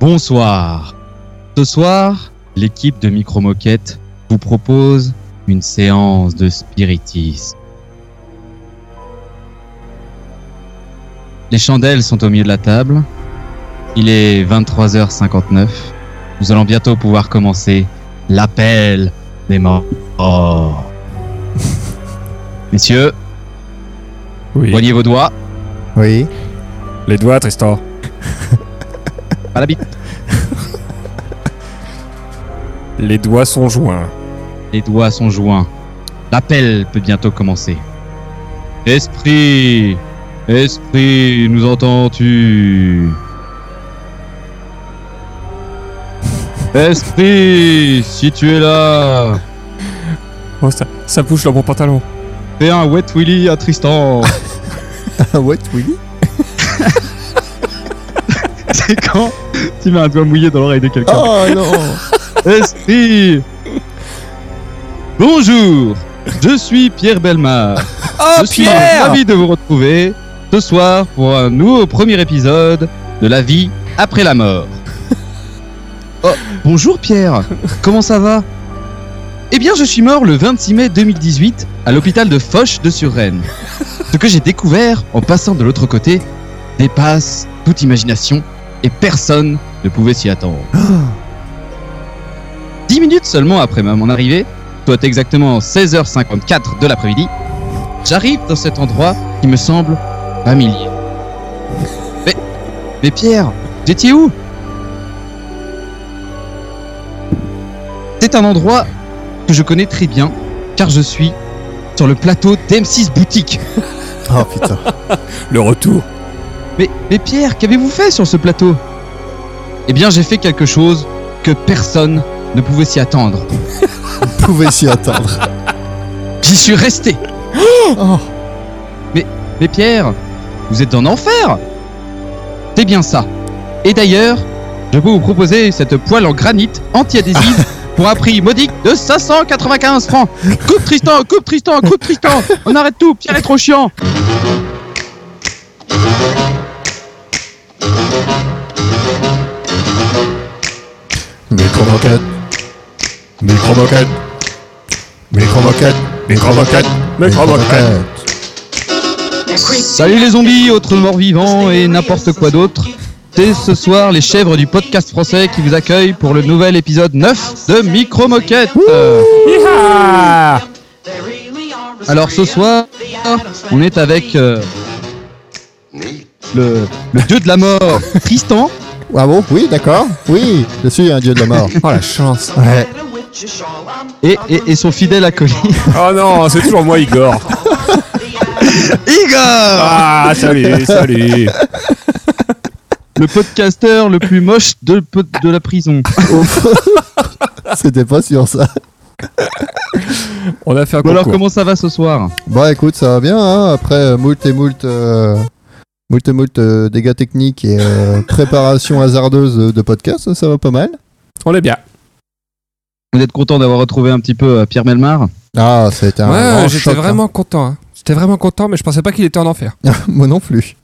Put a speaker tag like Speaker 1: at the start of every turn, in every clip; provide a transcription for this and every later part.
Speaker 1: Bonsoir. Ce soir, l'équipe de Micro Moquette vous propose une séance de spiritisme. Les chandelles sont au milieu de la table. Il est 23h59. Nous allons bientôt pouvoir commencer l'appel des morts. Messieurs,
Speaker 2: Oui.
Speaker 1: voyez vos doigts
Speaker 3: Oui.
Speaker 2: Les doigts, Tristan.
Speaker 1: À la bite.
Speaker 2: Les doigts sont joints.
Speaker 1: Les doigts sont joints. L'appel peut bientôt commencer. Esprit Esprit, nous entends-tu? Esprit, si tu es là,
Speaker 2: Oh, ça, ça bouge dans mon pantalon.
Speaker 1: fais un wet willy à Tristan.
Speaker 3: Ah ouais, Willy?
Speaker 1: quand tu mets un doigt mouillé dans l'oreille de quelqu'un.
Speaker 3: Oh non
Speaker 1: Esprit Bonjour, je suis Pierre Belmar.
Speaker 2: Oh,
Speaker 1: je suis ravi de vous retrouver ce soir pour un nouveau premier épisode de La vie après la mort. Oh, bonjour Pierre, comment ça va? Eh bien, je suis mort le 26 mai 2018 à l'hôpital de Foch de Surrennes. Ce que j'ai découvert en passant de l'autre côté dépasse toute imagination et personne ne pouvait s'y attendre. Dix minutes seulement après ma- mon arrivée, soit exactement 16h54 de l'après-midi, j'arrive dans cet endroit qui me semble familier. Mais, mais Pierre, vous étiez où? C'est un endroit que je connais très bien, car je suis sur le plateau d'M6 Boutique.
Speaker 3: Oh putain.
Speaker 2: Le retour.
Speaker 1: Mais, mais Pierre, qu'avez-vous fait sur ce plateau? Eh bien, j'ai fait quelque chose que personne ne pouvait s'y attendre.
Speaker 3: Pouvez s'y attendre.
Speaker 1: J'y suis resté.
Speaker 3: Oh.
Speaker 1: Mais Pierre, vous êtes en enfer C'est bien ça. Et d'ailleurs, je peux vous proposer cette poêle en granit anti-adhésive pour un prix modique de 595 francs. Coupe Tristan, coupe Tristan, coupe Tristan On arrête tout, Pierre est trop chiant
Speaker 3: Micro-moquette. Micro-moquette. Micro-moquette.
Speaker 2: Micro-moquette. Micro-moquette.
Speaker 1: Salut les zombies, autres morts vivants et n'importe quoi d'autre. C'est ce soir les chèvres du podcast français qui vous accueillent pour le nouvel épisode 9 de Micro Moquette.
Speaker 2: Yeeha
Speaker 1: Alors ce soir, on est avec euh, le, le dieu de la mort, Tristan.
Speaker 3: Ah bon Oui, d'accord. Oui, je suis un dieu de la mort.
Speaker 2: Oh la chance.
Speaker 3: Ouais.
Speaker 1: et, et, et son fidèle acolyte
Speaker 2: Oh non, c'est toujours moi, Igor.
Speaker 1: Igor
Speaker 2: Ah, salut, salut.
Speaker 1: Le podcasteur le plus moche de, de la prison.
Speaker 3: C'était pas sûr ça.
Speaker 2: On a fait un
Speaker 1: Bon alors comment ça va ce soir?
Speaker 3: Bon, écoute, ça va bien. Hein Après euh, moult et moult, euh, moult moult euh, dégâts techniques et euh, préparation hasardeuse de, podcast, ça va pas mal.
Speaker 2: On est bien.
Speaker 1: Vous êtes content d'avoir retrouvé un petit peu euh, Pierre Melmar?
Speaker 3: Ah, ça a été un
Speaker 2: Ouais,
Speaker 3: grand
Speaker 2: j'étais
Speaker 3: choc, hein.
Speaker 2: vraiment content. hein. J'étais vraiment content, mais je pensais pas qu'il était en enfer.
Speaker 3: Moi non plus.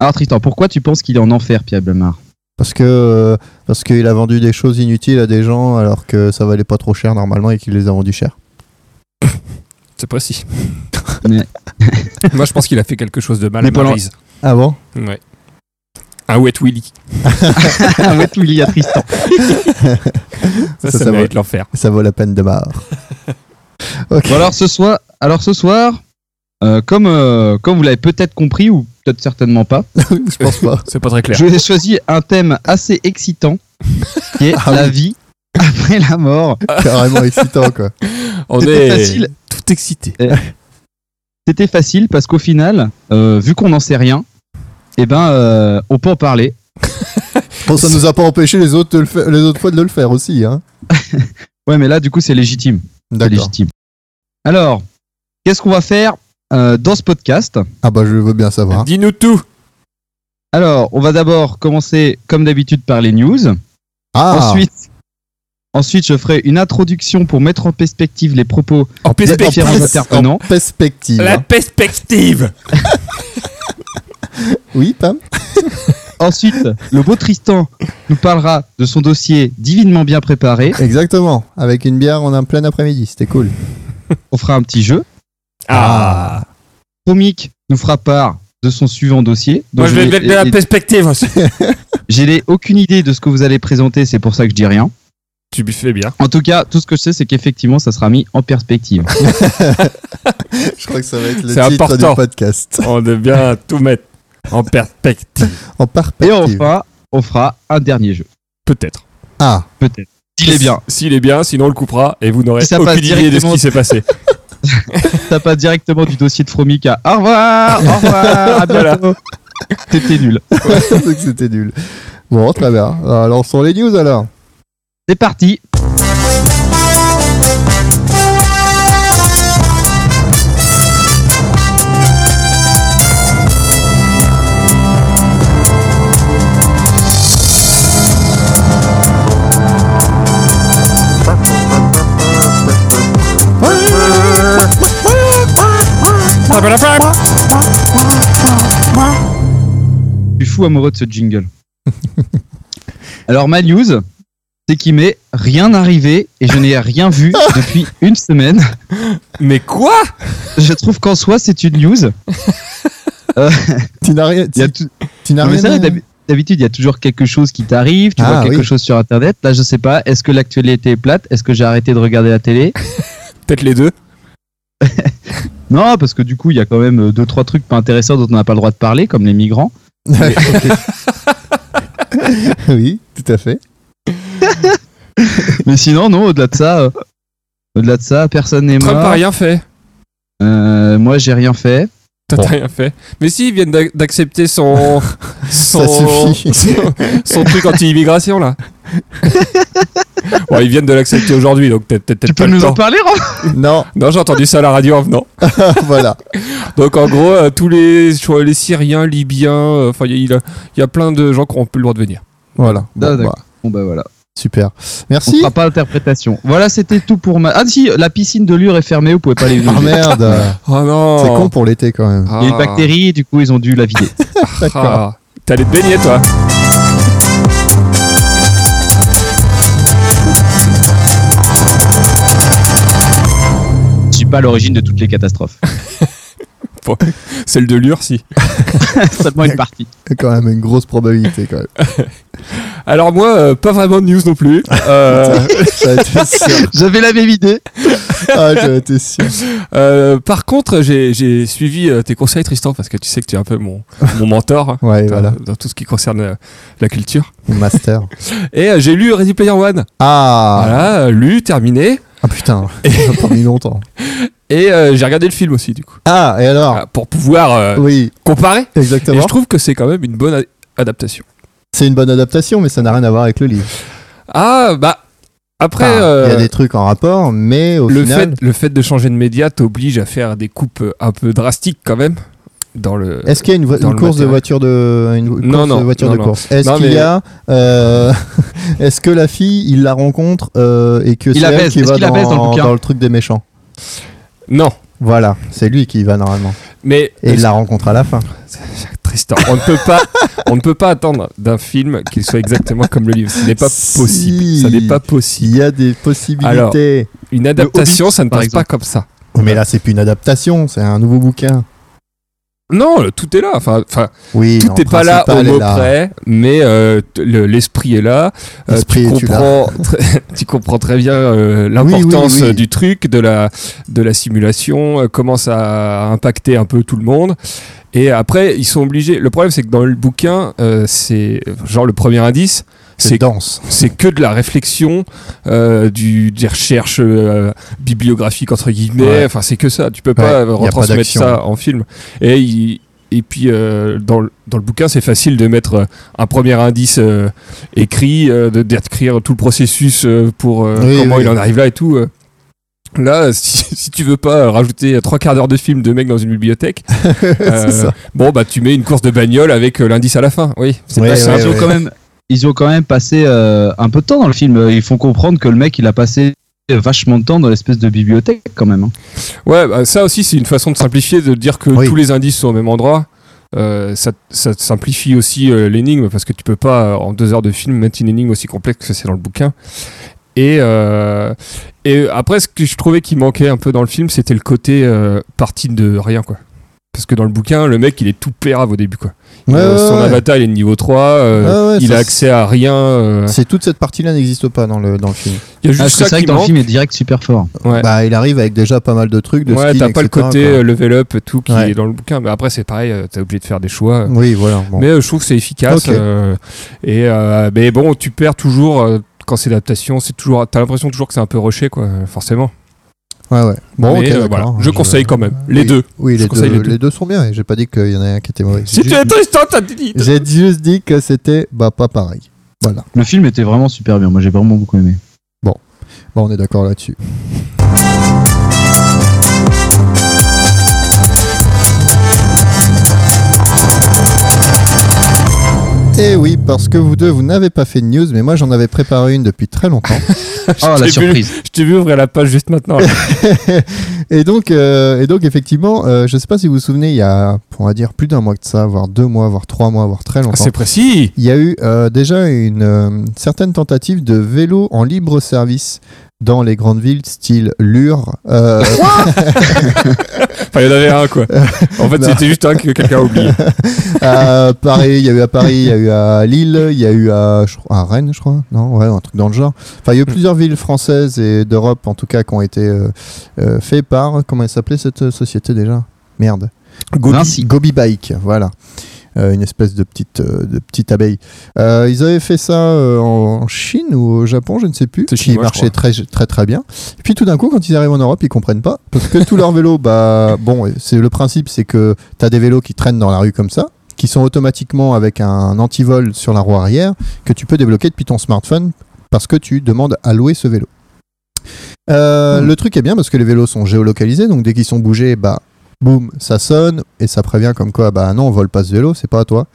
Speaker 1: Alors Tristan, pourquoi tu penses qu'il est en enfer Pierre Melmar?
Speaker 3: Parce que euh, parce qu'il a vendu des choses inutiles à des gens alors que ça valait pas trop cher normalement et qu'il les a vendus cher.
Speaker 2: C'est précis.
Speaker 1: Mais-
Speaker 2: Moi, je pense qu'il a fait quelque chose de mal
Speaker 1: Mais
Speaker 2: à. Maryse.
Speaker 3: Ah bon
Speaker 2: Ouais. Un wet willy?
Speaker 1: Ah ouais, tout lié à Tristan?
Speaker 2: Ça,
Speaker 3: Ça,
Speaker 2: ça,
Speaker 3: ça
Speaker 2: mérite l'enfer.
Speaker 3: Ça vaut la peine de mort. ok.
Speaker 1: Bon alors ce soir, alors ce soir, euh, comme euh, comme vous l'avez peut-être compris ou peut-être certainement pas,
Speaker 3: je pense pas.
Speaker 2: C'est pas très clair.
Speaker 1: je ai choisi un thème assez excitant qui est
Speaker 3: Ah
Speaker 1: la
Speaker 3: oui.
Speaker 1: vie après la mort.
Speaker 3: Carrément excitant quoi.
Speaker 2: On est
Speaker 1: facile.
Speaker 2: tout excité.
Speaker 1: C'était facile parce qu'au final, euh, vu qu'on n'en sait rien, eh ben euh, on peut en parler.
Speaker 3: Bon, ça nous a pas empêché les autres, de le faire- les autres fois de le faire aussi. Hein.
Speaker 1: Ouais, mais là du coup c'est légitime. Légitime. Alors, qu'est-ce qu'on va faire euh, dans ce podcast?
Speaker 3: Ah bah je veux bien savoir.
Speaker 2: Dis-nous tout.
Speaker 1: Alors, on va d'abord commencer comme d'habitude par les news.
Speaker 3: Ah
Speaker 1: Ensuite, ensuite, je ferai une introduction pour mettre en perspective les propos
Speaker 2: En
Speaker 1: des
Speaker 2: perspective.
Speaker 1: différents intervenants.
Speaker 3: en perspective.
Speaker 2: La
Speaker 3: hein.
Speaker 2: perspective.
Speaker 3: Oui, Pam
Speaker 1: Ensuite, le beau Tristan nous parlera de son dossier divinement bien préparé.
Speaker 3: Exactement. Avec une bière en un plein après-midi. C'était cool.
Speaker 1: On fera un petit jeu.
Speaker 2: Ah.
Speaker 1: Comique nous fera part de son suivant dossier.
Speaker 2: Moi, je vais mettre de la perspective aussi.
Speaker 1: Je n'ai aucune idée de ce que vous allez présenter, c'est pour ça que je dis rien.
Speaker 2: Tu fais bien.
Speaker 1: En tout cas, tout ce que je sais, c'est qu'effectivement, ça sera mis en perspective.
Speaker 3: Je crois que ça va être le
Speaker 2: C'est
Speaker 3: titre
Speaker 2: important.
Speaker 3: du podcast.
Speaker 2: On doit bien tout mettre en perspective.
Speaker 3: En
Speaker 1: Et enfin, on fera un dernier jeu.
Speaker 2: Peut-être.
Speaker 3: Ah,
Speaker 1: Peut-être. S'il est bien.
Speaker 2: S'il est bien, sinon on le coupera et vous n'aurez aucune idée de ce
Speaker 1: directement-
Speaker 2: qui s'est passé.
Speaker 1: Ça passe directement du dossier de Fromic à au revoir, au revoir, à bientôt. C'était nul.
Speaker 3: que c'était nul. Bon, très bien. Alors, sur les news alors.
Speaker 1: C'est parti. Je suis fou amoureux de ce jingle. Alors ma news, c'est qu'il m'est rien arrivé et je n'ai rien vu depuis une semaine.
Speaker 2: Mais quoi?
Speaker 1: Je trouve qu'en soi c'est une news.
Speaker 3: Tu n'as rien. Tu, tu n'as rien.
Speaker 1: D'habitude, il y a toujours quelque chose qui t'arrive, tu
Speaker 3: Ah,
Speaker 1: vois quelque
Speaker 3: oui.
Speaker 1: chose sur internet. Là, je sais pas, est-ce que l'actualité est plate? Est-ce que j'ai arrêté de regarder la télé?
Speaker 2: Peut-être les deux.
Speaker 1: Non, parce que du coup, il y a quand même euh, deux trois trucs pas intéressants dont on n'a pas le droit de parler, comme les migrants.
Speaker 3: oui, tout à fait.
Speaker 1: Mais sinon, non, au-delà de ça, euh, au-delà de ça, personne n'est
Speaker 2: Trump
Speaker 1: mort.
Speaker 2: a rien fait.
Speaker 1: Euh, moi, j'ai rien fait.
Speaker 2: T'as
Speaker 3: Bon.
Speaker 2: t'as rien fait. Mais si, ils viennent d'ac- d'accepter son, son, son, son truc anti-immigration, là. bon, ils viennent de l'accepter aujourd'hui, donc peut-être peut-être
Speaker 1: Tu
Speaker 2: pas
Speaker 1: peux
Speaker 2: le
Speaker 1: nous en parler, Ron
Speaker 3: Non,
Speaker 2: Non, j'ai entendu ça à la radio en venant.
Speaker 3: voilà.
Speaker 2: Donc en gros, euh, tous les, crois, les Syriens, Libyens, euh, enfin, il y, a- y plein de gens qui n'ont plus le droit de venir.
Speaker 3: Voilà. Bon,
Speaker 1: Ah, d'accord.
Speaker 3: bah,
Speaker 1: Bon, bah voilà.
Speaker 3: Super.
Speaker 1: On
Speaker 3: Merci.
Speaker 1: fera pas d'interprétation. Voilà, c'était tout pour ma. Ah, si, la piscine de Lure est fermée, vous pouvez pas aller
Speaker 3: Ah
Speaker 1: vider.
Speaker 3: merde.
Speaker 2: Oh non
Speaker 3: C'est con pour l'été quand même.
Speaker 2: Ah.
Speaker 1: Il y a une bactérie, du coup, ils ont dû la vider.
Speaker 3: D'accord.
Speaker 2: Ah. T'allais te baigner, toi
Speaker 1: Je suis pas à l'origine de toutes les catastrophes.
Speaker 2: Celle de Lure, si.
Speaker 1: Seulement une partie.
Speaker 3: C'est quand même une grosse probabilité quand même.
Speaker 2: Alors moi, euh, pas vraiment de news non plus. Euh,
Speaker 3: J'avais
Speaker 1: la même idée.
Speaker 3: Ah, j'avais été sûr.
Speaker 2: euh, par contre, j'ai suivi euh, tes conseils, Tristan, parce que tu sais que tu es un peu mon, mon mentor hein,
Speaker 3: Ouais,
Speaker 2: dans,
Speaker 3: voilà.
Speaker 2: dans tout ce qui concerne euh, la culture.
Speaker 3: Master.
Speaker 2: Et euh, j'ai lu Ready Player One.
Speaker 3: Ah.
Speaker 2: Voilà, lu, terminé.
Speaker 3: Ah putain. Ça a pas mis longtemps.
Speaker 2: Et euh, j'ai regardé le film aussi, du coup.
Speaker 3: Ah, et alors
Speaker 2: Voilà, pour pouvoir euh,
Speaker 3: Oui,
Speaker 2: comparer. Et
Speaker 3: exactement.
Speaker 2: je trouve que c'est quand même une bonne adaptation.
Speaker 3: C'est une bonne adaptation, mais ça n'a rien à voir avec le livre.
Speaker 2: Ah, bah, après,
Speaker 3: Enfin, Il y
Speaker 2: euh,
Speaker 3: a des trucs en rapport, mais au
Speaker 2: le,
Speaker 3: final.
Speaker 2: fait, le fait de changer de média t'oblige à faire des coupes euh, un peu drastiques quand même. Dans le...
Speaker 3: Est-ce qu'il y a une, course de voiture de une course
Speaker 2: Non, non,
Speaker 3: de voiture
Speaker 2: non,
Speaker 3: de
Speaker 2: non.
Speaker 3: course? Est-ce qu'il
Speaker 2: mais-
Speaker 3: y a euh, Est-ce que la fille il la rencontre euh, et que c'est
Speaker 1: la
Speaker 3: elle
Speaker 1: baise.
Speaker 3: qui va
Speaker 1: la
Speaker 3: dans,
Speaker 1: baise dans le bouquin
Speaker 3: dans le truc des méchants?
Speaker 2: Non,
Speaker 3: Voilà, c'est lui qui y va normalement.
Speaker 2: mais
Speaker 3: Et il la rencontre à la fin.
Speaker 2: Tristan, on ne peut pas, on ne peut pas attendre d'un film qu'il soit exactement comme le livre. Ce n'est pas
Speaker 3: Si.
Speaker 2: possible. Ça n'est pas possible.
Speaker 3: Il y a des possibilités.
Speaker 2: Une adaptation,
Speaker 1: Hobbit,
Speaker 2: ça ne
Speaker 1: par
Speaker 2: passe pas comme ça.
Speaker 3: Mais là, c'est plus une adaptation, c'est un nouveau bouquin.
Speaker 2: Non, le- tout est là. Enfin, enfin
Speaker 3: Oui,
Speaker 2: tout n'est pas là au mot près, mais euh, l'esprit est là. Euh, tu, comprends très, tu comprends très bien euh, l'importance
Speaker 3: oui, oui.
Speaker 2: euh, du truc, de la, de la simulation, euh, comment ça a impacté un peu tout le monde. Et après, ils sont obligés. Le problème, c'est que dans le bouquin, euh, c'est genre le premier indice,
Speaker 3: C'est dense.
Speaker 2: c'est que de la réflexion, euh, du, des recherches euh, bibliographiques entre guillemets.
Speaker 3: Ouais.
Speaker 2: Enfin, c'est que ça. Tu peux
Speaker 3: Ouais,
Speaker 2: pas retransmettre ça en film. Et il- et puis euh, dans, le- dans le bouquin, c'est facile de mettre un premier indice euh, écrit, euh, de décrire tout le processus euh, pour euh,
Speaker 3: Oui,
Speaker 2: comment
Speaker 3: oui.
Speaker 2: il en arrive là et tout. euh. Là, si, si tu veux pas rajouter trois quarts d'heure de film de mec dans une bibliothèque, euh,
Speaker 3: c'est ça.
Speaker 2: bon bah tu mets une course de bagnole avec l'indice à la fin. Oui, c'est
Speaker 3: Ouais,
Speaker 2: pas
Speaker 3: ouais,
Speaker 2: simple.
Speaker 1: ont quand même, ils ont quand même passé euh, un peu de temps dans le film. Ils font comprendre que le mec, il a passé vachement de temps dans l'espèce de bibliothèque quand même. hein.
Speaker 2: Ouais, bah, ça aussi, c'est une façon de simplifier, de dire que
Speaker 3: Oui.
Speaker 2: tous les indices sont au même endroit. Euh, ça, ça simplifie aussi euh, l'énigme parce que tu peux pas en deux heures de film mettre une énigme aussi complexe que c'est dans le bouquin. Et, euh, et après, ce que je trouvais qui manquait un peu dans le film, c'était le côté euh, partie de rien, quoi. Parce que dans le bouquin, le mec, il est tout pérave au début, quoi.
Speaker 3: Ouais,
Speaker 2: Euh,
Speaker 3: ouais,
Speaker 2: son
Speaker 3: ouais.
Speaker 2: avatar, il est de niveau 3, euh, il a accès à rien. euh,
Speaker 3: C'est toute cette partie-là n'existe pas dans le dans le film.
Speaker 2: Il y a
Speaker 1: Ah,
Speaker 2: juste ça
Speaker 1: c'est vrai
Speaker 2: qui
Speaker 1: que dans le film est direct super fort.
Speaker 2: Ouais.
Speaker 3: Bah, il arrive avec déjà pas mal de trucs de
Speaker 2: ouais, t'as pas le côté
Speaker 3: quoi.
Speaker 2: level up et tout qui
Speaker 3: Ouais.
Speaker 2: est dans le bouquin, mais après c'est pareil, t'es obligé de faire des choix.
Speaker 3: Oui, voilà. bon.
Speaker 2: Mais euh, je trouve que c'est efficace. Euh, et euh, mais bon, tu perds toujours euh, quand c'est l'adaptation. C'est toujours, t'as l'impression toujours que c'est un peu rushé, quoi, forcément.
Speaker 3: Ouais, ouais. Bon,
Speaker 2: Mais,
Speaker 3: ok,
Speaker 2: euh, voilà. Je conseille quand même. Les
Speaker 3: oui.
Speaker 2: deux.
Speaker 3: Oui, les deux,
Speaker 2: les deux.
Speaker 3: les deux sont bien. et J'ai pas dit qu'il y en a un qui était mauvais.
Speaker 2: Si tu es Tristan, t'as dit.
Speaker 3: J'ai juste dit que c'était bah, pas pareil. Voilà.
Speaker 1: Le film était vraiment super bien. Moi, j'ai vraiment beaucoup aimé.
Speaker 3: Bon, on est d'accord là-dessus. Et oui, parce que vous deux, vous n'avez pas fait de news, mais moi j'en avais préparé une depuis très longtemps.
Speaker 1: Oh, la
Speaker 2: vu.
Speaker 1: surprise.
Speaker 2: Je t'ai vu ouvrir la page juste maintenant.
Speaker 3: et, donc, euh, et donc, effectivement, euh, je sais pas si vous vous souvenez, il y a, on va dire, plus d'un mois que ça, voire deux mois, voire trois mois, voire très
Speaker 2: Ah,
Speaker 3: longtemps.
Speaker 2: c'est précis.
Speaker 3: Il y a eu euh, déjà une euh, certaine tentative de vélo en libre service dans les grandes villes, style Lure. Euh,
Speaker 2: Enfin, il y en avait un, quoi. En fait, c'était juste un que quelqu'un a oublié.
Speaker 3: à Paris, il y a eu à Paris, il y a eu à Lille, il y a eu à, je crois- à Rennes, je crois. Non, ouais, un truc dans le genre. Enfin, il y a eu plusieurs villes françaises et d'Europe, en tout cas, qui ont été euh, euh, faits par. Comment elle s'appelait cette euh, société déjà? Merde.
Speaker 1: Vinci.
Speaker 3: Gobi Bike, voilà. Euh, une espèce de petite, euh, de petite abeille. Euh, ils avaient fait ça en Chine ou au Japon, je ne sais plus, qui
Speaker 2: chinois,
Speaker 3: marchait très, très très bien. Et puis tout d'un coup, quand ils arrivent en Europe, ils comprennent pas parce que tous leurs vélos, bah bon, c'est le principe, c'est que tu as des vélos qui traînent dans la rue comme ça, qui sont automatiquement avec un antivol sur la roue arrière que tu peux débloquer depuis ton smartphone parce que tu demandes à louer ce vélo. Euh,
Speaker 1: Hmm.
Speaker 3: Le truc est bien parce que les vélos sont géolocalisés, donc dès qu'ils sont bougés, bah boum, ça sonne et ça prévient comme quoi, bah non, on vole pas ce vélo, c'est pas à toi.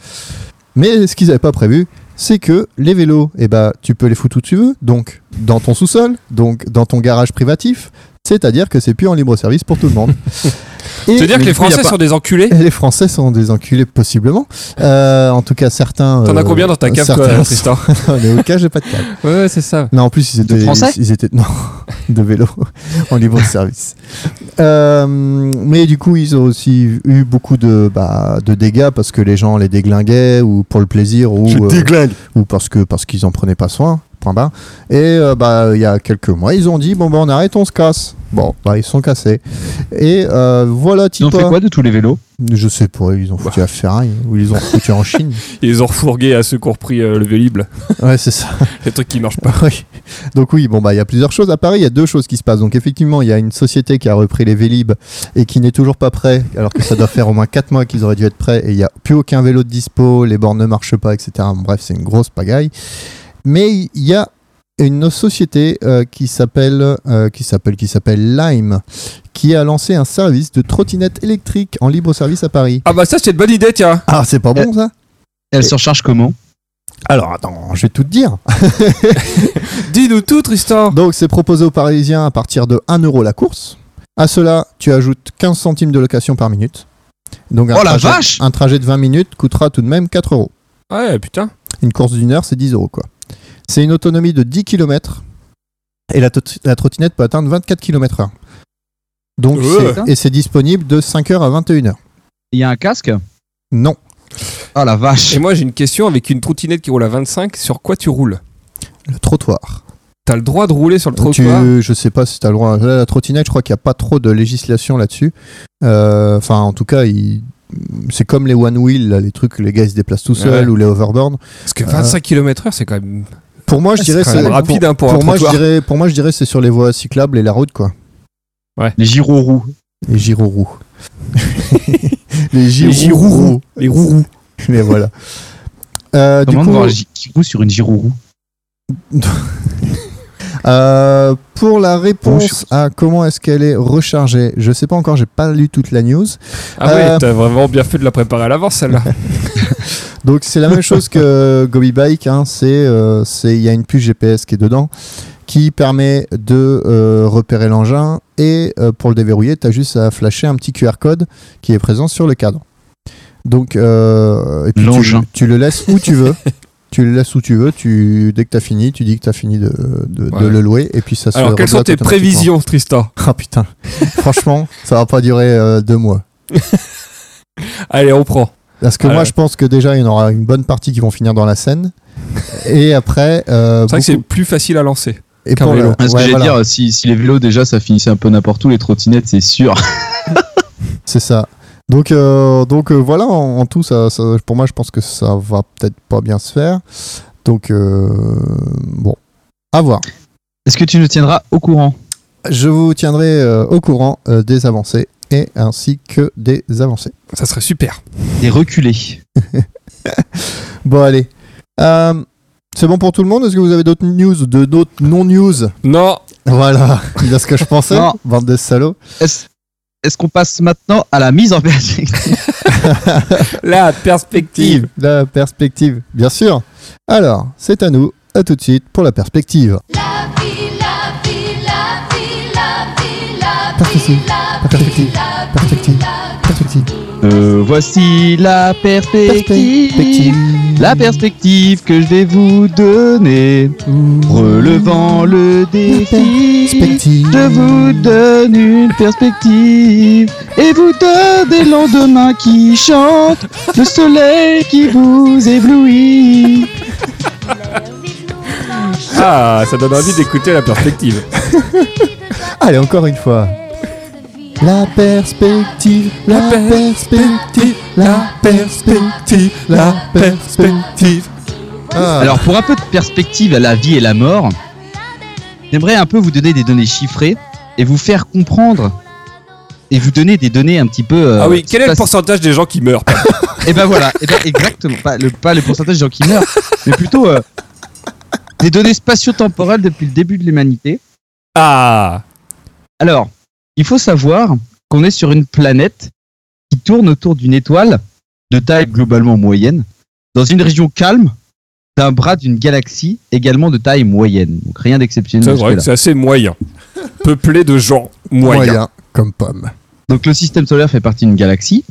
Speaker 3: Mais ce qu'ils avaient pas prévu, c'est que les vélos, eh bah, tu peux les foutre où tu veux, donc dans ton sous-sol, donc dans ton garage privatif, c'est-à-dire que c'est plus en libre service pour tout le monde. Et-
Speaker 2: C'est-à-dire que les
Speaker 3: coup,
Speaker 2: Français
Speaker 3: pas-
Speaker 2: sont des enculés
Speaker 3: et les Français sont des enculés possiblement. Euh, en tout cas, certains.
Speaker 2: T'en as
Speaker 3: euh,
Speaker 2: combien dans ta cave, toi, Tristan
Speaker 3: Non, mais au cas, j'ai pas de cave.
Speaker 2: Ouais, ouais, c'est ça.
Speaker 3: Non, en plus, ils étaient.
Speaker 1: Français
Speaker 3: ils, ils étaient non, de vélo en libre service. Euh, mais du coup, ils ont aussi eu beaucoup de, bah, de dégâts parce que les gens les déglinguaient ou pour le plaisir ou, euh, ou parce que parce qu'ils en prenaient pas soin. Point barre. Et euh, bah il y a quelques mois, ils ont dit bon bah on arrête, on se casse. Bon, bah ils se sont cassés. Et euh, voilà,
Speaker 1: Ils ont fait
Speaker 3: Tipa.
Speaker 1: quoi de tous les vélos?
Speaker 3: Je sais pas, ils ont foutu à Ferrari ou ils ont foutu en Chine.
Speaker 2: Ils ont refourgués à ceux qui ont repris euh, le Vélib.
Speaker 3: Ouais, c'est ça.
Speaker 2: Les trucs qui marchent pas.
Speaker 3: Oui. Donc oui, bon bah il y a plusieurs choses. À Paris, il y a deux choses qui se passent. Donc effectivement, il y a une société qui a repris les Vélib et qui n'est toujours pas prêt, alors que ça doit faire au moins 4 mois qu'ils auraient dû être prêts. Et il n'y a plus aucun vélo de dispo, les bornes ne marchent pas, etc. Bref, c'est une grosse pagaille. Mais il y a une société euh, qui s'appelle euh, qui s'appelle qui s'appelle Lime qui a lancé un service de trottinette électrique en libre service à Paris.
Speaker 2: Ah bah ça, c'est une bonne idée, tiens.
Speaker 3: Ah, c'est pas bon ça?
Speaker 1: Elle se recharge comment?
Speaker 3: Alors attends, je vais tout te dire.
Speaker 2: Dis-nous tout, Tristan.
Speaker 3: Donc c'est proposé aux Parisiens à partir de 1 euro la course. À cela, tu ajoutes 15 centimes de location par minute. Donc un,
Speaker 1: Oh la
Speaker 3: trajet,
Speaker 1: vache
Speaker 3: un trajet de 20 minutes coûtera tout de même 4 euros.
Speaker 2: Ouais, putain.
Speaker 3: Une course d'une heure, c'est 10 euros quoi. C'est une autonomie de 10 km et la, trottinette peut atteindre 24 km heure. Donc
Speaker 2: Ouais.
Speaker 3: et c'est disponible de 5h à 21h.
Speaker 1: Il y a un casque?
Speaker 3: Non,
Speaker 1: Oh la vache
Speaker 2: Et moi, j'ai une question avec une trottinette qui roule à 25. Sur quoi tu roules?
Speaker 3: Le trottoir.
Speaker 2: T'as le droit de rouler sur le
Speaker 3: Tu,
Speaker 2: trottoir?
Speaker 3: je sais pas si tu as le droit. Là, la trottinette, je crois qu'il n'y a pas trop de législation là-dessus. Euh, Enfin, en tout cas, il- c'est comme les one wheel, là, les trucs, les gars ils se déplacent tout seuls
Speaker 2: Ouais.
Speaker 3: ou les overboard.
Speaker 2: Parce que 25 km/h, c'est quand même.
Speaker 3: Pour moi, je dirais
Speaker 2: c'est rapide, hein, pour un
Speaker 3: moi, je dirais, pour moi, je dirais c'est sur les voies cyclables et la route, quoi.
Speaker 1: Les gyroroues.
Speaker 3: Les gyroroues. les
Speaker 2: gyroroues. Les rourous.
Speaker 3: Mais voilà. Euh, du
Speaker 1: Comment
Speaker 3: coup,
Speaker 1: voir un sur une gyrourou
Speaker 3: euh, pour la réponse
Speaker 1: Bonjour.
Speaker 3: à comment est-ce qu'elle est rechargée, je sais pas encore, j'ai pas lu toute la news.
Speaker 2: Ah
Speaker 3: Euh,
Speaker 2: ouais, t'as vraiment bien fait de la préparer à l'avance, celle-là.
Speaker 3: Donc c'est la même chose que Gobi Bike, hein, c'est euh, c'est- il y a une puce GPS qui est dedans qui permet de euh, repérer l'engin et euh, pour le déverrouiller, tu as juste à flasher un petit QR code qui est présent sur le cadre. Donc, euh, et puis tu,
Speaker 1: L'engin.
Speaker 3: tu le laisses où tu veux. tu le laisses où tu veux. Tu, dès que tu as fini, tu dis que tu as fini de, de- de
Speaker 2: Ouais.
Speaker 3: le louer. Et puis ça se
Speaker 2: Alors, quelles sont tes prévisions, Tristan?
Speaker 3: Ah putain. Franchement, ça va pas durer euh, deux mois.
Speaker 2: Allez, on prend.
Speaker 3: Parce que moi,
Speaker 2: ouais.
Speaker 3: je pense que déjà, il y en aura une bonne partie qui vont finir dans la Seine. Et après. euh,
Speaker 2: C'est vrai que c'est plus facile à lancer.
Speaker 3: et pour
Speaker 2: vélo.
Speaker 3: le-
Speaker 1: Ah, Ce que
Speaker 3: ouais,
Speaker 1: j'allais
Speaker 3: voilà,
Speaker 1: dire, si, si les vélos déjà ça finissait un peu n'importe où, les trottinettes c'est sûr.
Speaker 3: C'est ça. Donc, euh, donc euh, voilà, en, en tout, ça, ça- pour moi, je pense que ça va peut-être pas bien se faire. Donc, euh, bon, à voir.
Speaker 1: Est-ce que tu nous tiendras au courant?
Speaker 3: Je vous tiendrai euh, au courant euh, des avancées et ainsi que des avancées.
Speaker 2: Ça serait super.
Speaker 1: Des reculés.
Speaker 3: Bon, allez. Euh, c'est bon pour tout le monde? Est-ce que vous avez d'autres news, de d'autres non-news?
Speaker 2: Non,
Speaker 3: Voilà, c'est ce que je pensais,
Speaker 1: Non.
Speaker 3: bande de salauds.
Speaker 1: Est-ce est-ce qu'on passe maintenant à la mise en perspective?
Speaker 2: La perspective.
Speaker 3: La perspective, bien sûr. Alors, c'est à nous. À tout de suite pour la perspective.
Speaker 4: La vie, la vie, la vie, la vie, la vie,
Speaker 3: perspective,
Speaker 4: la
Speaker 3: Perspective.
Speaker 1: Euh, Voici la perspective.
Speaker 3: Perspective.
Speaker 1: La perspective que je vais vous donner. Relevant le défi.
Speaker 3: Perspective.
Speaker 1: Je vous donne une perspective et vous donne des lendemains qui chantent, le soleil qui vous éblouit.
Speaker 2: Ah, ça donne envie d'écouter la perspective.
Speaker 3: Allez, encore une fois. La perspective, la perspective, la perspective, la perspective. Ah,
Speaker 1: Alors pour un peu de perspective à la vie et la mort, j'aimerais un peu vous donner des données chiffrées et vous faire comprendre et vous donner des données un petit peu. euh,
Speaker 2: ah oui, quel est le pourcentage des gens qui meurent
Speaker 1: Et ben voilà, et ben exactement, pas le, pas le pourcentage de gens qui meurent, mais plutôt euh, des données spatio-temporelles depuis le début de l'humanité.
Speaker 2: Ah
Speaker 1: Alors, il faut savoir qu'on est sur une planète qui tourne autour d'une étoile de taille globalement moyenne, dans une région calme d'un bras d'une galaxie également de taille moyenne. Donc rien d'exceptionnel.
Speaker 2: C'est vrai c'est assez moyen. Peuplé de gens moyens.
Speaker 3: moyen comme pomme.
Speaker 1: Donc le système solaire fait partie d'une galaxie.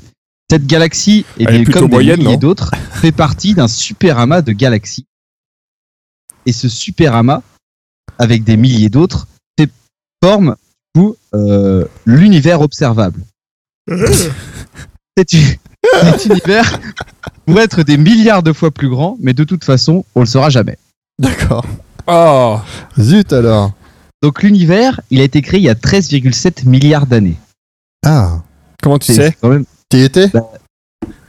Speaker 1: Cette galaxie, et
Speaker 2: est plutôt
Speaker 1: comme des milliers d'autres, fait partie d'un super amas de galaxies. Et ce super amas, avec des milliers d'autres, fait- forme coup, euh, l'univers observable. Cet, univers pourrait être des milliards de fois plus grand, mais de toute façon, on le saura jamais.
Speaker 3: D'accord.
Speaker 2: Oh
Speaker 3: Zut alors.
Speaker 1: Donc l'univers, il a été créé il y a 13,7 milliards d'années.
Speaker 3: Ah,
Speaker 2: Comment tu sais?
Speaker 1: quand même
Speaker 3: t'y étais?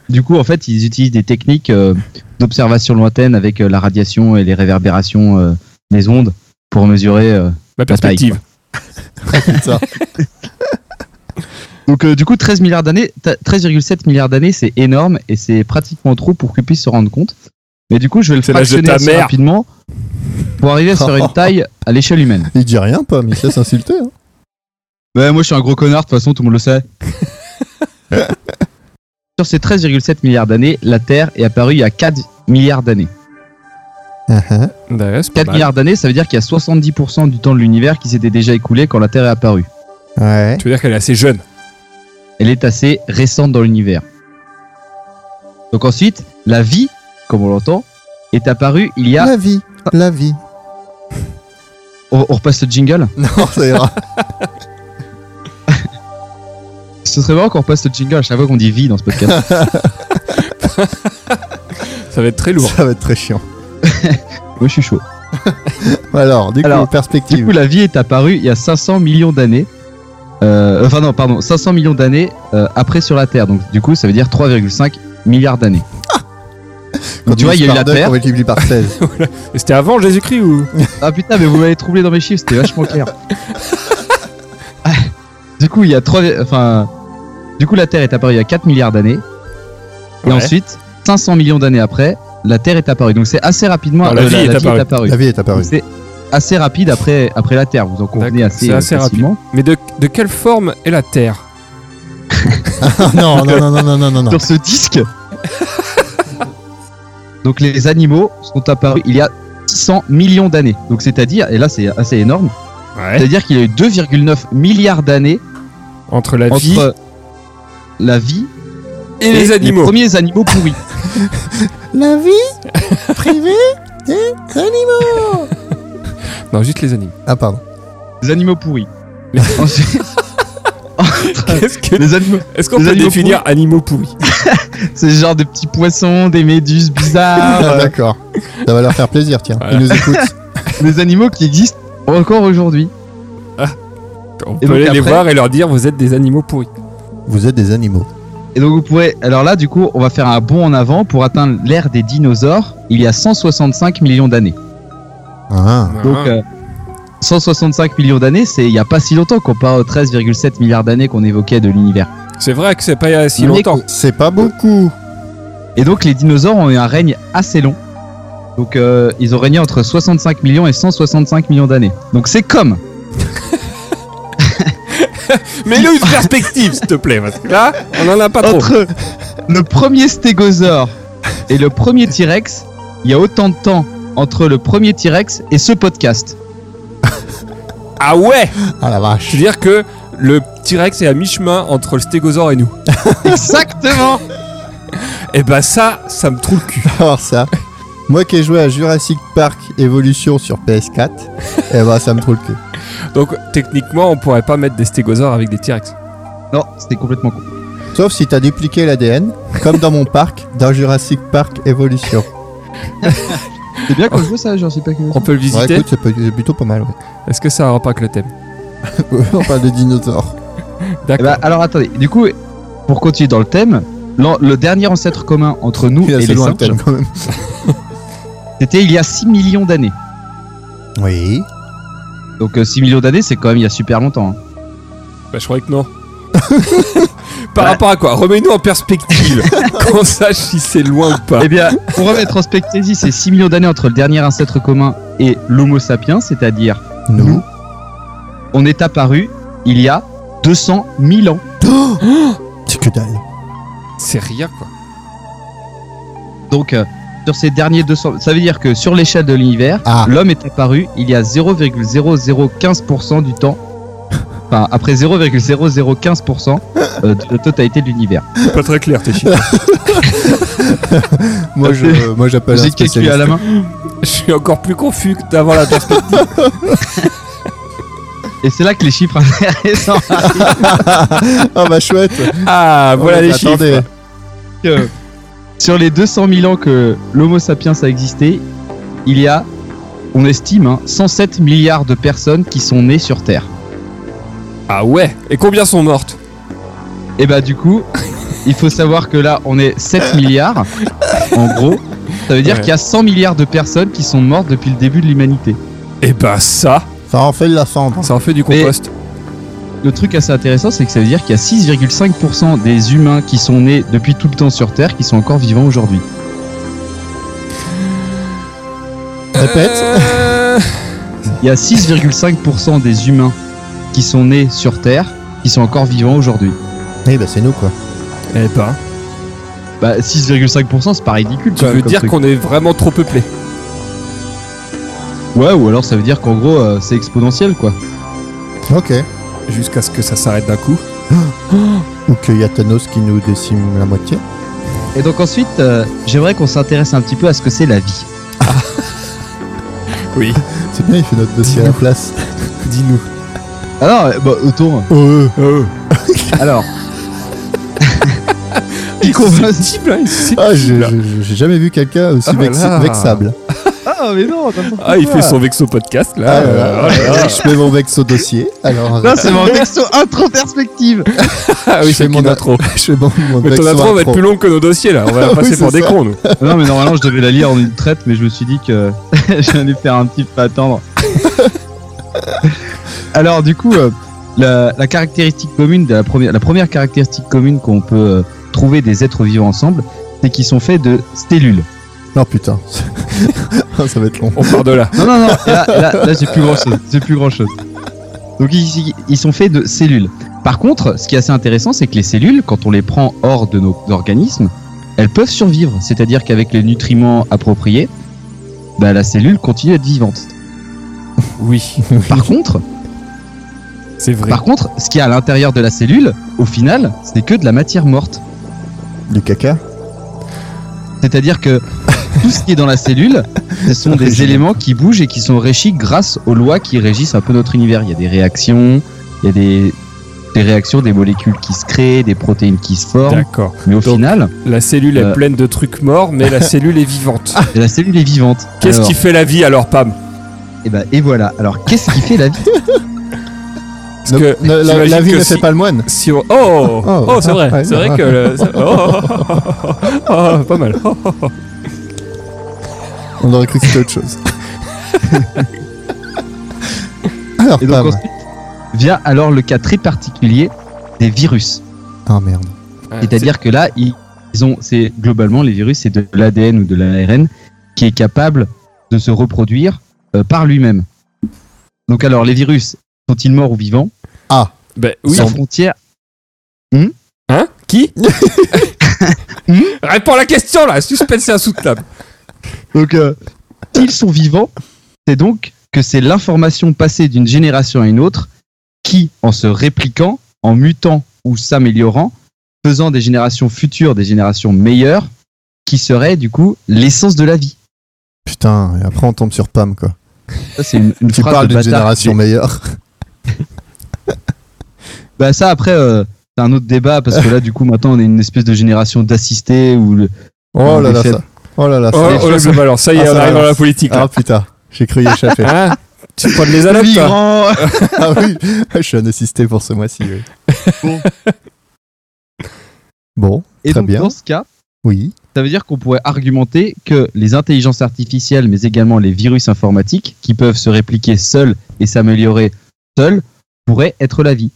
Speaker 1: Du coup, en fait, ils utilisent des techniques euh, d'observation lointaine avec euh, la radiation et les réverbérations euh, des ondes pour mesurer. euh, taille,
Speaker 2: perspective.
Speaker 1: Donc, euh, du coup, 13 milliards d'années, ta- 13,7 milliards d'années, c'est énorme et c'est pratiquement trop pour qu'ils puissent se rendre compte. Mais du coup, je vais le fractionner assez
Speaker 2: mère.
Speaker 1: rapidement pour arriver sur une taille à l'échelle humaine.
Speaker 3: Il dit rien, pomme, il sait s'insulter. hein.
Speaker 1: Ouais, moi, je suis un gros connard, de toute façon, tout le monde le sait. sur ces 13,7 milliards d'années, la Terre est apparue il y a 4 milliards d'années.
Speaker 2: Ouais, c'est pas
Speaker 1: 4
Speaker 2: mal.
Speaker 1: milliards d'années, ça veut dire qu'il y a 70% du temps de l'univers qui s'était déjà écoulé quand la Terre est apparue.
Speaker 3: Ouais.
Speaker 2: Tu veux dire qu'elle est assez jeune
Speaker 1: Elle est assez récente dans l'univers. Donc ensuite, la vie, comme on l'entend, est apparue il y a...
Speaker 3: La vie, la vie.
Speaker 1: On, on repasse le jingle
Speaker 3: Non, ça ira.
Speaker 1: Ce serait marrant qu'on repasse le jingle à chaque fois qu'on dit vie dans ce podcast.
Speaker 2: Ça va être très lourd.
Speaker 3: ça va être très chiant.
Speaker 1: Moi je suis chaud.
Speaker 3: Alors, du coup,
Speaker 1: Alors, Du coup, la vie est apparue il y a 500 millions d'années. Euh, enfin non, pardon, 500 millions d'années euh, après sur la Terre. Donc du coup, ça veut dire 3,5 milliards d'années.
Speaker 3: Quand
Speaker 1: Donc, tu vois, il y a eu la Terre.
Speaker 3: On multiplie par 16.
Speaker 2: Et C'était avant Jésus-Christ ou?
Speaker 1: Ah putain, mais vous m'avez troublé dans mes chiffres, c'était vachement clair. Ah, du coup, il y a 3. Enfin. Du coup, la Terre est apparue il y a 4 milliards d'années. Et
Speaker 2: Ouais.
Speaker 1: ensuite, 500 millions d'années après, la Terre est apparue. Donc c'est assez rapidement.
Speaker 2: Non, la
Speaker 1: euh,
Speaker 2: vie est apparue.
Speaker 3: la vie est apparue.
Speaker 1: C'est assez rapide après, après la Terre. Vous en convenez assez,
Speaker 2: c'est assez rapide.
Speaker 1: facilement.
Speaker 2: Mais de, de quelle forme est la Terre
Speaker 3: non, non, non, non, non, non, non, non.
Speaker 1: Sur ce disque. Donc les animaux sont apparus il y a 600 millions d'années. Donc c'est-à-dire, et là c'est assez énorme,
Speaker 2: Ouais.
Speaker 1: c'est-à-dire qu'il y a eu 2,9 milliards d'années
Speaker 2: Entre la vie
Speaker 1: la vie
Speaker 2: Et les animaux.
Speaker 1: premiers animaux pourris.
Speaker 3: La vie privée des animaux.
Speaker 2: Non, juste les animaux.
Speaker 3: Ah, pardon.
Speaker 1: Les animaux pourris. Ensuite,
Speaker 2: Qu'est-ce que...
Speaker 1: les animaux,
Speaker 2: Est-ce qu'on
Speaker 1: les
Speaker 2: peut
Speaker 1: animaux
Speaker 2: définir animaux pourris?
Speaker 1: C'est ce genre de petits poissons, des méduses bizarres,
Speaker 3: Ah,
Speaker 1: euh,
Speaker 3: d'accord. Ça va leur faire plaisir, tiens.
Speaker 2: Voilà.
Speaker 3: Ils nous écoutent.
Speaker 1: des animaux qui existent encore aujourd'hui.
Speaker 2: On
Speaker 1: Et
Speaker 2: peut
Speaker 1: donc
Speaker 2: aller les
Speaker 1: après-
Speaker 2: voir et leur dire vous êtes des animaux pourris.
Speaker 3: Vous êtes des animaux.
Speaker 1: Et donc vous pourrez, alors là du coup, on va faire un bond en avant pour atteindre l'ère des dinosaures. Il y a 165 millions d'années.
Speaker 3: Ah.
Speaker 1: Donc euh, 165 millions d'années, c'est il y a pas si longtemps comparé aux 13,7 milliards d'années qu'on évoquait de l'univers.
Speaker 2: C'est vrai que c'est pas il y a si
Speaker 1: Mais
Speaker 2: longtemps.
Speaker 3: C'est pas beaucoup.
Speaker 1: Et donc les dinosaures ont eu un règne assez long. Donc euh, ils ont régné entre 65 millions et 165 millions d'années. Donc c'est comme
Speaker 2: Mets-le une perspective, s'il te plaît, parce que là, on en a pas trop.
Speaker 1: entre le premier stégosaure et le premier T-Rex, il y a autant de temps entre le premier T-Rex et ce podcast.
Speaker 2: Ah ouais
Speaker 3: Ah la vache.
Speaker 2: C'est-à-dire que le T-Rex est à mi-chemin entre le stégosaure et nous.
Speaker 1: Exactement.
Speaker 2: Et bah ça, ça me trouve le cul.
Speaker 3: Alors ça. Moi qui ai joué à Jurassic Park Evolution sur PS4, eh ben ça me trouve le cul.
Speaker 2: Donc techniquement, on pourrait pas mettre des stégosaures avec des T-Rex.
Speaker 1: Non, c'était complètement con.
Speaker 3: Sauf si t'as dupliqué l'ADN, comme dans mon parc, dans Jurassic Park Evolution.
Speaker 1: C'est bien qu'on joue ça, genre, je sais pas.
Speaker 2: On peut le
Speaker 3: Ouais,
Speaker 2: visiter.
Speaker 3: écoute, c'est plutôt pas mal, ouais.
Speaker 2: Est-ce que ça a un rapport avec le thème
Speaker 3: On parle de dinosaures.
Speaker 1: Eh
Speaker 2: D'accord.
Speaker 1: ben, alors attendez, du coup, pour continuer dans le thème, le dernier ancêtre commun entre nous et les singes, c'était il y a 6 millions d'années.
Speaker 3: Oui.
Speaker 1: Donc euh, 6 millions d'années, c'est quand même il y a super longtemps. hein.
Speaker 2: Bah, je croyais que non. Par
Speaker 1: Ouais.
Speaker 2: rapport à quoi? Remets-nous en perspective, qu'on sache si c'est loin ou pas?
Speaker 1: Eh bien, pour remettre en spectasie, c'est 6 millions d'années entre le dernier ancêtre commun et l'Homo sapiens, c'est-à-dire
Speaker 3: Nous.
Speaker 1: on est apparu il y a 200 000 ans.
Speaker 3: C'est que dalle.
Speaker 2: C'est rien quoi.
Speaker 1: Donc, euh, sur ces derniers 200, ça veut dire que sur l'échelle de l'univers,
Speaker 3: Ah.
Speaker 1: l'homme est apparu il y a 0,0015% du temps. Enfin, après 0,0015% euh, de la totalité de l'univers.
Speaker 2: C'est pas très clair tes chiffres.
Speaker 3: Moi, je, moi j'appelle un
Speaker 1: J'ai calculé à la main.
Speaker 2: je suis encore plus confus que d'avant la perspective.
Speaker 1: Et c'est là que les chiffres intéressants
Speaker 3: Ah bah chouette.
Speaker 2: Ah, voilà
Speaker 3: Oh,
Speaker 2: les
Speaker 3: attendez.
Speaker 2: chiffres.
Speaker 1: Sur les 200 000 ans que l'Homo sapiens a existé, il y a, on estime, hein, 107 milliards de personnes qui sont nées sur Terre.
Speaker 2: Ah ouais Et combien sont mortes?
Speaker 1: Et bah du coup, il faut savoir que là, on est 7 milliards, en gros. Ça veut dire
Speaker 2: Ouais.
Speaker 1: qu'il y a 100 milliards de personnes qui sont mortes depuis le début de l'humanité.
Speaker 2: Et bah ça,
Speaker 3: Ça en fait de la cendre.
Speaker 2: ça en fait du
Speaker 1: Mais-
Speaker 2: compost.
Speaker 1: Le truc assez intéressant, c'est que ça veut dire qu'il y a 6,5% des humains qui sont nés depuis tout le temps sur Terre qui sont encore vivants aujourd'hui.
Speaker 3: Répète.
Speaker 2: Euh,
Speaker 1: Il y a 6,5% des humains qui sont nés sur Terre qui sont encore vivants aujourd'hui.
Speaker 3: Oui bah c'est nous quoi.
Speaker 2: Eh ben,
Speaker 1: Bah 6,5% c'est pas ridicule.
Speaker 2: veux
Speaker 1: comme
Speaker 2: dire qu'on est vraiment trop peuplé
Speaker 1: Ouais ou alors ça veut dire qu'en gros euh, c'est exponentiel quoi.
Speaker 3: Ok.
Speaker 2: Jusqu'à ce que ça s'arrête d'un coup.
Speaker 3: Ou qu'il y a Thanos qui nous décime la moitié.
Speaker 1: Et donc ensuite euh, j'aimerais qu'on s'intéresse un petit peu à ce que c'est la vie.
Speaker 2: Oui.
Speaker 3: C'est bien, il fait notre dossier à la place.
Speaker 2: Dis-nous.
Speaker 1: Alors bah autour.
Speaker 3: Oh,
Speaker 2: Oh.
Speaker 1: Alors.
Speaker 2: Il susceptible, hein, il est susceptible.
Speaker 3: Ah, j'ai j'ai- j'ai jamais vu quelqu'un aussi
Speaker 2: Ah,
Speaker 3: vexable.
Speaker 1: Ah mais non.
Speaker 2: Ah, il fait son Vexo podcast là.
Speaker 3: Ah,
Speaker 2: Euh.
Speaker 3: Je mets mon vex au dossier. Alors,
Speaker 1: Non c'est mon texto intro perspective.
Speaker 2: Ah oui,
Speaker 3: Je
Speaker 2: c'est
Speaker 3: fais
Speaker 2: mon intro.
Speaker 3: je fais mon, mon
Speaker 2: Mais ton intro va être plus long que nos dossiers là. On va
Speaker 3: Oui,
Speaker 2: passer pour des cons nous.
Speaker 1: non mais normalement je devais la lire en une traite mais je me suis dit que j'allais faire un petit peu attendre. Alors du coup euh, la, la caractéristique commune de la première la première caractéristique commune qu'on peut euh, trouver des êtres vivants ensemble c'est qu'ils sont faits de cellules.
Speaker 3: Non, putain. ça va être long.
Speaker 2: On part de là.
Speaker 1: Non non non là, et là, là, j'ai plus grand chose j'ai plus grand chose. Donc ils, ils sont faits de cellules. Par contre ce qui est assez intéressant c'est que les cellules quand on les prend hors de nos organismes elles peuvent survivre c'est-à-dire qu'avec les nutriments appropriés bah, la cellule continue d'être vivante.
Speaker 2: Oui,
Speaker 1: Par contre,
Speaker 2: c'est vrai.
Speaker 1: par contre, ce qu'il y a à l'intérieur de la cellule, au final, c'est que de la matière morte.
Speaker 3: Du caca
Speaker 1: C'est-à-dire que tout ce qui est dans la cellule, ce sont des éléments qui bougent et qui sont régis grâce aux lois qui régissent un peu notre univers. Il y a des réactions, il y a des, des réactions, des molécules qui se créent, des protéines qui se forment.
Speaker 2: D'accord.
Speaker 1: Mais au
Speaker 2: Donc-
Speaker 1: final,
Speaker 2: La cellule est
Speaker 1: Euh.
Speaker 2: pleine de trucs morts, mais la cellule est vivante.
Speaker 1: la cellule est vivante.
Speaker 2: Qu'est-ce
Speaker 1: Alors,
Speaker 2: qui fait la vie alors, Pam?
Speaker 1: Et, ben, et voilà. Alors, qu'est-ce qui fait la vie?
Speaker 2: Parce que
Speaker 3: ne- la, vie
Speaker 2: que
Speaker 3: ne
Speaker 2: si-
Speaker 3: fait pas le moine.
Speaker 2: Si on- Oh, oh,
Speaker 3: Oh,
Speaker 2: c'est vrai,
Speaker 3: ouais,
Speaker 2: c'est vrai que le- c'est- oh, oh, pas mal.
Speaker 3: On aurait cru que c'était autre chose. Alors,
Speaker 1: Et donc
Speaker 3: Pam.
Speaker 1: ensuite vient alors le cas très particulier des virus.
Speaker 3: Ah merde.
Speaker 1: C'est-à-dire que là, ils ils ont, c'est globalement les virus, c'est de l'ADN ou de l'ARN qui est capable de se reproduire euh, par lui-même. Donc alors, les virus sont-ils morts ou vivants?
Speaker 2: Ben oui.
Speaker 1: La frontière.
Speaker 2: Hein? Qui? Réponds à la question là, suspense et insoutenable.
Speaker 1: Donc, euh, s'ils sont vivants, c'est donc que c'est l'information passée d'une génération à une autre qui, en se répliquant, en mutant ou s'améliorant, faisant des générations futures des générations meilleures, qui serait du coup l'essence de la vie.
Speaker 3: Putain, et après on tombe sur Pam quoi.
Speaker 1: Ça, c'est une, une
Speaker 3: Tu
Speaker 1: phrase
Speaker 3: parles
Speaker 1: de
Speaker 3: d'une génération meilleure.
Speaker 1: Bah ça après euh, c'est un autre débat parce que là du coup maintenant on est une espèce de génération d'assistés ou le-
Speaker 3: Oh là là, ça. Oh là là,
Speaker 2: Oh,
Speaker 3: ça.
Speaker 2: oh là, ça balance. Ça y est,
Speaker 3: Ah,
Speaker 2: on arrive dans la politique. là.
Speaker 3: Ah putain, j'ai cru y échapper.
Speaker 2: Hein tu prends de les allocs, toi
Speaker 3: ah oui, je suis un assisté pour ce mois-ci. oui. Bon,
Speaker 1: Et
Speaker 3: très
Speaker 1: donc
Speaker 3: bien.
Speaker 1: dans ce cas,
Speaker 3: Oui.
Speaker 1: ça veut dire qu'on pourrait argumenter que les intelligences artificielles, mais également les virus informatiques, qui peuvent se répliquer seuls et s'améliorer seuls, pourraient être la vie.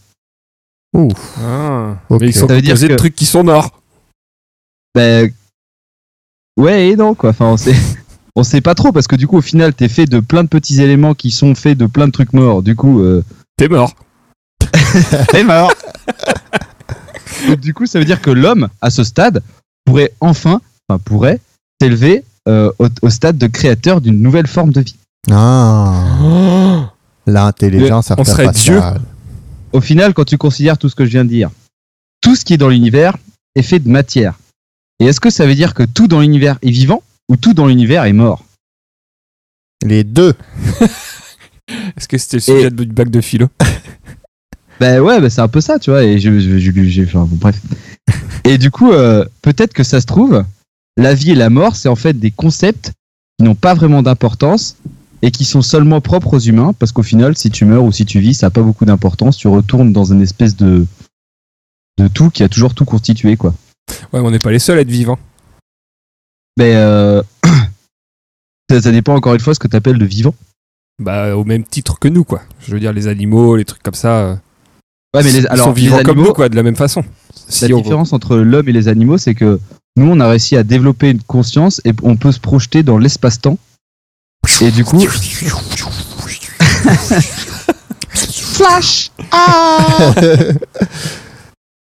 Speaker 3: Ouh.
Speaker 2: Ah,
Speaker 3: Ok.
Speaker 2: Mais ils sont
Speaker 1: Ça veut dire
Speaker 2: composés de
Speaker 1: que-
Speaker 2: trucs qui sont morts.
Speaker 1: Ben ouais et non quoi. Enfin on sait, on sait pas trop parce que du coup au final t'es fait de plein de petits éléments qui sont faits de plein de trucs morts. Du coup euh,
Speaker 2: T'es mort.
Speaker 1: t'es mort. Donc du coup ça veut dire que l'homme à ce stade pourrait enfin, enfin pourrait s'élever euh, au, au stade de créateur d'une nouvelle forme de vie.
Speaker 3: Ah, l'intelligence
Speaker 2: on serait
Speaker 3: artificielle.
Speaker 1: Au final quand tu considères tout ce que je viens de dire, tout ce qui est dans l'univers est fait de matière. Et est-ce que ça veut dire que tout dans l'univers est vivant ou tout dans l'univers est mort?
Speaker 3: Les deux.
Speaker 2: Est-ce que c'était le sujet du bac de philo?
Speaker 1: Ben ouais, ben c'est un peu ça, tu vois. Et je, je- je- j'ai, enfin, bon, bref. Et du coup, euh, peut-être que ça se trouve, la vie et la mort, c'est en fait des concepts qui n'ont pas vraiment d'importance et qui sont seulement propres aux humains, parce qu'au final, si tu meurs ou si tu vis, ça n'a pas beaucoup d'importance. Tu retournes dans une espèce de de tout qui a toujours tout constitué, quoi.
Speaker 2: Ouais, mais on n'est pas les seuls à être vivants.
Speaker 1: Ben euh, ça, ça dépend encore une fois ce que tu appelles le vivant.
Speaker 2: Bah, au même titre que nous, quoi. Je veux dire, les animaux, les trucs comme ça. euh,
Speaker 1: Ouais, mais les,
Speaker 2: ils
Speaker 1: alors
Speaker 2: sont
Speaker 1: les
Speaker 2: vivants comme nous, quoi, de la même façon. Si
Speaker 1: La
Speaker 2: on-
Speaker 1: différence entre l'homme et les animaux, c'est que nous, on a réussi à développer une conscience et on peut se projeter dans l'espace-temps. Et du coup. Flash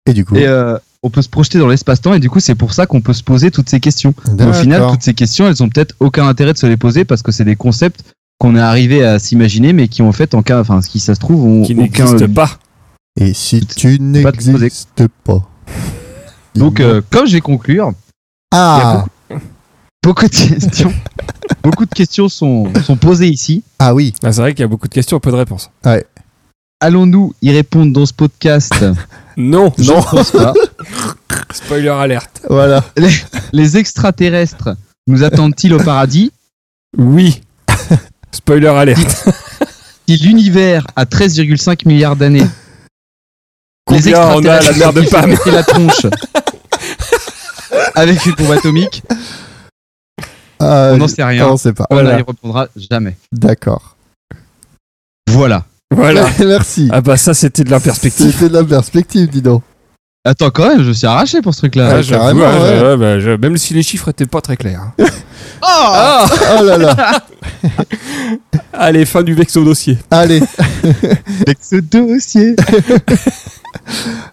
Speaker 3: Et du coup.
Speaker 1: Et euh, on peut se projeter dans l'espace-temps et du coup, c'est pour ça qu'on peut se poser toutes ces questions. Mais au final, toutes ces questions, elles ont peut-être aucun intérêt de se les poser parce que c'est des concepts qu'on est arrivé à s'imaginer, mais qui en fait, en cas, enfin, ce qui ça se trouve, ont
Speaker 2: qui
Speaker 1: aucun.
Speaker 2: n'existe pas.
Speaker 3: Et si tu n'existes pas.
Speaker 1: Donc, euh, comme je vais conclure,
Speaker 3: ah,
Speaker 1: beaucoup de questions, beaucoup de questions sont, sont posées ici.
Speaker 3: ah oui.
Speaker 2: Ah, c'est vrai qu'il y a beaucoup de questions, peu de réponses.
Speaker 1: Allons-nous y répondre dans ce podcast?
Speaker 2: Non,
Speaker 1: Je
Speaker 2: non.
Speaker 1: ne pense pas.
Speaker 2: Spoiler alerte.
Speaker 3: Voilà.
Speaker 1: Les extraterrestres nous attendent-ils au paradis
Speaker 2: Oui. Spoiler alerte.
Speaker 1: Si l'univers a 13,5 milliards d'années,
Speaker 2: Combien on a à la mer de
Speaker 1: qui se
Speaker 2: Pam
Speaker 1: mettaient la tronche avec une bombe atomique,
Speaker 3: Ah,
Speaker 1: on n'en sait rien.
Speaker 3: On sait pas.
Speaker 1: On
Speaker 2: Voilà.
Speaker 1: n'y répondra jamais.
Speaker 3: D'accord.
Speaker 1: Voilà.
Speaker 2: Voilà.
Speaker 3: Merci.
Speaker 2: Ah bah ça c'était de la perspective.
Speaker 3: C'était de la perspective, dis donc.
Speaker 1: Attends, quand même, je me suis arraché pour ce truc-là.
Speaker 2: Ah, ouais,
Speaker 3: ouais.
Speaker 2: ouais, bah, je- même si les chiffres étaient pas très clairs. hein.
Speaker 1: Oh
Speaker 3: Oh là là.
Speaker 2: Allez, fin du vexo dossier.
Speaker 3: Allez,
Speaker 1: ce dossier.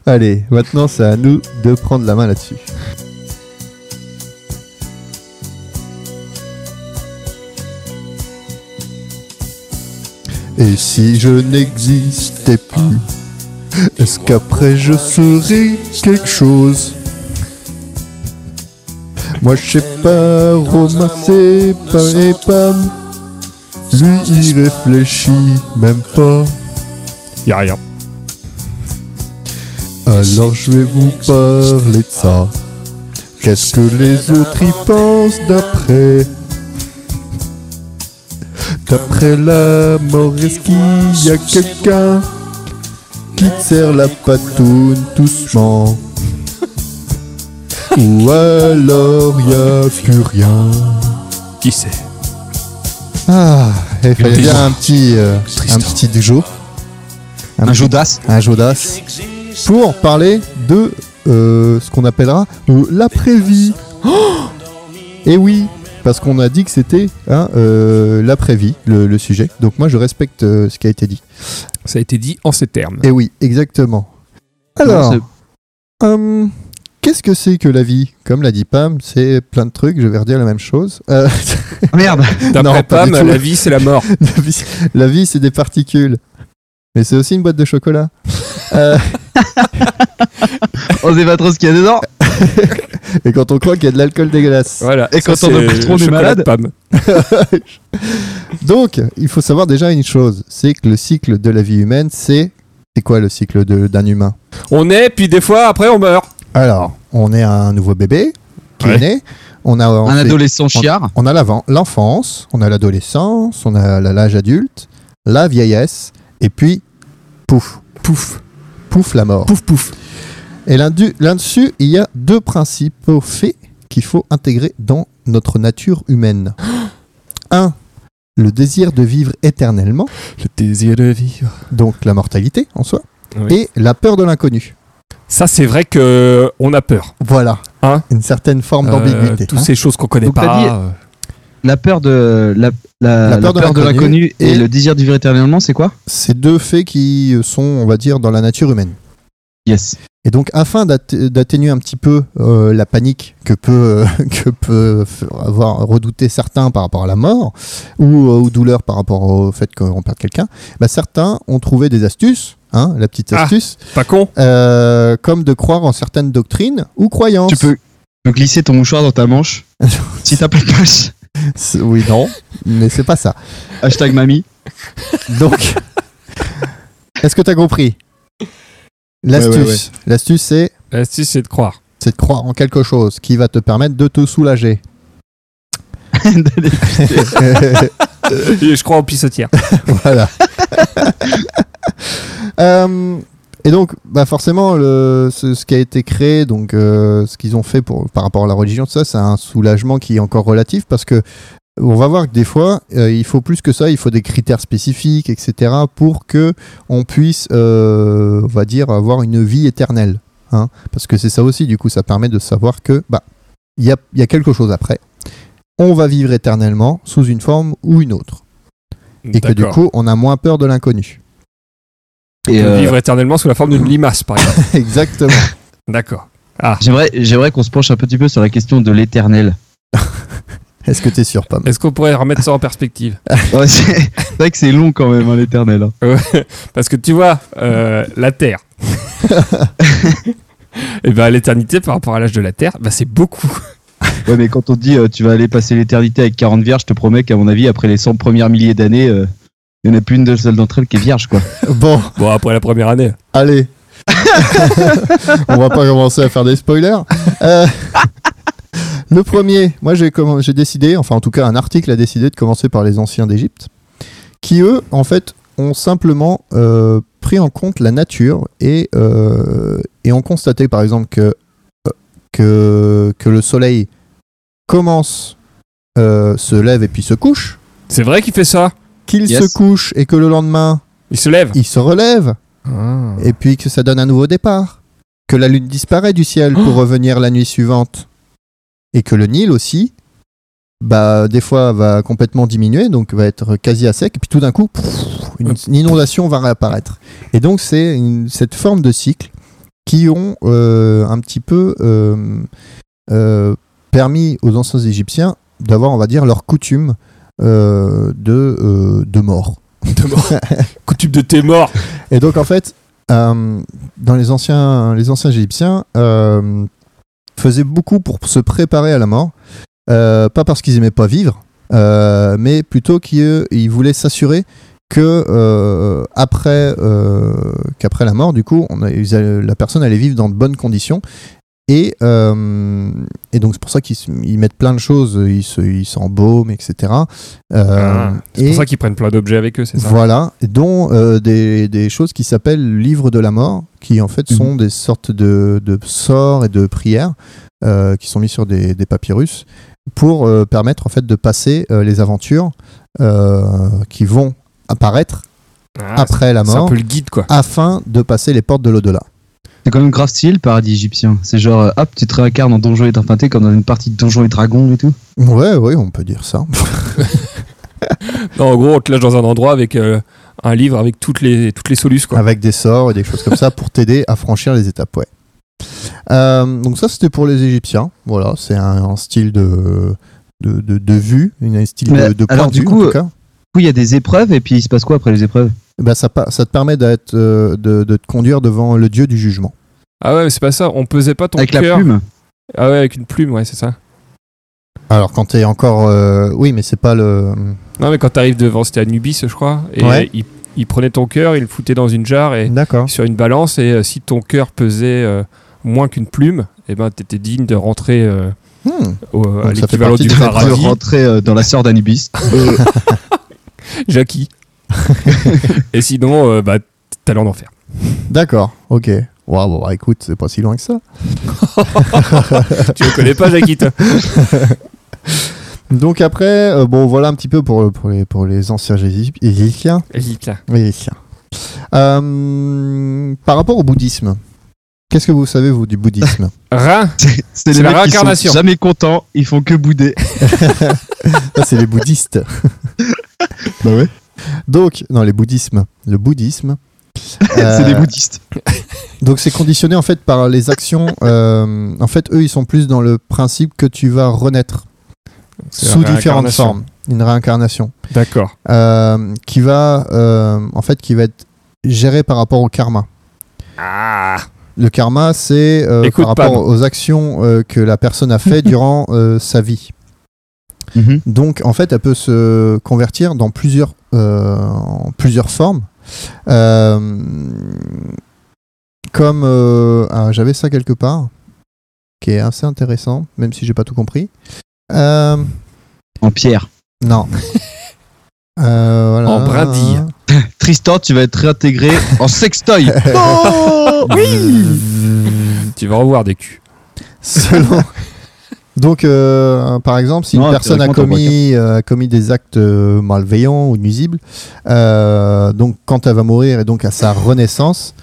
Speaker 3: allez. Maintenant, c'est à nous de prendre la main là-dessus. Et si je n'existais plus, est-ce qu'après je serais quelque chose? Moi je sais pas ramasser pain et pommes. Lui il réfléchit même pas.
Speaker 2: Y a rien.
Speaker 3: Alors je vais vous parler de ça. Qu'est-ce que les autres y pensent d'après? D'après la mort, est-ce qu'il y a quelqu'un qui te serre la patoune doucement Ou alors y a plus rien
Speaker 2: Qui sait
Speaker 3: Ah, il fallait
Speaker 2: Tristan.
Speaker 3: bien un petit, euh, un petit.
Speaker 1: Un
Speaker 3: petit-
Speaker 1: Jodas.
Speaker 3: un Jodas, pour parler de euh, ce qu'on appellera euh, l'après-vie. Et oui, parce qu'on a dit que c'était hein, euh, l'après-vie, le, le sujet. Donc moi, je respecte euh, ce qui a été dit.
Speaker 2: Ça a été dit en ces termes.
Speaker 3: Et oui, exactement. Alors, hum, qu'est-ce que c'est que la vie? Comme l'a dit Pam, c'est plein de trucs, je vais redire la même chose. Euh,
Speaker 1: c'est- Merde.
Speaker 3: Non,
Speaker 2: D'après Pam, la vie c'est la mort.
Speaker 3: la vie, la vie, c'est des particules. Mais c'est aussi une boîte de chocolat. Euh,
Speaker 1: On sait pas trop ce qu'il y a dedans.
Speaker 3: Et quand on croit qu'il y a de l'alcool dégueulasse.
Speaker 2: Voilà.
Speaker 1: Et quand
Speaker 2: Ça,
Speaker 1: on a plus trop, on est malade.
Speaker 3: Donc, il faut savoir déjà une chose, c'est que le cycle de la vie humaine, c'est... C'est quoi le cycle d'un humain?
Speaker 2: On est, puis des fois après on meurt.
Speaker 3: Alors, on est un nouveau bébé qui
Speaker 2: Ouais.
Speaker 3: est né. On a,
Speaker 1: Un adolescent chiard.
Speaker 3: on a l'avant- l'enfance, on a l'adolescence, on a l'âge adulte, la vieillesse, et puis, pouf,
Speaker 2: Pouf,
Speaker 3: pouf la mort.
Speaker 2: pouf, pouf.
Speaker 3: Et là-dessus, il y a deux principaux faits qu'il faut intégrer dans notre nature humaine. Un, le désir de vivre éternellement,
Speaker 2: Le désir de vivre.
Speaker 3: donc la mortalité en soi,
Speaker 2: Oui.
Speaker 3: et la peur de l'inconnu.
Speaker 2: Ça c'est vrai que on a peur.
Speaker 3: Voilà.
Speaker 2: Hein?
Speaker 3: Une certaine forme d'ambiguïté.
Speaker 2: Euh, toutes
Speaker 3: hein.
Speaker 2: ces choses qu'on connaît
Speaker 1: Donc,
Speaker 2: pas.
Speaker 1: dit-
Speaker 2: euh,
Speaker 1: La peur de la, la,
Speaker 3: La
Speaker 1: la
Speaker 3: peur
Speaker 1: peur,
Speaker 3: de
Speaker 1: de
Speaker 3: l'inconnu
Speaker 1: l'inconnu et,
Speaker 3: et-
Speaker 1: le désir de vivre éternellement, c'est quoi?
Speaker 3: C'est deux faits qui sont, on va dire, dans la nature humaine.
Speaker 1: Yes.
Speaker 3: Et donc, afin d'atténuer un petit peu euh, la panique que peut, que peut avoir redouté certains par rapport à la mort ou euh, aux douleurs par rapport au fait qu'on perde quelqu'un, bah, certains ont trouvé des astuces, hein, la petite
Speaker 2: Ah.
Speaker 3: astuce,
Speaker 2: Pas con.
Speaker 3: euh, comme de croire en certaines doctrines ou croyances.
Speaker 1: Tu peux, peux glisser ton mouchoir dans ta manche. si t'as pas de poche.
Speaker 3: Oui, non, mais c'est pas ça.
Speaker 1: Hashtag mamie.
Speaker 3: Donc, est-ce que tu as compris? L'astuce,
Speaker 1: Ouais, ouais, ouais.
Speaker 3: l'astuce, c'est
Speaker 2: L'astuce c'est de croire.
Speaker 3: c'est de croire en quelque chose qui va te permettre de te soulager.
Speaker 2: Je crois en pissotière.
Speaker 3: voilà. Euh, et donc, bah forcément, le, ce, ce qui a été créé, donc euh, ce qu'ils ont fait pour, par rapport à la religion, ça, c'est un soulagement qui est encore relatif parce que on va voir que des fois, euh, il faut plus que ça, il faut des critères spécifiques, etc., pour que on puisse, euh, on va dire, avoir une vie éternelle. hein. parce que c'est ça aussi, du coup, ça permet de savoir que, bah, il y a, il y a quelque chose après. On va vivre éternellement sous une forme ou une autre et que du coup on a moins peur de l'inconnu.
Speaker 2: On
Speaker 1: Et
Speaker 2: peut
Speaker 1: euh,
Speaker 2: vivre éternellement sous la forme d'une limace par exemple.
Speaker 3: Exactement.
Speaker 2: D'accord. Ah.
Speaker 1: j'aimerais, j'aimerais qu'on se penche un petit peu sur la question de l'éternel.
Speaker 3: Est-ce que t'es sûr, Pam
Speaker 2: Est-ce qu'on pourrait remettre ça en perspective
Speaker 1: Ouais, c'est vrai que c'est long quand même, hein, l'éternel. hein.
Speaker 2: Parce que tu vois, euh, la Terre. Et ben l'éternité par rapport à l'âge de la Terre, bah, c'est beaucoup.
Speaker 1: Ouais, mais quand on te dit euh, tu vas aller passer l'éternité avec 40 vierges, je te promets qu'à mon avis, après les 100 premières milliers d'années, euh, il n'y en a plus une de- seule d'entre elles qui est vierge, quoi.
Speaker 3: Bon,
Speaker 2: Bon, après la première année.
Speaker 3: allez. on va pas commencer à faire des spoilers. Euh, le premier, moi j'ai décidé, enfin en tout cas un article a décidé de commencer par les anciens d'Égypte, qui eux, en fait, ont simplement euh, pris en compte la nature et, euh, et ont constaté par exemple que, euh, que, que le soleil commence, euh, se lève et puis se couche,
Speaker 2: C'est vrai qu'il fait ça?
Speaker 3: Qu'il
Speaker 1: Yes.
Speaker 3: se couche et que le lendemain
Speaker 2: Il se lève?
Speaker 3: il se relève
Speaker 2: Ah.
Speaker 3: et puis que ça donne un nouveau départ. Que la lune disparaît du ciel pour revenir la nuit suivante. Et que le Nil aussi, bah, des fois va complètement diminuer, donc va être quasi à sec, et puis tout d'un coup, une, inondation va réapparaître. Et donc c'est cette forme de cycle qui ont euh, un petit peu euh, euh, permis aux anciens Égyptiens d'avoir, on va dire, leur coutume de, de mort.
Speaker 2: De mort. Coutume de tes morts.
Speaker 3: Et donc en fait, dans les anciens, les anciens Égyptiens, faisaient beaucoup pour se préparer à la mort. Euh, pas parce qu'ils aimaient pas vivre, euh, mais plutôt qu'ils ils voulaient s'assurer que euh, après qu'après la mort, du coup, la personne allait vivre dans de bonnes conditions. Et, euh, et donc c'est pour ça qu'ils se- ils mettent plein de choses, ils se- s'embaument, etc. Euh,
Speaker 2: Ah, c'est
Speaker 3: et-
Speaker 2: pour ça qu'ils prennent plein d'objets avec eux, c'est ça?
Speaker 3: Voilà, dont euh, des, des choses qui s'appellent livres de la mort, qui en fait sont des sortes de, de sorts et de prières qui sont mis sur des, des papyrus pour permettre en fait de passer les aventures qui vont apparaître
Speaker 2: Ah,
Speaker 3: après la
Speaker 2: C'est un
Speaker 3: mort
Speaker 2: peu le guide, quoi.
Speaker 3: afin de passer les portes de l'au-delà.
Speaker 1: C'est quand même grave style, paradis égyptien. C'est genre, euh, hop, tu te réincarnes en Donjons et comme dans une partie de Donjons et Dragons et tout.
Speaker 3: Ouais, ouais, on peut dire ça.
Speaker 2: Non, en gros, on te lâche dans un endroit avec euh, un livre avec toutes les, toutes les solutions, quoi.
Speaker 3: avec des sorts et des choses comme ça pour t'aider à franchir les étapes. Ouais. Euh, donc ça c'était pour les Égyptiens. Voilà, c'est un, un style de de, de, de vue, un style
Speaker 1: Mais
Speaker 3: de, de point
Speaker 1: alors,
Speaker 3: de
Speaker 1: du
Speaker 3: vue
Speaker 1: coup,
Speaker 3: en tout cas.
Speaker 1: Du coup, il y a des épreuves et puis il se passe quoi après les épreuves?
Speaker 3: Ben, ça, te permet d'être euh, de, de te conduire devant le dieu du jugement.
Speaker 2: Ah ouais, mais c'est pas ça. On pesait pas ton
Speaker 1: Avec la
Speaker 2: cœur.
Speaker 1: plume
Speaker 2: Ah ouais, avec une plume, ouais, c'est ça.
Speaker 3: Alors quand t'es encore, euh, oui, mais c'est pas le.
Speaker 2: Non, mais quand t'arrives devant, c'était Anubis, je crois. Et
Speaker 3: Ouais.
Speaker 2: il, il prenait ton cœur, il le foutait dans une jarre et sur une balance. Et euh, si ton cœur pesait euh, moins qu'une plume, eh ben, t'étais digne de rentrer euh,
Speaker 3: Hmm.
Speaker 2: au- à
Speaker 3: ça fait
Speaker 2: l'équivalent
Speaker 3: partie
Speaker 2: du
Speaker 3: de la
Speaker 1: de
Speaker 2: paradis.
Speaker 1: rentrer euh, dans la sœur d'Anubis.
Speaker 2: Jackie. et sinon, euh, bah, t'allais en enfer.
Speaker 3: D'accord. Ok. Waouh, bon, bah, écoute, c'est pas si loin que ça.
Speaker 2: tu le connais pas, toi
Speaker 3: Donc après, euh, bon, voilà un petit peu pour, pour, les, pour les anciens Égyp- Égyptiens.
Speaker 2: Égyptien.
Speaker 3: Égyptiens. Euh, par rapport au bouddhisme, qu'est-ce que vous savez, vous, du bouddhisme?
Speaker 2: Rin
Speaker 1: C'est les
Speaker 2: la
Speaker 1: mecs qui sont jamais contents, ils font que bouder.
Speaker 3: Ça, c'est les bouddhistes.
Speaker 1: Bah ouais.
Speaker 3: Donc, non, les bouddhismes. Le bouddhisme.
Speaker 1: C'est
Speaker 3: euh,
Speaker 1: des bouddhistes.
Speaker 3: Donc, c'est conditionné en fait par les actions. euh, en fait, eux, ils sont plus dans le principe que tu vas renaître sous différentes formes. Une réincarnation.
Speaker 2: D'accord.
Speaker 3: Euh, qui va, euh, en fait, qui va être gérée par rapport au karma.
Speaker 2: Ah
Speaker 3: Le karma, c'est euh, par rapport aux actions euh, que la personne a fait durant euh, sa vie.
Speaker 1: Mhm.
Speaker 3: Donc, en fait, elle peut se convertir dans plusieurs, euh, en plusieurs formes. Euh, comme euh, ah, j'avais ça quelque part, qui est assez intéressant, même si j'ai pas tout compris. Euh,
Speaker 1: En pierre.
Speaker 3: non. Euh, voilà.
Speaker 2: En brindille.
Speaker 1: Tristan, tu vas être réintégré en sextoy. Oh
Speaker 3: Oui.
Speaker 2: Tu vas revoir des culs.
Speaker 3: Selon. Donc, euh, par exemple, si
Speaker 1: Non,
Speaker 3: une personne a commis, euh, a commis des actes euh, malveillants ou nuisibles, euh, donc quand elle va mourir et donc à sa renaissance,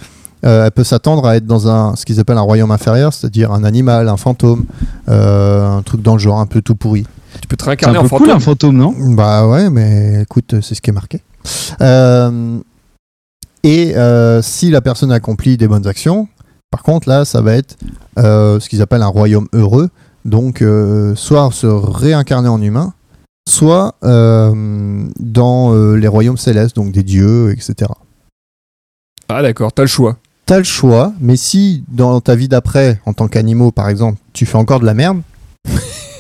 Speaker 3: euh, elle peut s'attendre à être dans un ce qu'ils appellent un royaume inférieur, c'est-à-dire un animal, un fantôme, euh, un truc dans le genre un peu tout pourri.
Speaker 2: Tu peux te réincarner
Speaker 1: un
Speaker 2: en fantôme.
Speaker 1: cool un fantôme, non?
Speaker 3: Bah ouais, mais écoute, c'est ce qui est marqué. Euh, et euh, si la personne accomplit des bonnes actions, par contre là, ça va être euh, ce qu'ils appellent un royaume heureux. Donc, euh, soit se réincarner en humain, soit euh, dans euh, les royaumes célestes, donc des dieux, etc.
Speaker 2: Ah d'accord, t'as le choix.
Speaker 3: T'as le choix, mais si dans ta vie d'après, en tant qu'animaux par exemple, tu fais encore de la merde,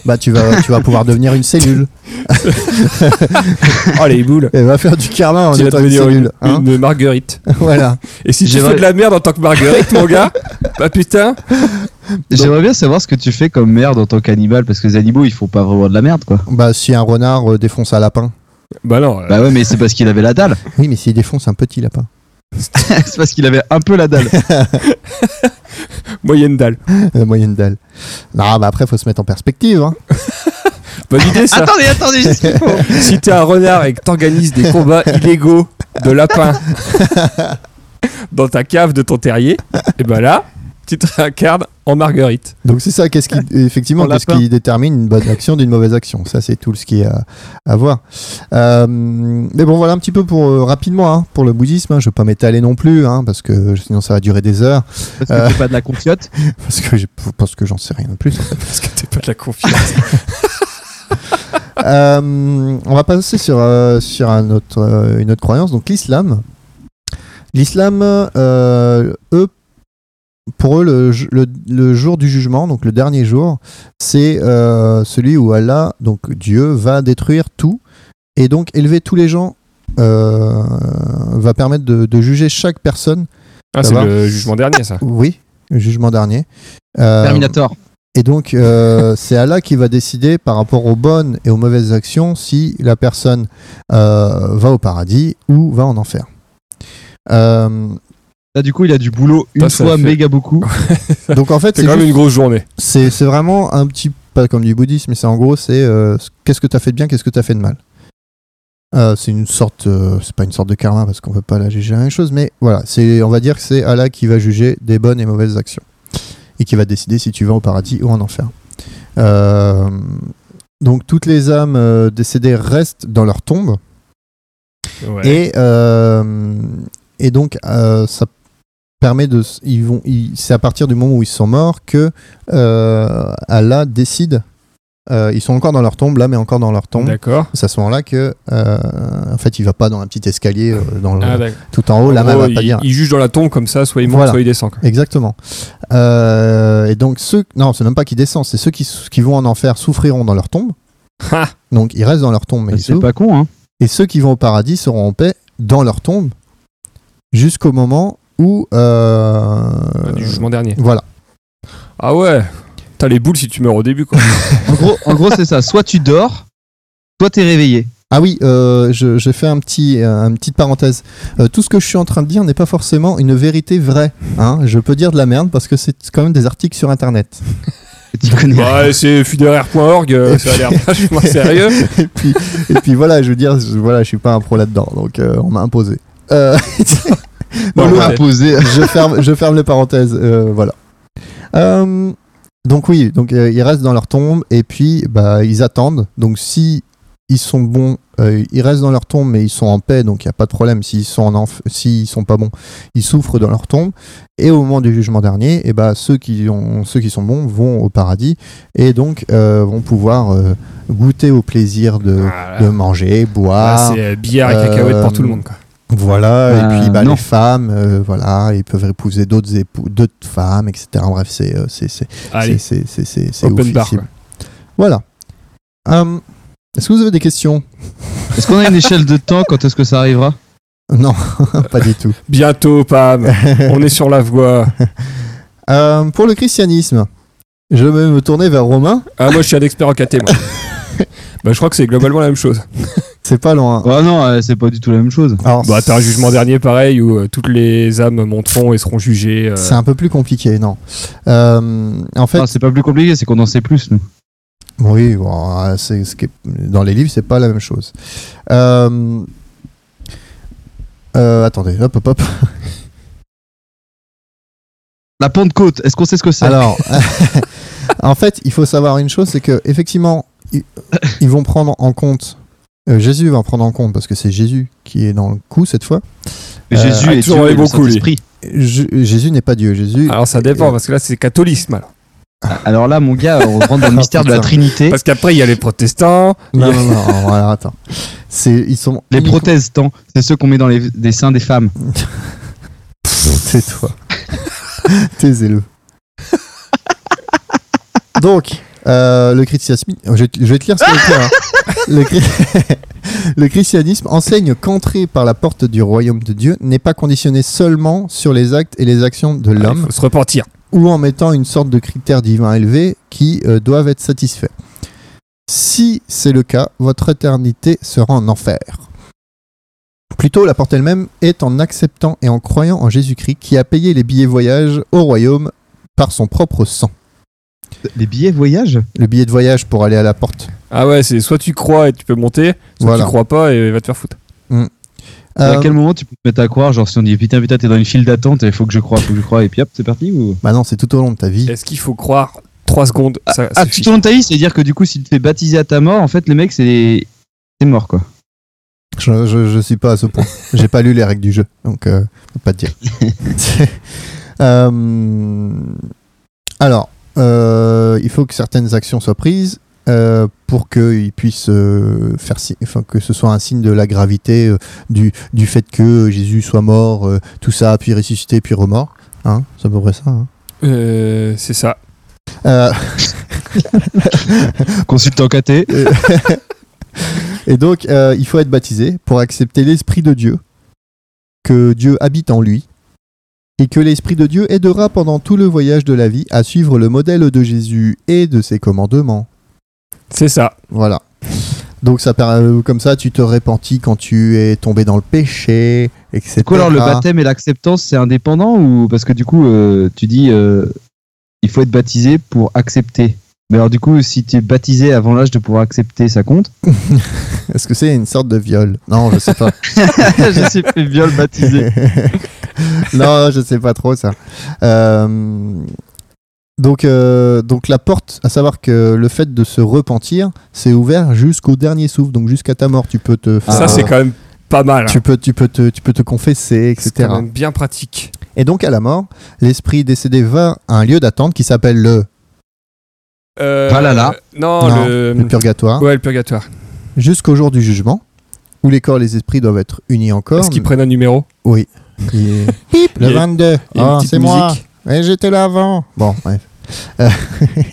Speaker 3: bah tu vas, tu vas pouvoir devenir une cellule.
Speaker 2: Oh les boules
Speaker 3: Et va faire du karma en
Speaker 2: Tu
Speaker 3: étant une
Speaker 2: devenir
Speaker 3: cellule.
Speaker 2: une,
Speaker 3: hein.
Speaker 2: une marguerite.
Speaker 3: voilà.
Speaker 2: Et si tu fais de la merde en tant que marguerite, mon gars, bah putain,
Speaker 1: J'aimerais bien savoir ce que tu fais comme merde en tant qu'animal, parce que les animaux, ils font pas vraiment de la merde, quoi.
Speaker 3: Bah, si un renard euh, défonce un lapin.
Speaker 2: bah non, euh,
Speaker 1: Bah ouais, mais c'est parce qu'il avait la dalle.
Speaker 3: Oui, mais s'il défonce un petit lapin.
Speaker 1: c'est parce qu'il avait un peu la dalle.
Speaker 2: moyenne dalle.
Speaker 3: La moyenne dalle. Non, bah après, faut se mettre en perspective. Hein.
Speaker 2: Bonne idée ça.
Speaker 1: attendez, attendez, juste qu'il faut.
Speaker 2: si t'es un renard et que t'organises des combats illégaux de lapins dans ta cave de ton terrier, et ben là, tu te réincarnes en marguerite.
Speaker 3: Donc, c'est ça, qu'est-ce qui, effectivement,
Speaker 1: En
Speaker 3: qu'est-ce qui détermine une bonne action d'une mauvaise action. Ça, c'est tout ce qui est à, à voir. Euh, mais bon, voilà un petit peu pour, euh, rapidement, hein, pour le bouddhisme. hein. Je vais pas m'étaler non plus, hein, parce que sinon, ça va durer des heures.
Speaker 1: Parce
Speaker 3: Euh.
Speaker 1: que t'es pas de la confiote.
Speaker 3: Parce que, parce que j'en sais rien de plus.
Speaker 2: Parce que t'es pas de la confiance.
Speaker 3: Euh, on va passer sur, euh, sur un autre, euh, une autre croyance, donc l'islam. L'islam, euh, eux, pour eux, le, ju- le- le jour du jugement, donc le dernier jour, c'est euh, celui où Allah, donc Dieu, va détruire tout et donc élever tous les gens, euh, va permettre de, de juger chaque personne.
Speaker 2: Ah, c'est le jugement dernier, ça.
Speaker 3: Oui, le jugement dernier. Euh,
Speaker 1: Terminator.
Speaker 3: et donc, euh, c'est Allah qui va décider par rapport aux bonnes et aux mauvaises actions si la personne euh, va au paradis ou va en enfer. Euh,
Speaker 1: Là, du coup, il a du boulot une
Speaker 2: Ça, ça
Speaker 1: fois
Speaker 2: fait-
Speaker 1: méga beaucoup.
Speaker 3: donc, en fait,
Speaker 2: C'est quand même
Speaker 3: juste-
Speaker 2: une grosse journée.
Speaker 3: c'est c'est vraiment un petit, pas comme du bouddhisme, mais c'est en gros, c'est euh, qu'est-ce que tu as fait de bien, qu'est-ce que tu as fait de mal. Euh, c'est une sorte, euh, c'est pas une sorte de karma parce qu'on peut pas la juger la même chose, mais voilà, c'est, on va dire que c'est Allah qui va juger des bonnes et mauvaises actions et qui va décider si tu vas au paradis ou en enfer. Euh, donc toutes les âmes euh, décédées restent dans leur tombe
Speaker 2: Ouais.
Speaker 3: et euh, et donc euh, ça permet de, ils vont, ils- c'est à partir du moment où ils sont morts que euh, Allah décide. euh, ils sont encore dans leur tombe là, mais encore dans leur tombe.
Speaker 2: D'accord.
Speaker 3: C'est à ce moment-là que, euh, en fait, il va pas dans un petit escalier euh, dans le-
Speaker 2: Ah,
Speaker 3: tout en haut.
Speaker 2: En
Speaker 3: La main
Speaker 2: gros,
Speaker 3: va pas
Speaker 2: il,
Speaker 3: dire.
Speaker 2: il juge dans la tombe comme ça, soit il monte,
Speaker 3: Voilà.
Speaker 2: soit il descend. quoi.
Speaker 3: Exactement. Euh, et donc ceux, non, c'est même pas qui descendent, c'est ceux qui, vont en enfer souffriront dans leur tombe.
Speaker 2: Ah,
Speaker 3: Donc ils restent dans leur tombe, mais ils
Speaker 1: C'est pas con, hein.
Speaker 3: Et ceux qui vont au paradis seront en paix dans leur tombe jusqu'au moment où. euh,
Speaker 2: du jugement dernier.
Speaker 3: Voilà.
Speaker 2: Ah ouais. T'as les boules si tu meurs au début, quoi.
Speaker 1: En gros, en gros c'est ça. Soit tu dors, soit t'es réveillé.
Speaker 3: Ah oui, euh, je, je fais un petit, euh, une petite parenthèse. Euh, tout ce que je suis en train de dire n'est pas forcément une vérité vraie. Hein. Je peux dire de la merde parce que c'est quand même des articles sur Internet.
Speaker 2: Bah, c'est funéraire.org, euh, ça a l'air vachement sérieux.
Speaker 3: et, puis, et puis voilà, je veux dire, je, voilà, je suis pas un pro là-dedans, donc euh, on m'a imposé.
Speaker 1: On l'a
Speaker 3: je ferme, je ferme les parenthèses. euh, voilà. Euh, donc oui, donc euh, ils restent dans leur tombe et puis bah ils attendent. Donc si ils sont bons, euh, ils restent dans leur tombe mais ils sont en paix, donc il y a pas de problème. S'ils sont en enf- s'ils sont pas bons, ils souffrent dans leur tombe. Et au moment du jugement dernier, et bah ceux qui ont, ceux qui sont bons vont au paradis et donc euh, vont pouvoir euh, goûter au plaisir de,
Speaker 2: Voilà.
Speaker 3: de manger,
Speaker 2: Là,
Speaker 3: boire.
Speaker 2: c'est euh, billard et cacahuètes pour tout le monde, quoi.
Speaker 3: Voilà,
Speaker 1: Euh,
Speaker 3: et puis bah, les femmes, euh, voilà, ils peuvent épouser d'autres époux, d'autres femmes, etc. Bref, c'est c'est c'est
Speaker 2: open bar.
Speaker 3: Voilà. Hum, est-ce que vous avez des questions?
Speaker 1: Est-ce qu'on a une échelle de temps? Quand est-ce que ça arrivera?
Speaker 3: Non, pas du tout.
Speaker 2: Bientôt, Pam. On est sur la voie.
Speaker 3: Hum, pour le christianisme, je vais me tourner vers Romain.
Speaker 2: Ah, moi, je suis un expert en KT, moi. bah, je crois que c'est globalement la même chose.
Speaker 3: C'est pas loin.
Speaker 1: Oh non, euh, c'est pas du tout la même chose.
Speaker 3: Alors,
Speaker 2: Bah, t'as un jugement dernier pareil où euh, toutes les âmes monteront et seront jugées. euh,
Speaker 3: c'est un peu plus compliqué, non. En fait,
Speaker 1: Ah, c'est pas plus compliqué, c'est qu'on en sait plus, nous.
Speaker 3: Oui, bon, euh, c'est ce qui est- dans les livres, c'est pas la même chose. Euh, euh, attendez, hop, hop, hop.
Speaker 1: La Pentecôte, est-ce qu'on sait ce que c'est?
Speaker 3: Alors, en fait, il faut savoir une chose, c'est que effectivement, ils, ils vont prendre en compte. Euh, Jésus va en prendre en compte parce que c'est Jésus qui est dans le coup cette fois.
Speaker 1: Jésus
Speaker 2: euh,
Speaker 1: est
Speaker 2: toujours
Speaker 1: Dieu et le. Saint-Esprit.
Speaker 3: Je- Jésus n'est pas Dieu. Jésus.
Speaker 2: Alors, ça dépend, parce que là, c'est catholisme. Alors.
Speaker 1: Alors là, mon gars, on rentre dans le mystère de la. Trinité.
Speaker 2: Parce qu'après, il y a les protestants.
Speaker 3: Non, non, non, attends. C'est, ils sont.
Speaker 1: Les
Speaker 3: uniquement-
Speaker 1: protestants, c'est ceux qu'on met dans les des seins des femmes.
Speaker 3: Tais-toi. Taisez-le. Donc, euh, le christianisme. Je vais, te- je vais te lire ce qu'il y a écrit, hein. le, chri- le christianisme enseigne qu'entrer par la porte du royaume de Dieu n'est pas conditionné seulement sur les actes et les actions de l'homme
Speaker 2: se repentir.
Speaker 3: ou en mettant une sorte de critères divins élevés qui euh, doivent être satisfaits. Si c'est le cas, votre éternité sera en enfer. Plutôt, la porte elle-même est en acceptant et en croyant en Jésus-Christ qui a payé les billets voyage au royaume par son propre sang.
Speaker 1: Les billets voyage
Speaker 3: Le billet de voyage pour aller à la porte.
Speaker 2: Ah ouais, c'est soit tu crois et tu peux monter, soit
Speaker 3: Voilà.
Speaker 2: tu crois pas et va te faire foutre.
Speaker 1: À
Speaker 3: Euh,
Speaker 1: quel moment tu peux te mettre à croire Genre, si on dit putain, putain, t'es dans une file d'attente, il faut que je croie, faut que je crois, et puis hop, c'est parti ou...
Speaker 3: Bah non, c'est tout au long de ta vie.
Speaker 2: Est-ce qu'il faut croire 3 secondes? Ça,
Speaker 1: Ah,
Speaker 2: suffit.
Speaker 1: tout au long de ta vie, c'est-à-dire que du coup, si tu te fais baptiser à ta mort, en fait, les mecs, c'est mort quoi.
Speaker 3: Je, je, je suis pas à ce point. J'ai pas lu les règles du jeu, donc euh, pas te dire. Euh, alors, il faut que certaines actions soient prises euh, pour puissent euh, faire, enfin que ce soit un signe de la gravité euh, du, du fait que Jésus soit mort, euh, tout ça, puis ressuscité, puis remort. Hein, c'est à peu près ça. hein.
Speaker 2: Euh, c'est ça.
Speaker 3: Euh,
Speaker 1: Consultant KT.
Speaker 3: et donc, euh, il faut être baptisé pour accepter l'Esprit de Dieu, que Dieu habite en lui, et que l'Esprit de Dieu aidera pendant tout le voyage de la vie à suivre le modèle de Jésus et de ses commandements.
Speaker 2: C'est ça.
Speaker 3: Voilà. Donc ça euh, comme ça tu te repentis quand tu es tombé dans le péché, etc.
Speaker 1: Du coup, alors le baptême et l'acceptance, c'est indépendant ou parce que du coup, euh, tu dis, euh, il faut être baptisé pour accepter? Mais alors du coup, si tu es baptisé avant l'âge de pouvoir accepter, ça compte?
Speaker 3: Est-ce que c'est une sorte de viol? Non, je sais pas.
Speaker 1: Je suis fait viol baptisé.
Speaker 3: non, je sais pas trop ça. Euh, donc, euh, donc la porte, à savoir que le fait de se repentir, c'est ouvert jusqu'au dernier souffle, donc jusqu'à ta mort. Tu peux te, faire-
Speaker 2: Ça, c'est quand même pas mal. hein.
Speaker 3: tu peux, tu peux te, tu peux te confesser,
Speaker 2: C'est
Speaker 3: etc.
Speaker 2: quand même bien pratique.
Speaker 3: Et donc à la mort, l'esprit décédé va à un lieu d'attente qui s'appelle le,
Speaker 2: Euh,
Speaker 1: Valhalla.
Speaker 2: Non,
Speaker 3: Non,
Speaker 2: le...
Speaker 3: le purgatoire,
Speaker 2: Ouais, le purgatoire.
Speaker 3: jusqu'au jour du jugement, où les corps et les esprits doivent être unis encore.
Speaker 2: Est-ce qu'ils prennent un numéro?
Speaker 3: Oui. Et- Pip, le
Speaker 2: a-
Speaker 3: 22.
Speaker 2: Il y a une
Speaker 3: Ah, c'est moi.
Speaker 2: musique.
Speaker 3: Ouais, j'étais là avant. Bon, bref. Euh,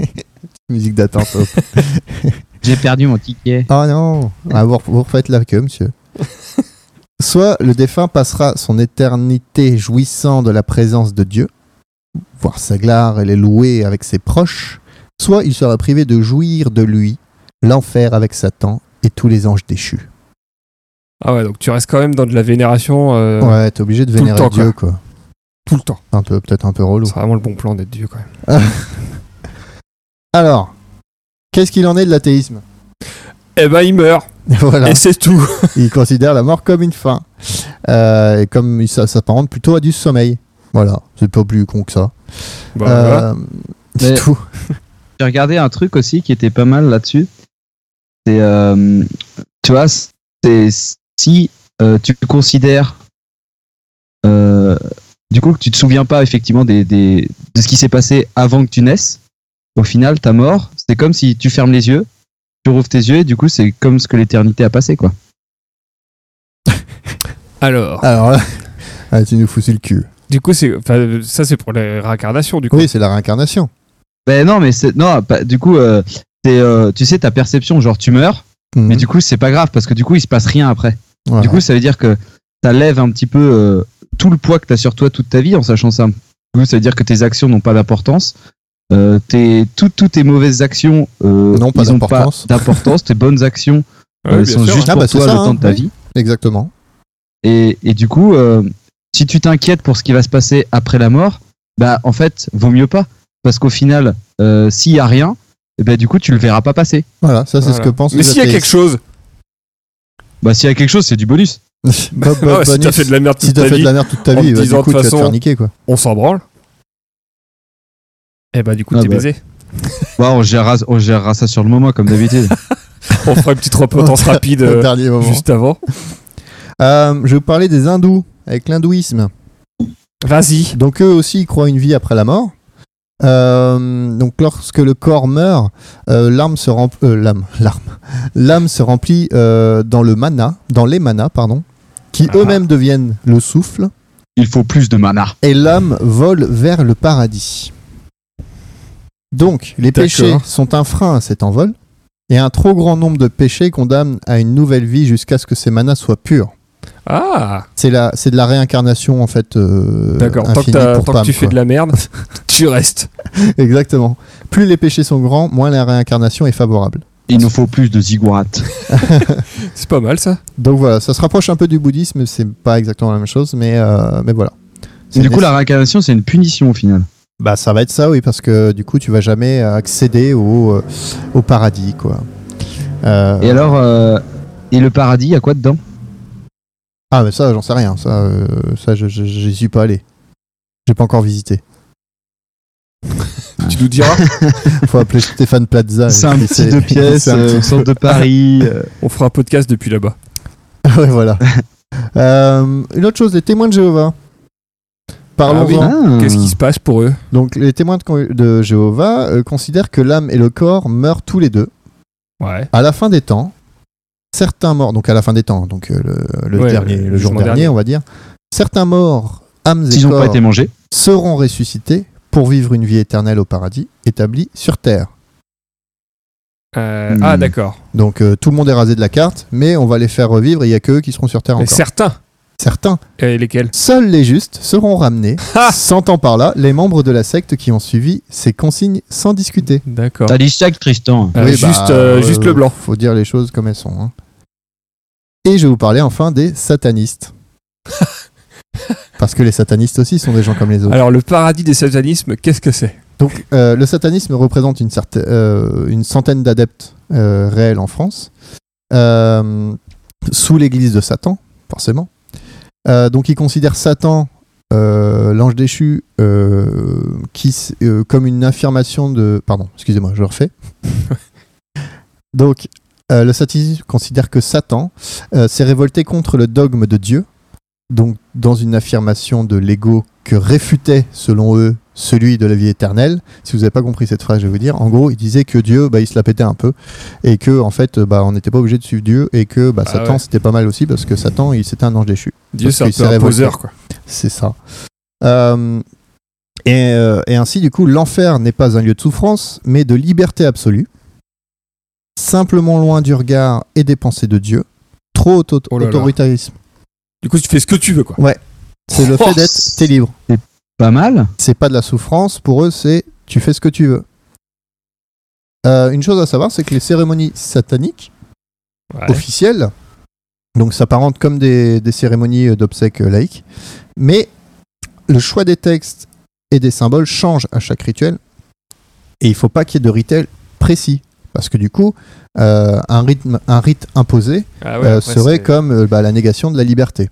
Speaker 3: musique d'attente. oh.
Speaker 1: J'ai perdu mon ticket.
Speaker 3: Oh non, ah, vous, vous refaites la queue, monsieur. Soit le défunt passera son éternité jouissant de la présence de Dieu, voir sa gloire et les louer avec ses proches, soit il sera privé de jouir de lui, l'enfer avec Satan et tous les anges déchus.
Speaker 2: Ah ouais, donc tu restes quand même dans de la vénération euh,
Speaker 3: Ouais, t'es obligé de vénérer
Speaker 2: temps,
Speaker 3: Dieu, quoi.
Speaker 2: tout le temps.
Speaker 3: Un peu, peut-être un peu relou.
Speaker 2: C'est vraiment le bon plan d'être Dieu quand même.
Speaker 3: Alors, qu'est-ce qu'il en est de l'athéisme?
Speaker 2: Eh ben, il meurt.
Speaker 3: Voilà.
Speaker 2: Et c'est tout.
Speaker 3: il considère la mort comme une fin. Euh, et comme ça s'apparente plutôt à du sommeil. Voilà, c'est pas plus con que ça.
Speaker 2: Bah, voilà.
Speaker 3: Euh, c'est tout.
Speaker 1: J'ai regardé un truc aussi qui était pas mal là-dessus. C'est, euh, tu vois, c'est si euh, tu considères, euh, du coup, que tu te souviens pas effectivement des, des- de ce qui s'est passé avant que tu naisses. Au final, ta mort, c'est comme si tu fermes les yeux, tu rouvres tes yeux et du coup, c'est comme ce que l'éternité a passé, quoi.
Speaker 2: Alors,
Speaker 3: Alors là, ah, tu nous fous sur le cul.
Speaker 2: du coup, c'est, ça c'est pour les réincarnations, du coup.
Speaker 3: Oui, c'est la réincarnation.
Speaker 1: Ben non, mais c'est non, pas- du coup, euh, c'est, euh, tu sais, ta perception, genre tu meurs,
Speaker 3: Mhm.
Speaker 1: mais du coup, c'est pas grave parce que du coup, il se passe rien après. Du coup, ça veut dire que ça lève un petit peu euh, tout le poids que tu as sur toi toute ta vie en sachant ça. Du coup, ça veut dire que tes actions n'ont pas d'importance. Euh, tes, tout- toutes tes mauvaises actions euh,
Speaker 3: N'ont pas
Speaker 1: ils
Speaker 3: d'importance.
Speaker 1: d'importance. tes bonnes actions
Speaker 2: Ouais,
Speaker 1: euh, sont
Speaker 2: sûr.
Speaker 1: juste
Speaker 3: Ah,
Speaker 1: pour
Speaker 3: bah,
Speaker 1: toi
Speaker 3: ça,
Speaker 1: le temps
Speaker 3: hein,
Speaker 1: de ta
Speaker 3: oui.
Speaker 1: vie.
Speaker 3: Exactement.
Speaker 1: Et, et du coup, euh, si tu t'inquiètes pour ce qui va se passer après la mort, bah en fait, vaut mieux pas. Parce qu'au final, euh, s'il y a rien, eh ben, du coup, tu le verras pas passer.
Speaker 3: Voilà, ça c'est
Speaker 2: Voilà.
Speaker 3: ce que pense
Speaker 2: Mais s'il y a quelque chose,
Speaker 1: Bah, s'il y a quelque chose, c'est du bonus.
Speaker 3: Bob, Bob
Speaker 2: Ah ouais, si t'as fait de la merde toute
Speaker 3: Si
Speaker 2: ta
Speaker 3: fait
Speaker 2: vie,
Speaker 3: de la merde toute ta vie,
Speaker 2: te
Speaker 3: bah, du coup tu vas te faire niquer quoi.
Speaker 2: on s'en branle. Eh bah, du coup,
Speaker 1: Ah
Speaker 2: t'es
Speaker 1: bah.
Speaker 2: baisé.
Speaker 1: Bah, on gérera, on gérera ça sur le moment, comme d'habitude.
Speaker 2: On fera une petite repentance rapide euh,
Speaker 3: dernier moment.
Speaker 2: juste avant.
Speaker 3: Euh, je vais vous parler des hindous avec l'hindouisme.
Speaker 2: Vas-y.
Speaker 3: Donc eux aussi ils croient une vie après la mort. Euh, donc lorsque le corps meurt, euh, l'âme se remplit, l'âme, l'âme, l'âme se remplit euh, dans le mana, dans les manas pardon, qui
Speaker 2: Ah.
Speaker 3: eux-mêmes deviennent le souffle,
Speaker 1: Il faut plus de mana.
Speaker 3: et l'âme vole vers le paradis. Donc les péchés sont un frein à cet envol, et un trop grand nombre de péchés condamnent à une nouvelle vie jusqu'à ce que ces manas soient purs.
Speaker 2: Ah,
Speaker 3: C'est la, c'est de la réincarnation en fait. euh,
Speaker 2: d'accord. Tant que, tant que tu fais de la merde, tu restes.
Speaker 3: Exactement. Plus les péchés sont grands, moins la réincarnation est favorable.
Speaker 1: Il nous faut plus de ziggurat.
Speaker 2: C'est pas mal ça.
Speaker 3: Donc voilà, ça se rapproche un peu du bouddhisme, c'est pas exactement la même chose, mais, euh, mais voilà. C'est
Speaker 1: Du coup, la réincarnation, c'est une punition au final.
Speaker 3: Bah ça va être ça, oui, parce que du coup tu vas jamais accéder au, euh, au paradis, quoi. Euh,
Speaker 1: Et alors, euh, et le paradis, il y a quoi dedans?
Speaker 3: Ah mais ça j'en sais rien, ça, euh, ça je, je- j'y suis pas allé. J'ai pas encore visité.
Speaker 2: Tu nous diras.
Speaker 3: Faut appeler Stéphane Plaza.
Speaker 1: C'est un
Speaker 3: Et
Speaker 1: petit deux pièces euh, centre de Paris. euh.
Speaker 2: On fera un podcast depuis là-bas.
Speaker 3: ouais, voilà. Euh, une autre chose, les témoins de Jéhovah. Parlons-en.
Speaker 2: Ah oui.
Speaker 1: Ah.
Speaker 2: Qu'est-ce qui se passe pour eux?
Speaker 3: Donc, les témoins de, de Jéhovah euh, considèrent que l'âme et le corps meurent tous les deux.
Speaker 2: Ouais.
Speaker 3: À la fin des temps, certains morts, donc à la fin des temps, donc euh, le, le
Speaker 2: Ouais,
Speaker 3: dernier,
Speaker 2: le
Speaker 3: le, jour dernier,
Speaker 2: dernier.
Speaker 3: on va dire, certains morts, âmes et corps
Speaker 1: pas été mangés.
Speaker 3: seront ressuscités pour vivre une vie éternelle au paradis établi sur Terre.
Speaker 2: Euh,
Speaker 1: Hmm.
Speaker 2: Ah, d'accord.
Speaker 3: Donc euh, tout le monde est rasé de la carte, mais on va les faire revivre et il n'y a que eux qui seront sur Terre
Speaker 2: Mais
Speaker 3: encore.
Speaker 2: certains.
Speaker 3: Certains.
Speaker 2: Et lesquels?
Speaker 3: Seuls les justes seront ramenés,
Speaker 2: Ah
Speaker 3: s'entend par là les membres de la secte qui ont suivi ces consignes sans discuter.
Speaker 2: D'accord.
Speaker 1: T'as dit chaque Tristan.
Speaker 2: Euh,
Speaker 3: Oui,
Speaker 2: juste,
Speaker 3: bah,
Speaker 2: juste le blanc.
Speaker 3: Faut dire les choses comme elles sont. hein. Et je vais vous parler enfin des satanistes. Parce que les satanistes aussi sont des gens comme les autres.
Speaker 2: Alors, le paradis des satanismes, qu'est-ce que c'est?
Speaker 3: Donc, euh, le satanisme représente une, certaine, euh, une centaine d'adeptes euh, réels en France, sous l'église de Satan, forcément. Donc, ils considèrent Satan, l'ange déchu, qui, comme une affirmation de. Pardon, excusez-moi, je refais. donc, euh, le satanisme considère que Satan euh, s'est révolté contre le dogme de Dieu, donc dans une affirmation de l'ego que réfutait, selon eux, celui de la vie éternelle. Si vous n'avez pas compris cette phrase, je vais vous dire. En gros, il disait que Dieu, bah, il se la pétait un peu et que en fait, bah, on n'était pas obligé de suivre Dieu et que bah,
Speaker 2: Ah
Speaker 3: Satan
Speaker 2: ouais.
Speaker 3: c'était pas mal aussi parce que Satan, il c'était un ange déchu.
Speaker 2: Dieu, c'est un un poseur, quoi.
Speaker 3: C'est ça. Euh, et, et ainsi, du coup, l'enfer n'est pas un lieu de souffrance, mais de liberté absolue. Simplement loin du regard et des pensées de Dieu. Trop auto-
Speaker 2: Oh là là.
Speaker 3: autoritarisme.
Speaker 2: Du coup, tu fais ce que tu veux, quoi.
Speaker 3: C'est le
Speaker 1: Oh,
Speaker 3: fait d'être,
Speaker 1: c'est-
Speaker 3: t'es libre.
Speaker 1: Pas mal.
Speaker 3: c'est pas de la souffrance. Pour eux, c'est tu fais ce que tu veux. Euh, une chose à savoir, c'est que les cérémonies sataniques
Speaker 2: Ouais.
Speaker 3: officielles, donc s'apparentent comme des, des cérémonies d'obsèques laïques, mais le choix des textes et des symboles change à chaque rituel, et il faut pas qu'il y ait de rituel précis, parce que du coup, euh, un, rythme, un rite imposé
Speaker 2: Ah ouais,
Speaker 3: euh, serait comme euh, bah, la négation de la liberté.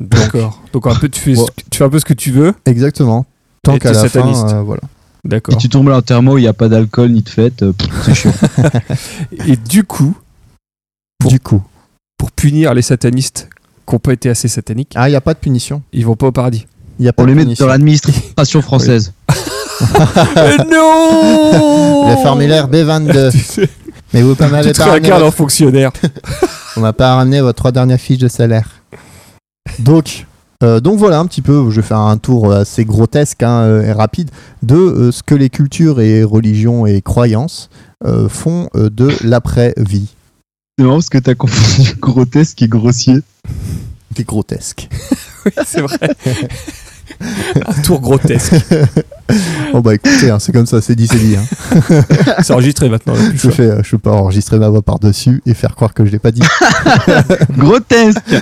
Speaker 2: D'accord. Donc, un peu, tu fais, tu fais un peu ce que tu veux.
Speaker 3: Exactement. Tant
Speaker 2: Et
Speaker 3: qu'à la
Speaker 2: sataniste.
Speaker 3: fin, euh, voilà.
Speaker 1: Si
Speaker 2: D'accord.
Speaker 1: tu tombes à l'enterrement, il n'y a pas d'alcool ni de fête, euh, c'est chiant.
Speaker 2: Et du coup, Pour-
Speaker 3: Du coup,
Speaker 2: pour punir les satanistes qui n'ont pas été assez sataniques,
Speaker 3: ah, il n'y a pas de punition.
Speaker 2: ils vont pas au paradis.
Speaker 3: Il y a pas
Speaker 1: Pour
Speaker 3: de
Speaker 1: les mettre
Speaker 3: punition.
Speaker 1: dans l'administration française.
Speaker 2: non
Speaker 3: Le formulaire B22.
Speaker 2: Tu sais,
Speaker 3: Mais vous pas
Speaker 2: tu
Speaker 3: m'avez
Speaker 2: te en
Speaker 3: votre...
Speaker 2: fonctionnaire.
Speaker 3: On m'a pas ramené vos trois dernières fiches de salaire. Donc, euh, donc voilà un petit peu. Je vais faire un tour assez grotesque hein, euh, et rapide de euh, ce que les cultures et religions et croyances euh, font euh, de l'après-vie.
Speaker 1: C'est marrant parce que t'as confondu grotesque et grossier.
Speaker 3: C'est grotesque.
Speaker 2: Oui, c'est vrai. Un tour grotesque.
Speaker 3: oh bah écoutez, hein, c'est comme ça, c'est dit, c'est dit. hein.
Speaker 2: C'est enregistré maintenant.
Speaker 3: Je fais, euh, je peux pas enregistrer ma voix par-dessus et faire croire que je l'ai pas dit.
Speaker 1: grotesque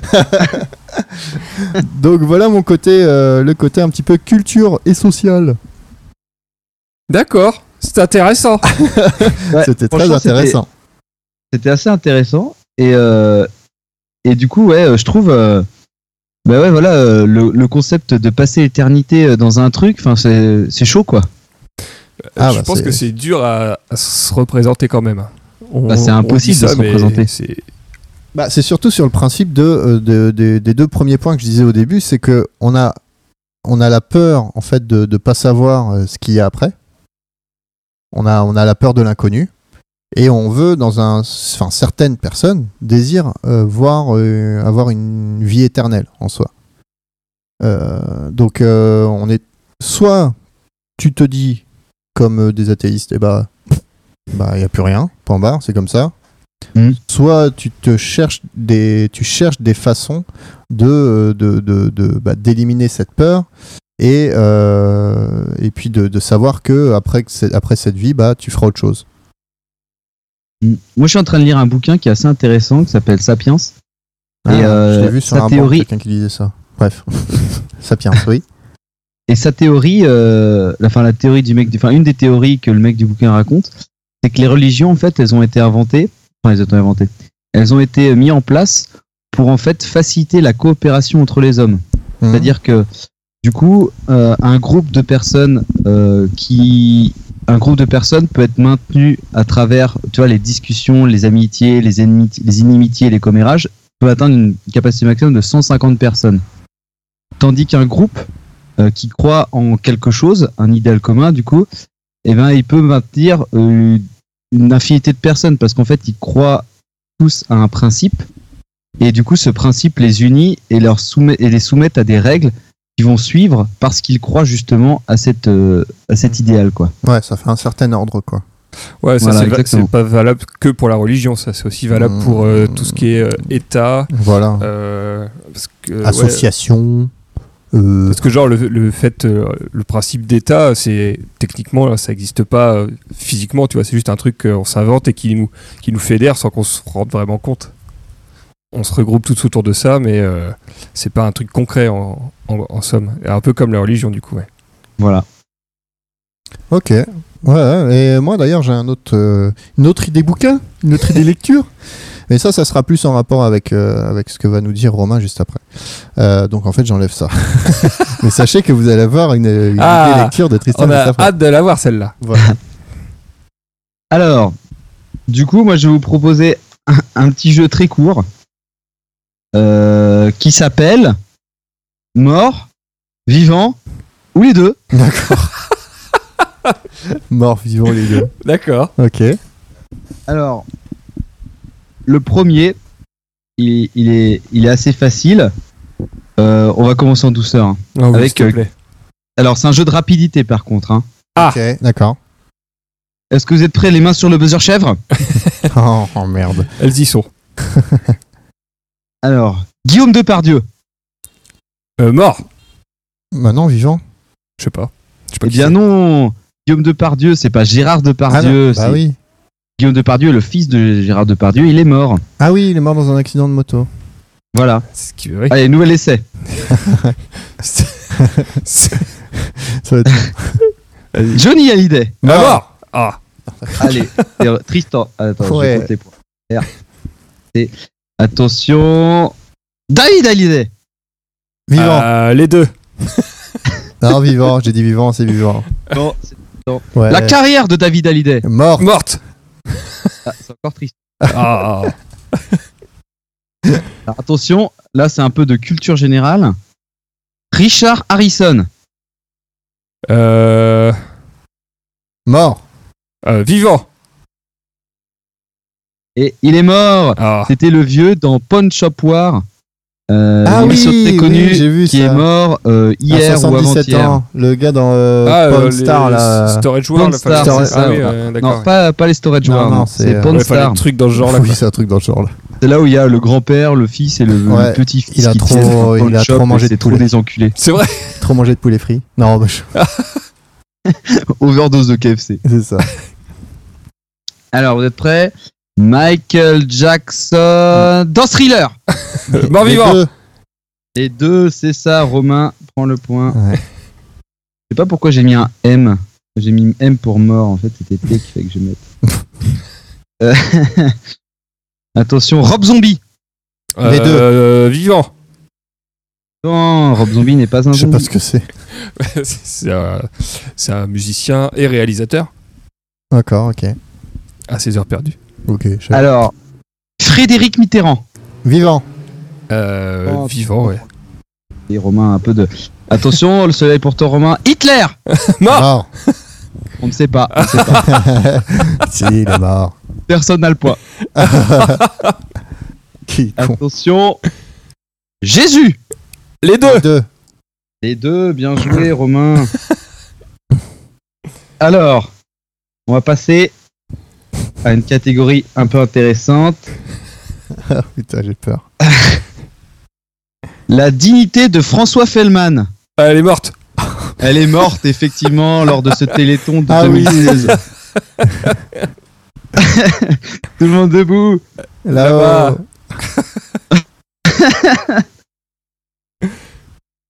Speaker 3: Donc voilà mon côté, euh, le côté un petit peu culture et social.
Speaker 2: D'accord. C'est intéressant.
Speaker 1: Ouais,
Speaker 3: C'était très intéressant.
Speaker 1: C'était assez intéressant. Et, euh, et du coup, ouais, je trouve. Euh, bah ouais, voilà, euh, le, le concept de passer l'éternité euh, dans un truc, enfin, c'est c'est chaud, quoi.
Speaker 3: Ah,
Speaker 2: je
Speaker 3: bah,
Speaker 2: pense que c'est dur à, à se représenter quand même. On-
Speaker 1: Bah, c'est impossible de se représenter.
Speaker 2: c'est-
Speaker 3: Bah, c'est surtout sur le principe de, euh, de- de- des deux premiers points que je disais au début, c'est que on a, on a la peur en fait de ne pas savoir euh, ce qu'il y a après. On a, on a la peur de l'inconnu et on veut dans un, enfin certaines personnes désirent euh, voir euh, avoir une vie éternelle en soi. Euh, donc on est soit tu te dis comme des athéistes, et bah bah il y a plus rien, point barre, c'est comme ça soit tu te cherches des tu cherches des façons de de, de, de- bah, d'éliminer cette peur et et puis de, de savoir que après cette vie bah tu feras autre chose.
Speaker 1: Moi, je suis en train de lire un bouquin qui est assez intéressant, qui s'appelle Sapiens. Et,
Speaker 3: Ah,
Speaker 1: euh,
Speaker 3: je l'ai vu sur
Speaker 1: sa
Speaker 3: un
Speaker 1: théorie-
Speaker 3: quelqu'un qui disait ça bref sapiens oui
Speaker 1: Et sa théorie, euh, la, enfin, la théorie du mec, enfin, une des théories que le mec du bouquin raconte, c'est que les religions, en fait, elles ont été inventées, enfin, elles ont été inventées, elles ont été mises en place pour, en fait, faciliter la coopération entre les hommes.
Speaker 3: Mhm.
Speaker 1: C'est-à-dire que, du coup, euh, un groupe de personnes euh, qui. Un groupe de personnes peut être maintenu à travers, tu vois, les discussions, les amitiés, les, les inimitiés, les commérages, peut atteindre une capacité maximum de 150 personnes. Tandis qu'un groupe euh, qui croit en quelque chose, un idéal commun, du coup, eh ben, il peut maintenir euh, une infinité de personnes parce qu'en fait, ils croient tous à un principe et du coup, ce principe les unit et, leur soumet, et les soumettent à des règles qui vont suivre parce qu'ils croient justement à cette euh, à cet idéal quoi.
Speaker 3: Ouais, ça fait un certain ordre, quoi.
Speaker 2: Ouais, ça
Speaker 1: Voilà,
Speaker 2: c'est pas valable que pour la religion, ça c'est aussi valable
Speaker 3: Mmh.
Speaker 2: pour euh, tout ce qui est euh, État.
Speaker 3: Voilà.
Speaker 2: euh, parce que,
Speaker 3: Association. euh,
Speaker 2: Parce que genre le, le fait, le principe d'État, c'est techniquement là, ça n'existe pas physiquement, tu vois, c'est juste un truc qu'on s'invente et qui nous, qui nous fédère sans qu'on se rende vraiment compte. On se regroupe tous autour de ça, mais euh, c'est pas un truc concret en, en, en somme. Un peu comme la religion du coup. Ouais.
Speaker 1: Voilà.
Speaker 3: Ok. Ouais, et moi d'ailleurs j'ai un autre, euh, une autre idée bouquin, une autre idée lecture. Mais ça, ça sera plus en rapport avec, euh, avec ce que va nous dire Romain juste après. Euh, donc en fait, j'enlève ça. Mais sachez que vous allez avoir une, une
Speaker 2: Ah,
Speaker 3: idée lecture de Tristan
Speaker 2: On a hâte de la voir celle-là.
Speaker 3: Voilà.
Speaker 1: Alors, du coup, moi je vais vous proposer un, un petit jeu très court euh, qui s'appelle Mort, Vivant ou les deux.
Speaker 3: D'accord. Mort, vivant les deux.
Speaker 2: D'accord.
Speaker 3: Ok.
Speaker 1: Alors, le premier, il, il est, il est assez facile. Euh, on va commencer en douceur. hein.
Speaker 2: Ah oui,
Speaker 1: Avec,
Speaker 2: s'il te
Speaker 1: euh,
Speaker 2: plaît.
Speaker 1: Alors, c'est un jeu de rapidité par contre. hein.
Speaker 2: Ah.
Speaker 3: Ok, d'accord.
Speaker 1: Est-ce que vous êtes prêts Les mains sur le buzzer chèvre?
Speaker 3: Oh, oh, merde.
Speaker 2: Elles y sont.
Speaker 1: Alors, Guillaume Depardieu.
Speaker 2: Euh, mort.
Speaker 3: Maintenant, vivant.
Speaker 2: Je sais pas. Je sais pas
Speaker 1: Eh bien non, Guillaume Depardieu, c'est pas Gérard
Speaker 3: Ah non,
Speaker 1: Depardieu.
Speaker 3: bah
Speaker 1: c'est
Speaker 3: oui.
Speaker 1: Guillaume Depardieu, le fils de Gérard Depardieu, il est mort.
Speaker 3: Ah oui, il est mort dans un accident de moto.
Speaker 1: Voilà.
Speaker 2: C'est qui- oui.
Speaker 1: Allez, nouvel essai.
Speaker 2: C'est-
Speaker 3: Ça va être...
Speaker 2: Vas-y.
Speaker 1: Johnny Hallyday.
Speaker 2: Ah, mort. Ah.
Speaker 1: Allez, c'est Tristan. Attends,
Speaker 3: Ouais.
Speaker 1: je. Attention. David Hallyday.
Speaker 3: Vivant.
Speaker 2: Euh, les deux.
Speaker 3: Non, vivant. J'ai dit vivant, c'est vivant.
Speaker 1: Non, c'est-
Speaker 3: Ouais.
Speaker 1: La carrière de David Hallyday.
Speaker 3: Mort.
Speaker 2: Morte.
Speaker 1: Ah, c'est encore triste.
Speaker 2: Ah.
Speaker 1: Alors, attention, là c'est un peu de culture générale. Richard Harrison.
Speaker 2: Euh,
Speaker 3: Mort.
Speaker 2: euh, vivant.
Speaker 1: Et il est mort.
Speaker 2: Ah.
Speaker 1: C'était le vieux dans Pawn Shop War. Euh,
Speaker 3: Ah oui,
Speaker 1: très
Speaker 3: oui,
Speaker 1: connue
Speaker 3: j'ai vu
Speaker 1: qui
Speaker 3: ça.
Speaker 1: est mort euh, hier ou
Speaker 3: 77
Speaker 1: avant-hier.
Speaker 3: ans. Le gars dans euh,
Speaker 2: Ah,
Speaker 3: Pawn
Speaker 2: euh,
Speaker 3: Star,
Speaker 2: les
Speaker 3: là.
Speaker 2: Storage
Speaker 1: Pawn
Speaker 2: War, là,
Speaker 1: Star,
Speaker 2: ah oui, euh, d'accord.
Speaker 1: Non, pas, pas les Storage
Speaker 3: Non,
Speaker 1: War,
Speaker 3: non, c'est, euh,
Speaker 1: Pawn
Speaker 2: Ouais,
Speaker 1: Star.
Speaker 2: un truc dans ce genre là.
Speaker 3: Oui, c'est un truc dans le genre là.
Speaker 1: C'est là où il y a le grand-père, le fils et le, petit-fils
Speaker 3: il a
Speaker 1: qui
Speaker 3: trop-
Speaker 1: pawn
Speaker 3: il a
Speaker 1: shop
Speaker 3: trop mangé de poulet.
Speaker 1: des enculés.
Speaker 2: C'est vrai.
Speaker 3: Trop mangé de poulet frit. Non, bah, je-
Speaker 1: Overdose de KFC.
Speaker 3: c'est ça.
Speaker 1: Alors, vous êtes prêts? Michael Jackson dans Thriller.
Speaker 2: Euh, Mort
Speaker 3: Les
Speaker 2: vivant.
Speaker 3: deux.
Speaker 1: Les deux, c'est ça. Romain prend le point.
Speaker 3: Ouais.
Speaker 1: Je sais pas pourquoi j'ai mis un M. J'ai mis M pour mort. En fait, c'était T qui fait que je mette. Euh, Attention, Rob Zombie.
Speaker 3: Les deux.
Speaker 2: Euh, vivant.
Speaker 1: Non, Rob Zombie n'est pas un
Speaker 3: Je sais pas ce que c'est.
Speaker 2: C'est- c'est un, c'est un musicien et réalisateur
Speaker 3: D'accord, ok.
Speaker 2: à ses heures perdues.
Speaker 3: Ok.
Speaker 1: Alors, Frédéric Mitterrand.
Speaker 3: Vivant.
Speaker 2: Euh,
Speaker 1: Oh,
Speaker 2: vivant, ouais.
Speaker 1: Et Romain, un peu de. Attention, le soleil pour toi, Romain. Hitler
Speaker 2: Mort.
Speaker 1: On ne sait pas. on ne sait pas.
Speaker 3: si, il est mort.
Speaker 1: Personne n'a le point.
Speaker 3: Qui.
Speaker 1: Attention. Jésus
Speaker 2: Les deux.
Speaker 3: Deux.
Speaker 1: Les deux, bien joué, Romain. Alors, on va passer à une catégorie un peu intéressante.
Speaker 3: Ah, putain, j'ai peur.
Speaker 1: La dignité de François Fellman.
Speaker 2: Ah, elle est morte.
Speaker 1: Elle est morte, effectivement, lors de ce téléthon de
Speaker 3: Ah oui.
Speaker 1: 2016. Tout le monde debout.
Speaker 3: Là-bas.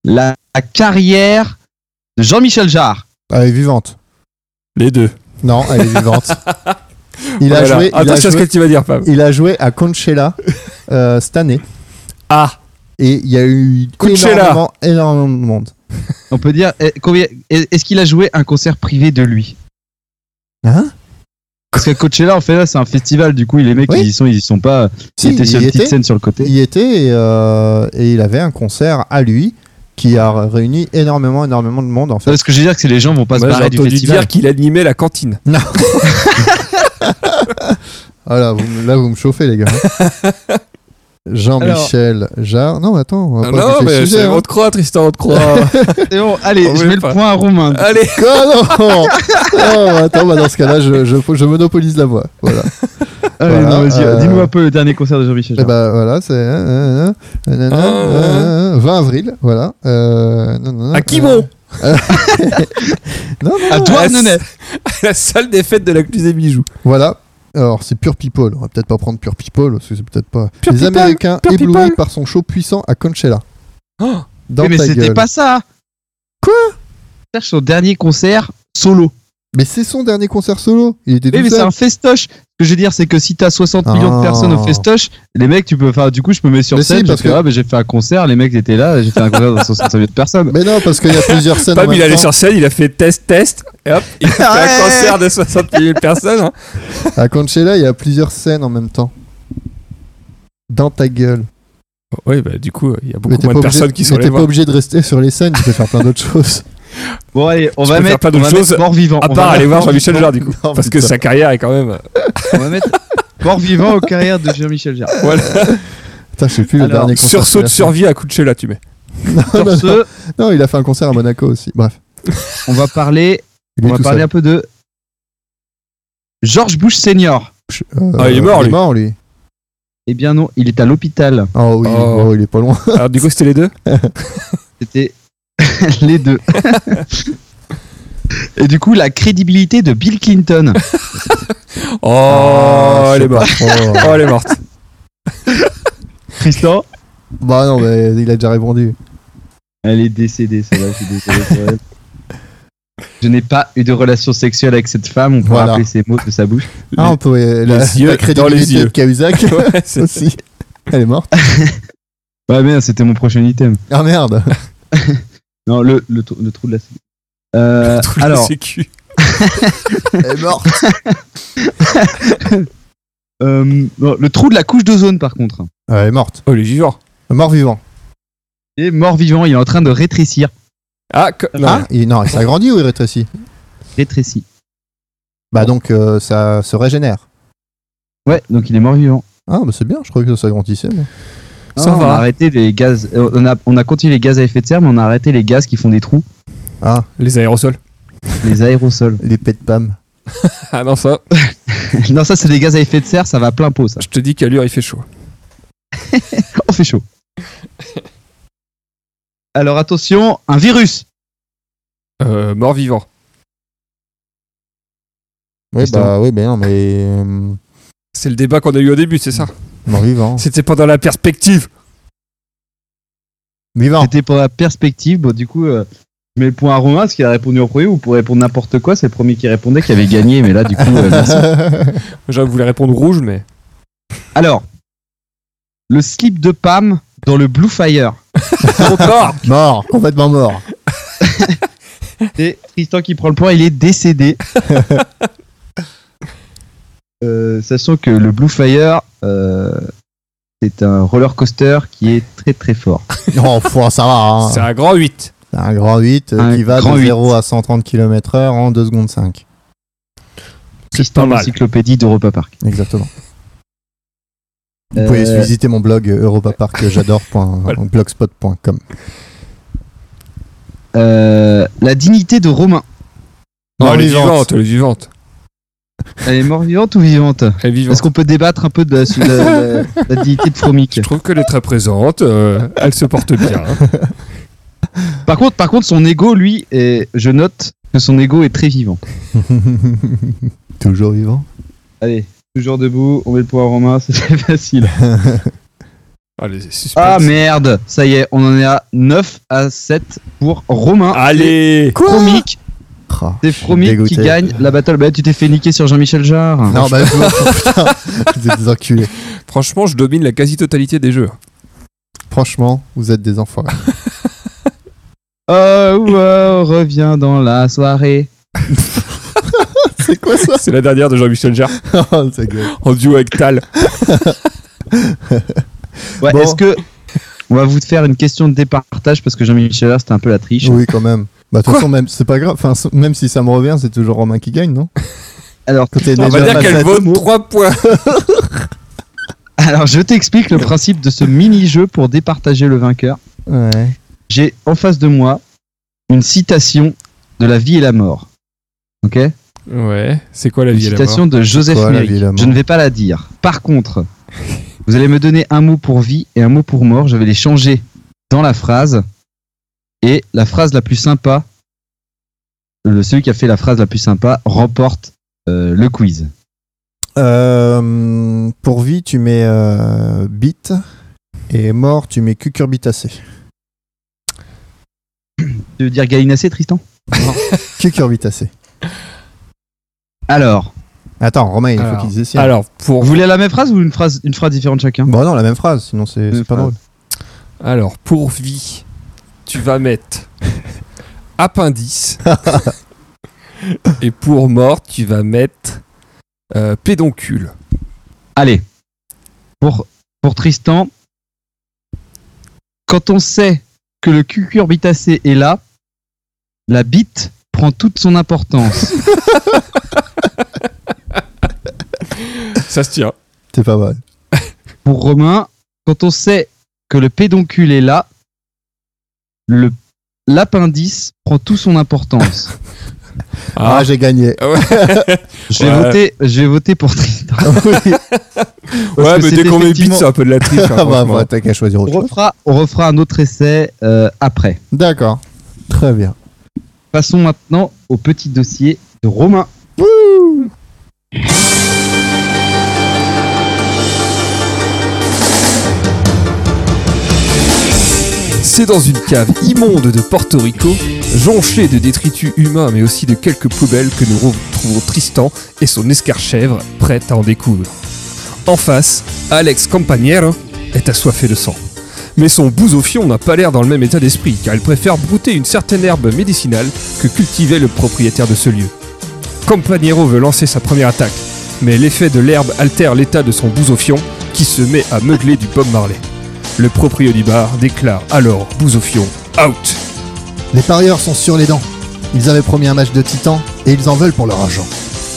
Speaker 1: La, la carrière de Jean-Michel Jarre.
Speaker 3: Elle est vivante.
Speaker 2: Les deux.
Speaker 3: Non, elle est vivante. Il a,
Speaker 2: Voilà.
Speaker 3: joué, il, a
Speaker 2: Attention à ce que tu vas dire, Pam.
Speaker 3: il a joué à Conchella euh, cette année.
Speaker 2: Ah.
Speaker 3: Et il y a eu énormément, énormément de monde.
Speaker 1: On peut dire, eh, combien- est-ce qu'il a joué un concert privé de lui?
Speaker 3: Hein?
Speaker 1: Parce que Coachella, en fait, là, c'est un festival. Du coup, les mecs,
Speaker 3: Oui.
Speaker 1: ils y sont, ils y sont pas.
Speaker 3: Si,
Speaker 1: ils étaient sur
Speaker 3: il
Speaker 1: une petite
Speaker 3: était.
Speaker 1: scène sur le côté.
Speaker 3: Il y était et, euh, et il avait un concert à lui qui a réuni énormément, énormément de monde en fait.
Speaker 1: Ce que je veux dire, c'est que les gens vont pas
Speaker 2: Moi,
Speaker 1: se barrer du
Speaker 2: entendu
Speaker 1: festival.
Speaker 2: dire qu'il animait la cantine.
Speaker 3: Ah là, vous, me- là, vous me chauffez, les gars. Jean-Michel Jarre. Non, mais attends, on va pas
Speaker 2: non, mais
Speaker 3: sujet, hein.
Speaker 2: on te croit, Tristan, on te croit.
Speaker 1: C'est bon, allez,
Speaker 2: On
Speaker 1: je mets le
Speaker 2: pas.
Speaker 1: point à Romain.
Speaker 2: Allez,
Speaker 3: Quoi non Non, attends, bah dans ce cas-là, je, je, je monopolise la voix. Voilà.
Speaker 1: Allez,
Speaker 3: Voilà,
Speaker 1: non, vas-y,
Speaker 3: euh,
Speaker 1: dis-nous un peu le dernier concert de Jean-Michel
Speaker 3: Et
Speaker 1: Jarre.
Speaker 3: bah voilà, c'est euh, euh, euh, nanana,
Speaker 2: Ah.
Speaker 3: euh, 20 avril, voilà. Euh,
Speaker 2: à qui
Speaker 3: euh,
Speaker 2: bon
Speaker 3: Non, non,
Speaker 1: À toi, Nenet.
Speaker 2: La salle des fêtes de la Cluse des Bijoux.
Speaker 3: Voilà. Alors, c'est Pure People. On va peut-être pas prendre Pure People parce que c'est peut-être pas.
Speaker 2: Pure
Speaker 3: Les
Speaker 2: People,
Speaker 3: Américains
Speaker 2: Pure
Speaker 3: éblouis
Speaker 2: People.
Speaker 3: par son show puissant à Conchella.
Speaker 2: Oh,
Speaker 3: Dans
Speaker 1: mais
Speaker 3: ta
Speaker 1: c'était pas ça.
Speaker 3: Quoi?
Speaker 1: Cherche son dernier concert solo.
Speaker 3: Mais c'est son dernier concert solo. Il était tout
Speaker 1: mais c'est un festoche. Ce que je veux dire, c'est que si t'as 60 millions de
Speaker 3: Ah.
Speaker 1: personnes au festoche, les mecs, tu peux faire. Du coup, je me mets sur
Speaker 3: Mais
Speaker 1: scène.
Speaker 3: parce
Speaker 1: parce que
Speaker 3: que-
Speaker 1: ah, bah, j'ai fait un concert, les mecs étaient là, j'ai fait un concert de 60 millions de personnes.
Speaker 3: Mais non, parce qu'il y a plusieurs scènes. en
Speaker 2: Pam, il allait sur scène, il a fait test, test, et hop, il a fait un concert de 60 000 personnes. hein.
Speaker 3: À Conchella, il y a plusieurs scènes en même temps. Dans ta gueule.
Speaker 2: Oui, bah du coup, il y a
Speaker 3: Mais
Speaker 2: beaucoup moins de
Speaker 3: obligé,
Speaker 2: personnes qui sont
Speaker 3: mais
Speaker 2: allées
Speaker 3: t'es pas
Speaker 2: voir.
Speaker 3: obligé de rester sur les scènes, tu peux faire plein d'autres choses.
Speaker 1: Bon, allez, on
Speaker 2: Tu
Speaker 1: va mettre, on mort vivant.
Speaker 2: À part aller voir Jean-Michel Jarre, du coup.
Speaker 3: non,
Speaker 2: Parce que sa carrière est quand même.
Speaker 1: On va mettre mort vivant aux carrières de Jean-Michel Jarre.
Speaker 2: Voilà.
Speaker 3: Putain, je sais plus le dernier concert.
Speaker 2: Sursaut de
Speaker 3: qu'il a fait.
Speaker 2: survie à Coachella, tu mets.
Speaker 3: Non,
Speaker 1: Sur
Speaker 3: non,
Speaker 1: ce,
Speaker 3: Non, il a fait un concert à Monaco aussi. Bref.
Speaker 1: on va parler,
Speaker 3: Il
Speaker 1: on va parler
Speaker 3: seul.
Speaker 1: un peu de George Bush senior.
Speaker 3: Euh,
Speaker 2: Ah, il est mort,
Speaker 3: Il est
Speaker 2: lui.
Speaker 3: mort, lui.
Speaker 1: Eh bien non, il est à l'hôpital.
Speaker 3: Oh oui,
Speaker 2: Oh.
Speaker 3: oh, il est pas loin.
Speaker 2: Alors, du coup, c'était les deux
Speaker 1: C'était les deux. Et du coup, la crédibilité de Bill Clinton.
Speaker 2: Oh,
Speaker 3: Ah,
Speaker 2: elle
Speaker 3: je
Speaker 2: est
Speaker 3: sais
Speaker 2: morte. Oh, elle est morte.
Speaker 1: Tristan
Speaker 3: Bah non, mais il a déjà répondu.
Speaker 1: Elle est décédée, celle-là, je suis désolé pour elle. Je n'ai pas eu de relation sexuelle avec cette femme, on peut
Speaker 3: Voilà.
Speaker 1: rappeler ces mots de sa bouche.
Speaker 3: Ah, on peut. euh, La,
Speaker 2: les yeux
Speaker 3: la
Speaker 2: dans les
Speaker 3: crédibilité
Speaker 2: yeux.
Speaker 3: de Cahuzac
Speaker 2: Ouais, c'est-
Speaker 3: aussi. Elle est morte.
Speaker 1: Ouais, mais c'était mon prochain item.
Speaker 3: Ah merde.
Speaker 1: Non, le, le, trou- le trou de la sécu. Euh,
Speaker 2: le
Speaker 1: alors,
Speaker 2: sécu.
Speaker 3: Elle est morte.
Speaker 1: euh, le trou de la couche d'ozone, par contre.
Speaker 3: Ah, elle est morte.
Speaker 2: Oh, il est vivant.
Speaker 3: Mort vivant.
Speaker 1: Il est mort-vivant, il est en train de rétrécir.
Speaker 2: Ah, non,
Speaker 3: Ah, il, non, il s'agrandit ou il rétrécit?
Speaker 1: Rétrécit.
Speaker 3: Bah donc euh, ça se régénère.
Speaker 1: Ouais, donc il est mort-vivant.
Speaker 3: Ah, bah c'est bien, je croyais que ça s'agrandissait. Moi.
Speaker 2: Ça
Speaker 1: Non,
Speaker 2: va.
Speaker 1: On a arrêté les gaz. euh, On a, on a continué les gaz à effet de serre, mais on a arrêté les gaz qui font des trous,
Speaker 3: Ah,
Speaker 2: les aérosols.
Speaker 1: les aérosols.
Speaker 3: les pets de pam.
Speaker 2: Ah non, ça,
Speaker 1: non, ça, c'est des gaz à effet de serre, ça va plein pot, ça.
Speaker 2: je te dis qu'à l'heure, il fait chaud.
Speaker 1: On fait chaud. Alors attention, un virus.
Speaker 2: Euh, mort vivant.
Speaker 3: Oui, bah oui, mais non, mais. euh,
Speaker 2: C'est le débat qu'on a eu au début, c'est ça?
Speaker 3: Mort vivant.
Speaker 2: C'était pas dans la perspective.
Speaker 3: Vivant.
Speaker 1: C'était pour la perspective. Bon, du coup, euh, je mets le point à Romain parce qu'il a répondu en premier ou pour répondre n'importe quoi. C'est le premier qui répondait qui avait gagné, mais là, du coup, euh, merci.
Speaker 2: Je voulais répondre rouge, mais.
Speaker 1: Alors, le slip de Pam dans le Blue Fire.
Speaker 2: Encore
Speaker 3: mort, complètement mort.
Speaker 1: C'est Tristan qui prend le point, il est décédé. Euh, sachant que le Blue Fire, euh, c'est un roller coaster qui est très très fort.
Speaker 3: Oh, faut, ça va. hein.
Speaker 2: C'est un grand 8.
Speaker 3: C'est un grand 8 euh,
Speaker 1: Un
Speaker 3: qui va de
Speaker 1: 8.
Speaker 3: 0 à 130 km/h en 2 secondes 5.
Speaker 1: Tristan,
Speaker 2: pas
Speaker 1: l'encyclopédie d'Europa Park.
Speaker 3: Exactement. Vous pouvez
Speaker 1: Euh,
Speaker 3: visiter mon blog euh, europaparkjadore.blogspot.com.
Speaker 1: euh, la dignité de Romain.
Speaker 2: Non,
Speaker 3: Mort
Speaker 2: elle est
Speaker 3: vivante.
Speaker 2: vivante, elle est vivante.
Speaker 1: Elle est mort vivante ou vivante
Speaker 2: Elle est vivante.
Speaker 1: Est-ce qu'on peut débattre un peu de la, sur la- dignité de Fromic
Speaker 2: Je trouve qu'elle est très présente, euh, elle se porte bien.
Speaker 1: Par contre, par contre, son ego, lui, est, je note que son ego est très vivant.
Speaker 3: Toujours vivant?
Speaker 1: Allez, toujours debout, on met le point à Romain, c'était facile.
Speaker 2: Allez.
Speaker 1: Ah merde, ça y est, on en est à 9 à 7 pour Romain.
Speaker 2: Allez
Speaker 1: Fromic, C'est
Speaker 3: je suis
Speaker 1: Fromic qui gagne la battle. Bah, tu t'es fait niquer sur Jean-Michel Jarre.
Speaker 3: Non, bah, putain. Vous êtes des enculés.
Speaker 2: Franchement, je domine la quasi-totalité des jeux.
Speaker 3: Franchement, vous êtes des enfants.
Speaker 1: Oh, oh, reviens dans la soirée.
Speaker 3: C'est quoi ça?
Speaker 2: C'est la dernière de Jean-Michel Jarre,
Speaker 3: Oh,
Speaker 2: en duo avec Tal.
Speaker 1: Ouais,
Speaker 3: Bon.
Speaker 1: est-ce que. On va vous faire une question de départage parce que Jean-Michel Jarre, c'était un peu la triche.
Speaker 3: Oui, quand même. Bah, de toute façon, même, c'est pas grave. Enfin, même si ça me revient, c'est toujours Romain qui gagne, non?
Speaker 1: Alors,
Speaker 3: Quand
Speaker 2: On va dire qu'elle vaut
Speaker 3: tout.
Speaker 2: 3 points.
Speaker 1: Alors, je t'explique le principe de ce mini-jeu pour départager le vainqueur.
Speaker 3: Ouais.
Speaker 1: J'ai en face de moi une citation de la vie et la mort. Ok?
Speaker 2: Ouais, c'est quoi la
Speaker 1: Une
Speaker 2: vie et la
Speaker 1: citation de Joseph
Speaker 3: quoi, la
Speaker 1: Merrick.
Speaker 3: vie et la mort?
Speaker 1: Je ne vais pas la dire. Par contre, vous allez me donner un mot pour vie et un mot pour mort. Je vais les changer dans la phrase. Et la phrase la plus sympa, le- celui qui a fait la phrase la plus sympa remporte euh, le quiz.
Speaker 3: Euh, pour vie, tu mets euh, bite. Et mort, tu mets cucurbitacé.
Speaker 1: Tu veux dire gallinacé, Tristan?
Speaker 3: Cucurbitacé.
Speaker 1: Alors,
Speaker 3: Attends, Romain, il faut
Speaker 2: Alors,
Speaker 3: qu'il dise les siens.
Speaker 2: Alors, pour,
Speaker 1: vous voulez la même phrase ou une phrase, une phrase différente chacun?
Speaker 3: Bon, non, la même phrase, sinon c'est pas
Speaker 1: phrase.
Speaker 3: drôle.
Speaker 2: alors, pour vie, tu vas mettre appendice. et pour mort, tu vas mettre euh, pédoncule.
Speaker 1: Allez, pour, pour Tristan, quand on sait que le cucurbitacé est là, la bite prend toute son importance.
Speaker 2: Ça se tient.
Speaker 3: C'est pas mal.
Speaker 1: pour Romain, quand on sait que le pédoncule est là, le l'appendice prend toute son importance.
Speaker 3: Ah, j'ai gagné.
Speaker 1: Je vais,
Speaker 2: Ouais.
Speaker 1: voter, je vais voter pour Tristan.
Speaker 3: Oui.
Speaker 2: Ouais, mais dès qu'on met bite,
Speaker 1: effectivement-
Speaker 2: c'est un peu de la triche. hein,
Speaker 3: Ah bah, bah, t'as qu'à choisir
Speaker 1: On
Speaker 3: autre chose.
Speaker 1: refera, on refera un autre essai euh, après.
Speaker 3: D'accord. Très bien.
Speaker 1: Passons maintenant au petit dossier de Romain.
Speaker 2: C'est dans une cave immonde de Porto Rico, jonchée de détritus humains mais aussi de quelques poubelles que nous retrouvons Tristan et son escarchèvre prêts à en découdre. En face, Alex Campagnero est assoiffé de sang. Mais son bousophion n'a pas l'air dans le même état d'esprit car il préfère brouter une certaine herbe médicinale que cultivait le propriétaire de ce lieu. Campagnero veut lancer sa première attaque, mais l'effet de l'herbe altère l'état de son bousophion qui se met à meugler du Bob Marley. Le proprio du bar déclare alors Bousophion out.
Speaker 3: Les parieurs sont sur les dents. Ils avaient promis un match de titans et ils en veulent pour leur argent.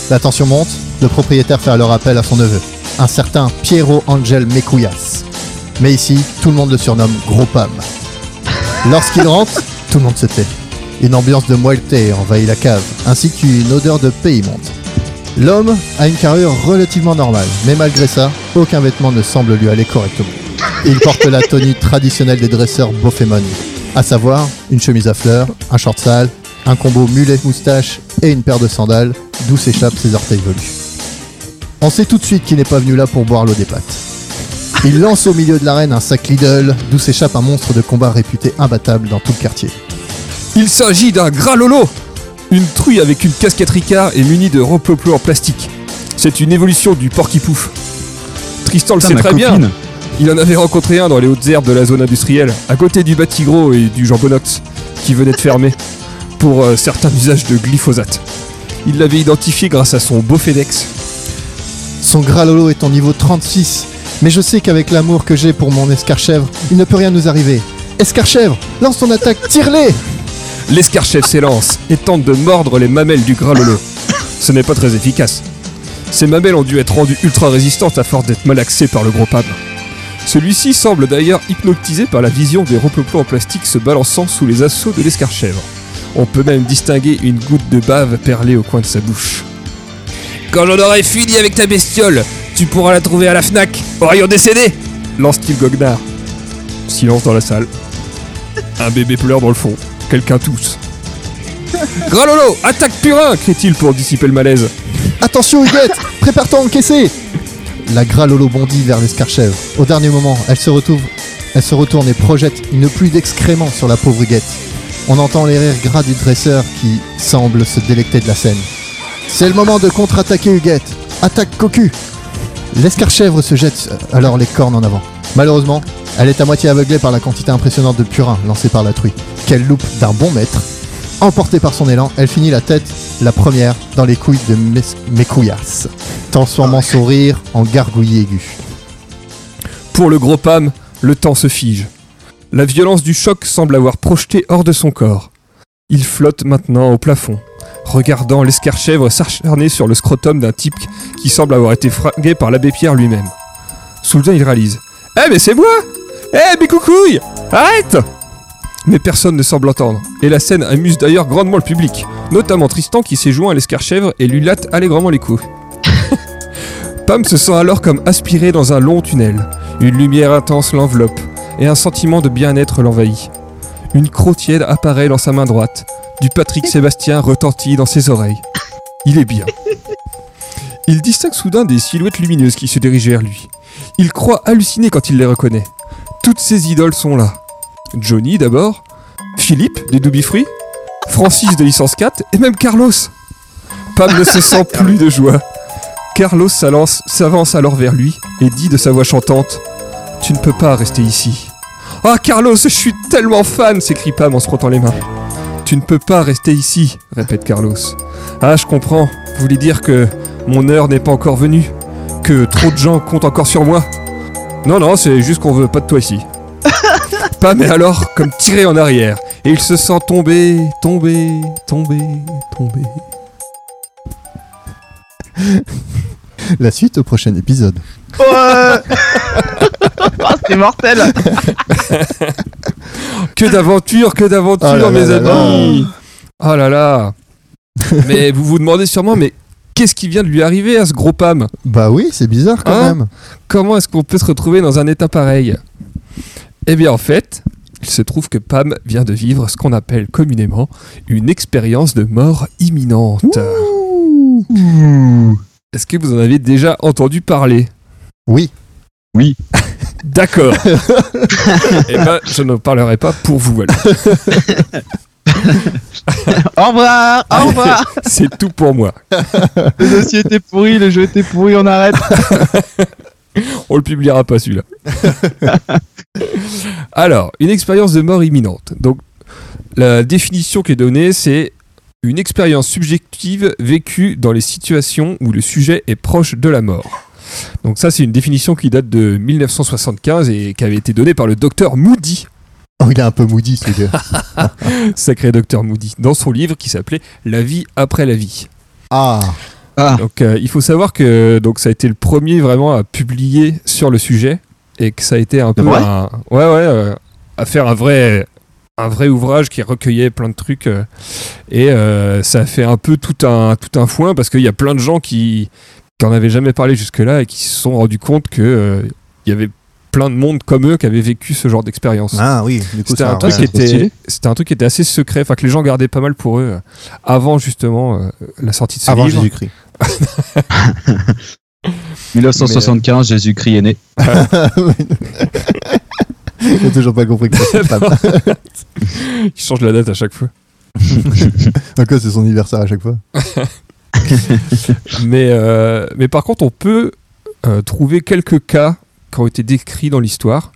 Speaker 3: La tension monte, le propriétaire fait alors appel à son neveu, un certain Piero Angel Mecuyas. Mais ici, tout le monde le surnomme Gros Pam. Lorsqu'il rentre, tout le monde se tait. Une ambiance de muerte envahit la cave, ainsi qu'une odeur de pays monte. L'homme a une carrure relativement normale, mais malgré ça, aucun vêtement ne semble lui aller correctement. Il porte la tenue traditionnelle des dresseurs Bofemon, à savoir une chemise à fleurs, un short sale, un combo mulet-moustache et une paire de sandales, d'où s'échappent ses orteils velus. On sait tout de suite qu'il n'est pas venu là pour boire l'eau des pâtes. Il lance au milieu de l'arène un sac Lidl, d'où s'échappe un monstre de combat réputé imbattable dans tout le quartier.
Speaker 2: Il s'agit d'un gras lolo Une truie avec une casquette Ricard et munie de roploplo en plastique. C'est une évolution du porky-pouf. Tristan le
Speaker 1: Putain,
Speaker 2: sait
Speaker 1: ma
Speaker 2: très bien.
Speaker 1: copine.
Speaker 2: Il en avait rencontré un dans les hautes herbes de la zone industrielle, à côté du Batigros et du Jambonox, qui venait de fermer, pour euh, certains usages de glyphosate. Il l'avait identifié grâce à son beau FedEx.
Speaker 3: Son gras lolo est en niveau 36, mais je sais qu'avec l'amour que j'ai pour mon escarchèvre, il ne peut rien nous arriver. Escarchèvre, lance ton attaque, tire-les
Speaker 2: L'escarchèvre s'élance et tente de mordre les mamelles du gras lolo. Ce n'est pas très efficace. Ces mamelles ont dû être rendues ultra résistantes à force d'être malaxées par le gros pam. Celui-ci semble d'ailleurs hypnotisé par la vision des roploplos en plastique se balançant sous les assauts de l'escarchèvre. On peut même distinguer une goutte de bave perlée au coin de sa bouche. Quand j'en aurai fini avec ta bestiole, tu pourras la trouver à la FNAC, au rayon décédé lance-t-il goguenard. Silence dans la salle. Un bébé pleure dans le fond. Quelqu'un tousse. Lolo, attaque purin crie-t-il pour dissiper le malaise.
Speaker 3: Attention Huguette, prépare-toi à encaisser La gras lolo bondit vers l'escarchèvre. Au dernier moment, elle se retourne et projette une pluie d'excréments sur la pauvre Huguette. On entend les rires gras du dresseur qui semble se délecter de la scène. C'est le moment de contre-attaquer Huguette. Attaque cocu L'escarchèvre se jette alors les cornes en avant. Malheureusement, elle est à moitié aveuglée par la quantité impressionnante de purin lancé par la truie, qu'elle loupe d'un bon mètre. Emportée par son élan, elle finit la tête, la première, dans les couilles de Mes- transformant son rire en gargouillis aigu.
Speaker 2: Pour le gros Pam, le temps se fige. La violence du choc semble avoir projeté hors de son corps. Il flotte maintenant au plafond, regardant l'escarchèvre s'acharner sur le scrotum d'un type qui semble avoir été fragué par l'abbé Pierre lui-même. Soudain, il réalise Eh, mais c'est moi Eh, mes coucouilles Arrête Mais personne ne semble entendre, et la scène amuse d'ailleurs grandement le public, notamment Tristan qui s'est joint à l'escarchèvre et lui latte allègrement les coups. Pam se sent alors comme aspiré dans un long tunnel. Une lumière intense l'enveloppe, et un sentiment de bien-être l'envahit. Une crotte tiède apparaît dans sa main droite. Du Patrick Sébastien retentit dans ses oreilles. Il est bien. Il distingue soudain des silhouettes lumineuses qui se dirigent vers lui. Il croit halluciner quand il les reconnaît. Toutes ses idoles sont là. Johnny d'abord, Philippe des Doobie Free, Francis de Licence 4 et même Carlos. Pam ne se sent plus de joie. Carlos s'avance alors vers lui et dit de sa voix chantante Tu ne peux pas rester ici. Ah Carlos, je suis tellement fan s'écrie Pam en se frottant les mains. Tu ne peux pas rester ici, répète Carlos. Ah, je comprends. Vous voulez dire que mon heure n'est pas encore venue Que trop de gens comptent encore sur moi Non, non, c'est juste qu'on veut pas de toi ici. Pam est alors comme tiré en arrière. Et il se sent tomber, tomber, tomber, tomber.
Speaker 3: La suite au prochain épisode.
Speaker 1: Ouais. Ah, C'est mortel.
Speaker 2: Que d'aventure, que d'aventure,
Speaker 3: Oh
Speaker 2: mes
Speaker 3: là là
Speaker 2: amis. Oh là là. Mais vous vous demandez sûrement, mais qu'est-ce qui vient de lui arriver à ce gros Pam?
Speaker 3: Bah oui, c'est bizarre quand
Speaker 2: Hein?
Speaker 3: même.
Speaker 2: Comment est-ce qu'on peut se retrouver dans un état pareil? Eh bien, en fait, il se trouve que Pam vient de vivre ce qu'on appelle communément une expérience de mort imminente. Est-ce que vous en avez déjà entendu parler?
Speaker 3: Oui.
Speaker 2: D'accord. Eh ben, je ne parlerai pas pour vous. alors.
Speaker 1: Au revoir Au revoir
Speaker 2: C'est tout pour moi.
Speaker 1: Le dossier était pourri, le jeu était pourri, on arrête
Speaker 2: On le publiera pas celui-là. Alors, une expérience de mort imminente. Donc, la définition qui est donnée, c'est une expérience subjective vécue dans les situations où le sujet est proche de la mort. Donc ça, c'est une définition qui date de 1975 et qui avait été donnée par le docteur Moody,
Speaker 3: Oh, il est un peu moody ce gars.
Speaker 2: sacré docteur Moody, dans son livre qui s'appelait La vie après la vie.
Speaker 3: Ah,
Speaker 2: Donc euh, il faut savoir que donc ça a été le premier vraiment à publier sur le sujet et que ça a été un peu
Speaker 1: vrai
Speaker 2: un, ouais ouais euh, à faire un vrai un vrai ouvrage qui recueillait plein de trucs euh, et ça a fait un peu tout un tout un foin parce qu'il y a plein de gens qui qui en avaient jamais parlé jusque là et qui se sont rendus compte que il y avait plein de monde comme eux qui avaient vécu ce genre d'expérience.
Speaker 3: ah oui,
Speaker 2: C'était un, truc
Speaker 1: ouais,
Speaker 2: qui était, c'était un truc qui était assez secret, enfin que les gens gardaient pas mal pour eux euh, avant justement euh, la sortie de ce
Speaker 3: avant
Speaker 2: livre.
Speaker 3: Jésus-Christ.
Speaker 1: 1975, Jésus-Christ est né.
Speaker 3: J'ai toujours pas compris que c'était pas.
Speaker 2: Il change la date à chaque fois.
Speaker 3: Donc c'est son anniversaire à chaque fois.
Speaker 2: Mais, euh, mais par contre, on peut euh, trouver quelques cas qui ont été décrits dans l'histoire.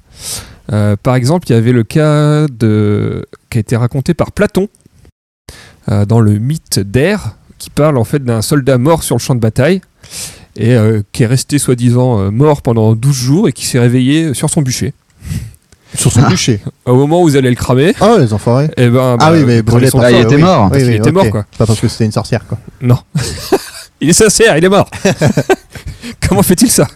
Speaker 2: Euh, par exemple, il y avait le cas de... qui a été raconté par Platon euh, dans le mythe d'Air, qui parle en fait d'un soldat mort sur le champ de bataille et euh, qui est resté soi-disant euh, mort pendant 12 jours et qui s'est réveillé sur son bûcher.
Speaker 3: Sur son bûcher.
Speaker 2: Au moment où vous allez le cramer,
Speaker 3: Ah les enfoirés.
Speaker 2: et ben,
Speaker 3: Ah
Speaker 2: bah,
Speaker 3: oui, mais
Speaker 2: vous prenez
Speaker 3: brûlé par
Speaker 1: Ah, il
Speaker 3: feu,
Speaker 1: était mort.
Speaker 3: Oui, oui,
Speaker 2: était mort, quoi.
Speaker 3: Pas parce que c'était une sorcière quoi.
Speaker 2: Il est sincère, il est mort. Comment fait-il ça?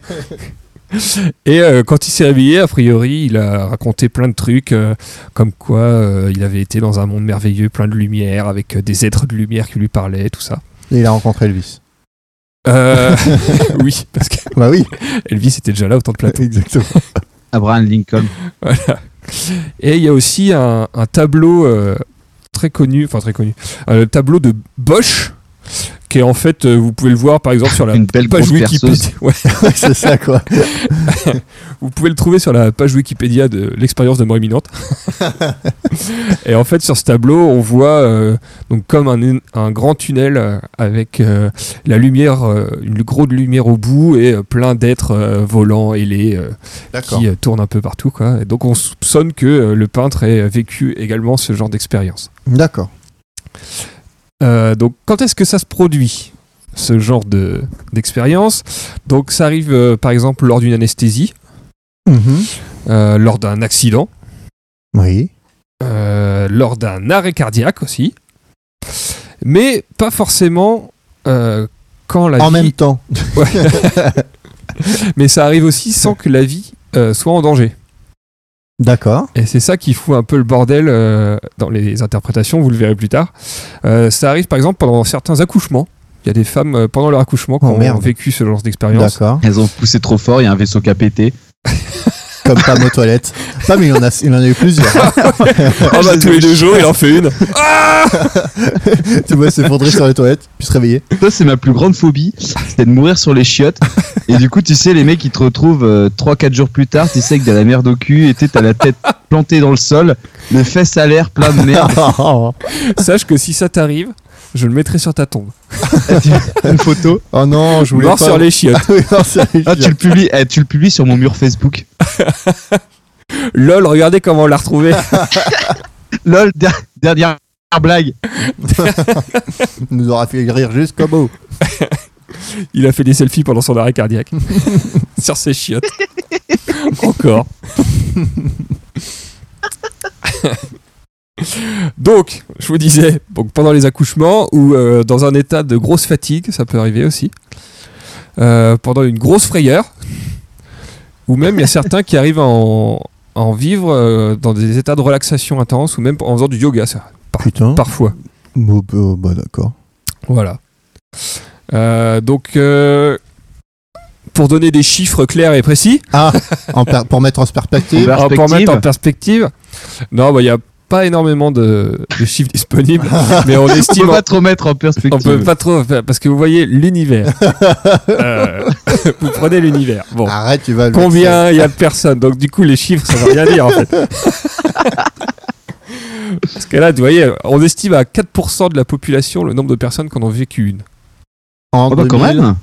Speaker 2: Et euh, quand il s'est réveillé, a priori, il a raconté plein de trucs, euh, comme quoi euh, il avait été dans un monde merveilleux, plein de lumière, avec euh, des êtres de lumière qui lui parlaient, tout ça.
Speaker 3: Et il a rencontré Elvis.
Speaker 2: Euh, oui, parce que
Speaker 3: Bah oui,
Speaker 2: Elvis était déjà là au temps de Platon.
Speaker 3: exactement.
Speaker 1: Abraham Lincoln.
Speaker 2: Voilà. Et il y a aussi un, un tableau euh, très connu, enfin très connu, un tableau de Bosch, qui est en fait, euh, vous pouvez le voir par exemple sur la
Speaker 1: Une belle
Speaker 2: page Wikipédia. Ouais.
Speaker 3: C'est ça quoi.
Speaker 2: Vous pouvez le trouver sur la page Wikipédia de l'expérience de mort imminente. et en fait, sur ce tableau, on voit euh, donc comme un, un grand tunnel euh, avec euh, la lumière, euh, une grosse lumière au bout et euh, plein d'êtres euh, volants ailés euh, qui euh, tournent un peu partout. Quoi. Et donc, on soupçonne que euh, le peintre ait vécu également ce genre d'expérience.
Speaker 3: D'accord.
Speaker 2: Euh, donc, quand est-ce que ça se produit ce genre de d'expérience? Donc, ça arrive euh, par exemple lors d'une anesthésie,
Speaker 3: Mhm.
Speaker 2: euh, lors d'un accident.
Speaker 3: Oui.
Speaker 2: lors d'un arrêt cardiaque aussi, mais pas forcément quand la
Speaker 3: En
Speaker 2: vie...
Speaker 3: même temps.
Speaker 2: Ouais. Mais ça arrive aussi sans que la vie soit en danger.
Speaker 3: D'accord.
Speaker 2: Et c'est ça qui fout un peu le bordel euh, dans les interprétations, vous le verrez plus tard. Euh, ça arrive par exemple pendant certains accouchements. Il y a des femmes euh, pendant leur accouchement qui
Speaker 3: Oh,
Speaker 2: ont
Speaker 3: merde.
Speaker 2: vécu ce genre d'expérience.
Speaker 3: D'accord.
Speaker 1: Elles ont poussé trop fort, il y a un vaisseau qui a pété.
Speaker 3: Comme Pam aux toilettes. Pam, il en a, il en a eu plusieurs.
Speaker 2: Ah bah tous les deux jours, il en fait une.
Speaker 3: tu vois s'effondrer sur les toilettes, puis se réveiller.
Speaker 1: Ça, c'est ma plus grande phobie, c'était de mourir sur les chiottes. Et du coup, tu sais, les mecs, ils te retrouvent 3-4 jours plus tard, tu sais, avec de la merde au cul, et tu sais, t'as la tête plantée dans le sol, les fesses à l'air, plein de merde.
Speaker 3: oh
Speaker 2: Sache que si ça t'arrive, je le mettrai sur ta tombe.
Speaker 1: Une photo.
Speaker 3: non, je voulais
Speaker 2: Mort
Speaker 3: pas.
Speaker 2: sur les chiottes.
Speaker 3: Ah oui, mort sur les
Speaker 1: Ah, tu le publies, eh, tu le publies sur mon mur Facebook.
Speaker 2: Lol, regardez comment on l'a retrouvé.
Speaker 1: Lol, der- dernière blague.
Speaker 3: Il nous aura fait rire jusqu'au bout.
Speaker 2: Il a fait des selfies pendant son arrêt cardiaque. sur ses chiottes. Encore. Donc, je vous disais, donc pendant les accouchements ou euh, dans un état de grosse fatigue, ça peut arriver aussi, euh, pendant une grosse frayeur, ou même il y a certains qui arrivent à en, à en vivre euh, dans des états de relaxation intense ou même en faisant du yoga, ça, par-
Speaker 3: Putain.
Speaker 2: parfois.
Speaker 3: Bon, bah, bah, d'accord.
Speaker 2: Voilà. Donc, pour donner des chiffres clairs et précis,
Speaker 3: Ah, en pour mettre en perspective.
Speaker 1: En
Speaker 2: pour mettre en perspective, non, bah, il n'y a pas énormément de, de chiffres disponibles, mais on
Speaker 1: On
Speaker 2: estime.
Speaker 1: peut pas trop mettre en
Speaker 2: On
Speaker 1: perspective.
Speaker 2: peut pas trop, parce que vous voyez l'univers. Euh, vous prenez l'univers. Bon.
Speaker 3: Arrête, tu vas le
Speaker 2: Combien il y a de personnes? Donc du coup les chiffres ça veut rien dire en fait. Parce que là, vous voyez, on estime à 4% de la population le nombre de personnes qui en ont vécu une.
Speaker 3: En
Speaker 1: Oh, bah, quand
Speaker 3: 2000.
Speaker 1: même.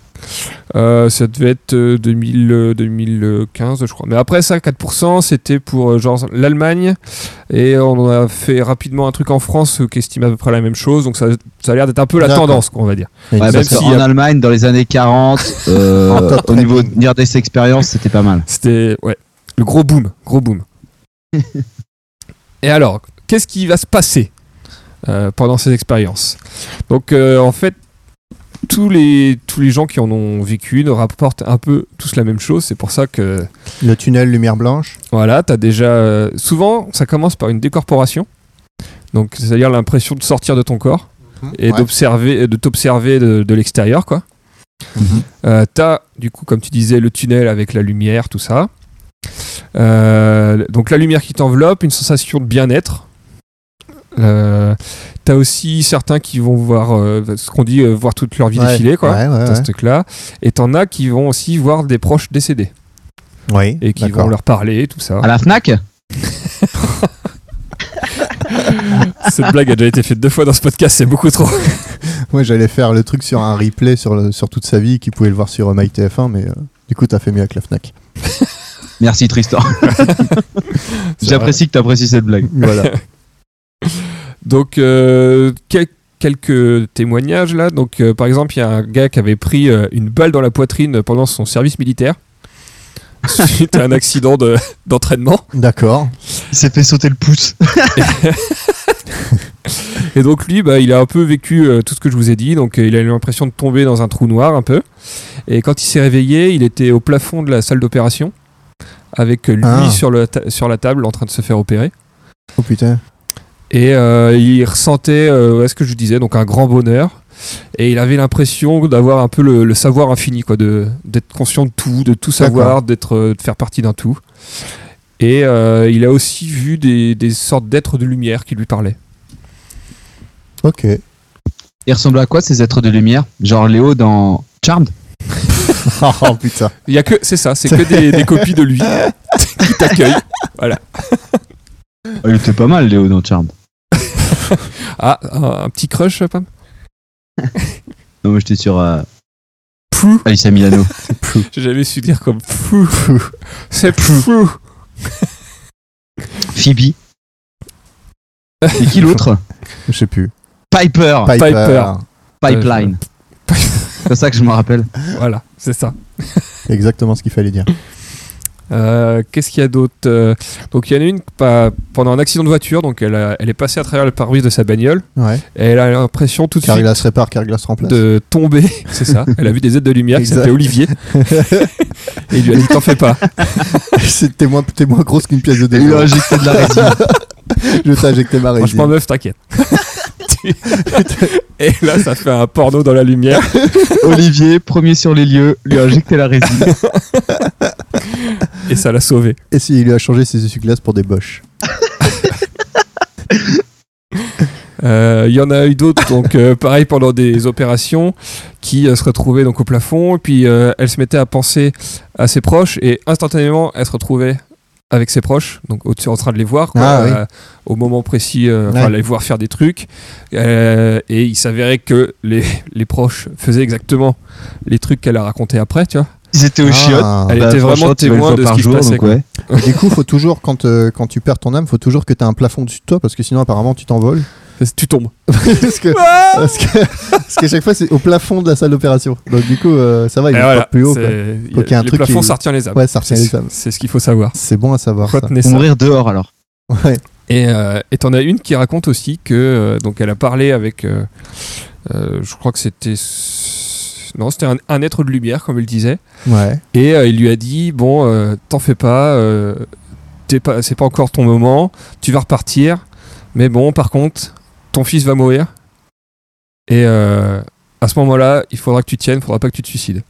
Speaker 2: Euh, ça devait être euh, 2000, euh, 2015, je crois. Mais après ça, 4%, c'était pour euh, genre l'Allemagne. Et on a fait rapidement un truc en France euh, qui estime à peu près la même chose. Donc ça, ça a l'air d'être un peu la tendance, on va dire.
Speaker 1: Ouais,
Speaker 2: Même
Speaker 1: parce
Speaker 2: y a-
Speaker 1: Allemagne, dans les années 40, euh,
Speaker 3: En top
Speaker 1: au niveau de Near Death Experience, c'était pas mal.
Speaker 2: C'était ouais, le gros boom, gros boom. Et alors, qu'est-ce qui va se passer euh, pendant ces expériences? Donc, euh, en fait, tous les, tous les gens qui en ont vécu une rapportent un peu tous la même chose. C'est pour ça que,
Speaker 3: Le tunnel lumière blanche.
Speaker 2: voilà, tu as déjà. euh, souvent, ça commence par une décorporation. Donc, c'est-à-dire l'impression de sortir de ton corps et
Speaker 3: Ouais.
Speaker 2: d'observer, de t'observer de, de l'extérieur, quoi.
Speaker 3: Mhm.
Speaker 2: Euh, t'as, du coup, comme tu disais, le tunnel avec la lumière, tout ça. Euh, donc la lumière qui t'enveloppe, une sensation de bien-être. Euh, t'as aussi certains qui vont voir euh, ce qu'on dit, euh, voir toute leur vie
Speaker 3: Ouais.
Speaker 2: défiler, quoi.
Speaker 3: Ouais, ouais,
Speaker 2: ce truc-là. Et t'en as qui vont aussi voir des proches décédés
Speaker 3: Oui,
Speaker 2: et qui vont leur parler, tout ça.
Speaker 1: À la Fnac?
Speaker 2: Cette blague a déjà été faite deux fois dans ce podcast, c'est beaucoup trop.
Speaker 3: Moi, j'allais faire le truc sur un replay sur, le- sur toute sa vie, qui pouvait le voir sur euh, MyTF1, mais euh, du coup, t'as fait mieux avec la Fnac.
Speaker 1: Merci Tristan. J'apprécie que tu apprécies cette blague.
Speaker 3: Voilà.
Speaker 2: Donc, euh, quel- quelques témoignages là. Donc, euh, par exemple, il y a un gars qui avait pris euh, une balle dans la poitrine pendant son service militaire suite à un accident de- d'entraînement.
Speaker 3: D'accord.
Speaker 1: Il s'est fait sauter le pouce.
Speaker 2: Et donc, lui, bah, il a un peu vécu euh, tout ce que je vous ai dit. Donc, euh, il a eu l'impression de tomber dans un trou noir un peu. Et quand il s'est réveillé, il était au plafond de la salle d'opération avec lui
Speaker 3: Ah.
Speaker 2: sur, le ta- sur la table en train de se faire opérer.
Speaker 3: Oh putain.
Speaker 2: Et euh, il ressentait, euh, ouais, ce que je disais, donc un grand bonheur. Et il avait l'impression d'avoir un peu le, le savoir infini, quoi, de d'être conscient de tout, de tout savoir, d'être, euh, de faire partie d'un tout. Et euh, il a aussi vu des, des sortes d'êtres de lumière qui lui parlaient.
Speaker 3: Ok.
Speaker 1: Il ressemble à quoi ces êtres de lumière? Genre Léo dans Charmed?
Speaker 3: Oh putain.
Speaker 2: Il y a que, c'est ça, c'est que des, des copies de lui qui t'accueillent.
Speaker 1: Oh, Il était pas mal Léo dans Charmed.
Speaker 2: Ah, un, un petit crush, Pam?
Speaker 1: Non, moi j'étais sur euh,
Speaker 2: Fou.
Speaker 1: Alicia Milano.
Speaker 2: J'ai jamais su dire comme fou. C'est fou.
Speaker 1: Phoebe. Et qui l'autre?
Speaker 3: Je sais plus.
Speaker 1: Piper.
Speaker 3: Piper.
Speaker 2: Piper.
Speaker 1: Pipeline. C'est ça que je me rappelle.
Speaker 2: Voilà, c'est ça.
Speaker 3: Exactement ce qu'il fallait dire.
Speaker 2: Euh, Qu'est-ce qu'il y a d'autre Euh, Donc il y en a une pas- pendant un accident de voiture, donc elle, a- elle est passée à travers le pare-brise de sa bagnole
Speaker 3: Ouais.
Speaker 2: et elle a l'impression tout de
Speaker 3: Car
Speaker 2: suite
Speaker 3: il se répare, car il se remplace.
Speaker 2: de tomber, c'est ça. Elle a vu des aides de lumière qui s'appelait Olivier et il lui a dit t'en fais pas.
Speaker 3: C'était moins, moins grosse qu'une pièce de
Speaker 1: Il lui a injecté de la résine.
Speaker 3: Je t'ai injecté ma résine.
Speaker 2: Franchement meuf t'inquiète. et là ça fait un porno dans la lumière.
Speaker 1: Olivier, premier sur les lieux, lui a injecté la résine.
Speaker 2: et ça l'a sauvé.
Speaker 3: Et si il lui a changé ses essuie-glaces pour des Bosch.
Speaker 2: Euh, Il y en a eu d'autres, donc euh, pareil pendant des opérations, qui euh, se retrouvaient donc au plafond, et puis euh, elle se mettait à penser à ses proches, et instantanément elle se retrouvait avec ses proches, donc au-dessus en train de les voir, quoi,
Speaker 3: Ah, oui.
Speaker 2: euh, au moment précis, euh,
Speaker 3: Ouais.
Speaker 2: les voir faire des trucs, Euh, et il s'avérait que les, les proches faisaient exactement les trucs qu'elle a raconté après, tu vois.
Speaker 1: Ils étaient au chiottes.
Speaker 3: Ah.
Speaker 2: Elle
Speaker 1: Bah,
Speaker 2: était vraiment témoin de ce qui se passait.
Speaker 1: ouais.
Speaker 3: Du coup, faut toujours, quand, euh, quand tu perds ton âme, faut toujours que tu aies un plafond dessus de toi parce que sinon, apparemment, tu t'envoles.
Speaker 2: Tu tombes.
Speaker 3: parce, que, parce, que, parce qu'à chaque fois, c'est au plafond de la salle d'opération. Donc, du coup, euh, ça va, il est
Speaker 2: voilà,
Speaker 3: pas plus haut. quoi.
Speaker 2: il y a-
Speaker 3: un truc
Speaker 2: plafonds,
Speaker 3: qui-
Speaker 2: ça retient les âmes.
Speaker 3: Ouais, ça retient
Speaker 2: C'est
Speaker 3: les âmes.
Speaker 2: c'est ce qu'il faut savoir.
Speaker 3: C'est bon à savoir. ça.
Speaker 2: Ça.
Speaker 1: mourir dehors alors.
Speaker 3: Ouais.
Speaker 2: Et euh, et t'en as une qui raconte aussi que euh, donc elle a parlé avec, euh, euh, je crois que c'était non c'était un, un être de lumière comme il disait,
Speaker 3: Ouais.
Speaker 2: et euh, il lui a dit bon euh, t'en fais pas, euh, pas c'est pas encore ton moment, tu vas repartir, mais bon par contre ton fils va mourir et euh, à ce moment-là il faudra que tu tiennes, il faudra pas que tu te suicides.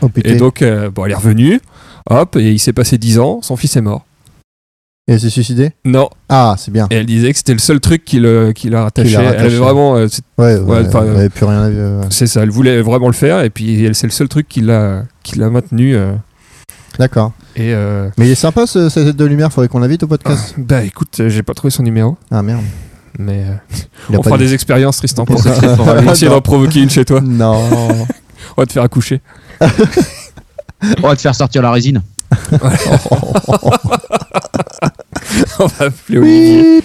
Speaker 3: Oh.
Speaker 2: Et donc euh, bon elle est revenue, hop et il s'est passé 10 ans, son fils est mort.
Speaker 3: Et elle s'est suicidée?
Speaker 2: Non,
Speaker 3: Ah, c'est bien.
Speaker 2: et elle disait que c'était le seul truc qui, le, qui la.
Speaker 3: Qui la
Speaker 2: Elle avait vraiment, euh,
Speaker 3: Ouais, ouais, elle avait plus rien à
Speaker 2: c'est ça, elle voulait vraiment le faire et puis elle, c'est le seul truc qui l'a, qui l'a maintenu.
Speaker 3: D'accord.
Speaker 2: et
Speaker 3: Mais il est sympa ce, cette tête de lumière, faudrait qu'on l'invite au podcast.
Speaker 2: bah écoute, j'ai pas trouvé son numéro,
Speaker 3: Ah merde.
Speaker 2: Mais euh, on fera des expériences, Tristan, pour
Speaker 1: On
Speaker 2: ça. va essayer d'en provoquer une chez toi.
Speaker 3: Non.
Speaker 2: On va te faire accoucher.
Speaker 1: On va te faire sortir la résine.
Speaker 2: on va appeler Olivier.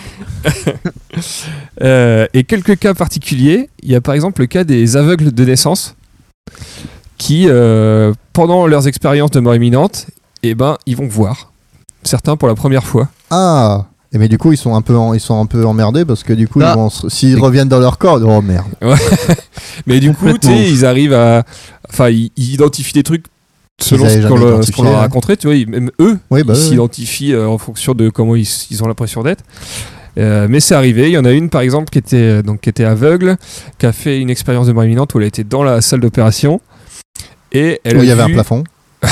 Speaker 2: Euh, et quelques cas particuliers, il y a par exemple le cas des aveugles de naissance qui, euh, pendant leurs expériences de mort imminente, eh ben, ils vont voir. Certains pour la première fois.
Speaker 3: Ah. Et mais du coup, ils sont un peu, en- ils sont un peu emmerdés parce que du coup,
Speaker 1: Ah.
Speaker 3: ils vont se- s'ils reviennent dans leur corps, oh merde.
Speaker 2: Mais du coup, tu
Speaker 1: Complètement.
Speaker 2: sais, ils arrivent à. Enfin, ils, ils identifient des trucs selon
Speaker 3: avaient
Speaker 2: ce qu'on
Speaker 3: jamais
Speaker 2: leur- ce qu'on leur a raconté. Tu vois, ils- même eux,
Speaker 3: Oui, bah
Speaker 2: ils
Speaker 3: oui,
Speaker 2: s'identifient euh, en fonction de comment ils, ils ont l'impression d'être. Euh, mais c'est arrivé. Il y en a une, par exemple, qui était, euh, donc, qui était aveugle, qui a fait une expérience de mort imminente où elle était dans la salle d'opération. Et elle a
Speaker 3: il y avait un
Speaker 2: vu-
Speaker 3: plafond.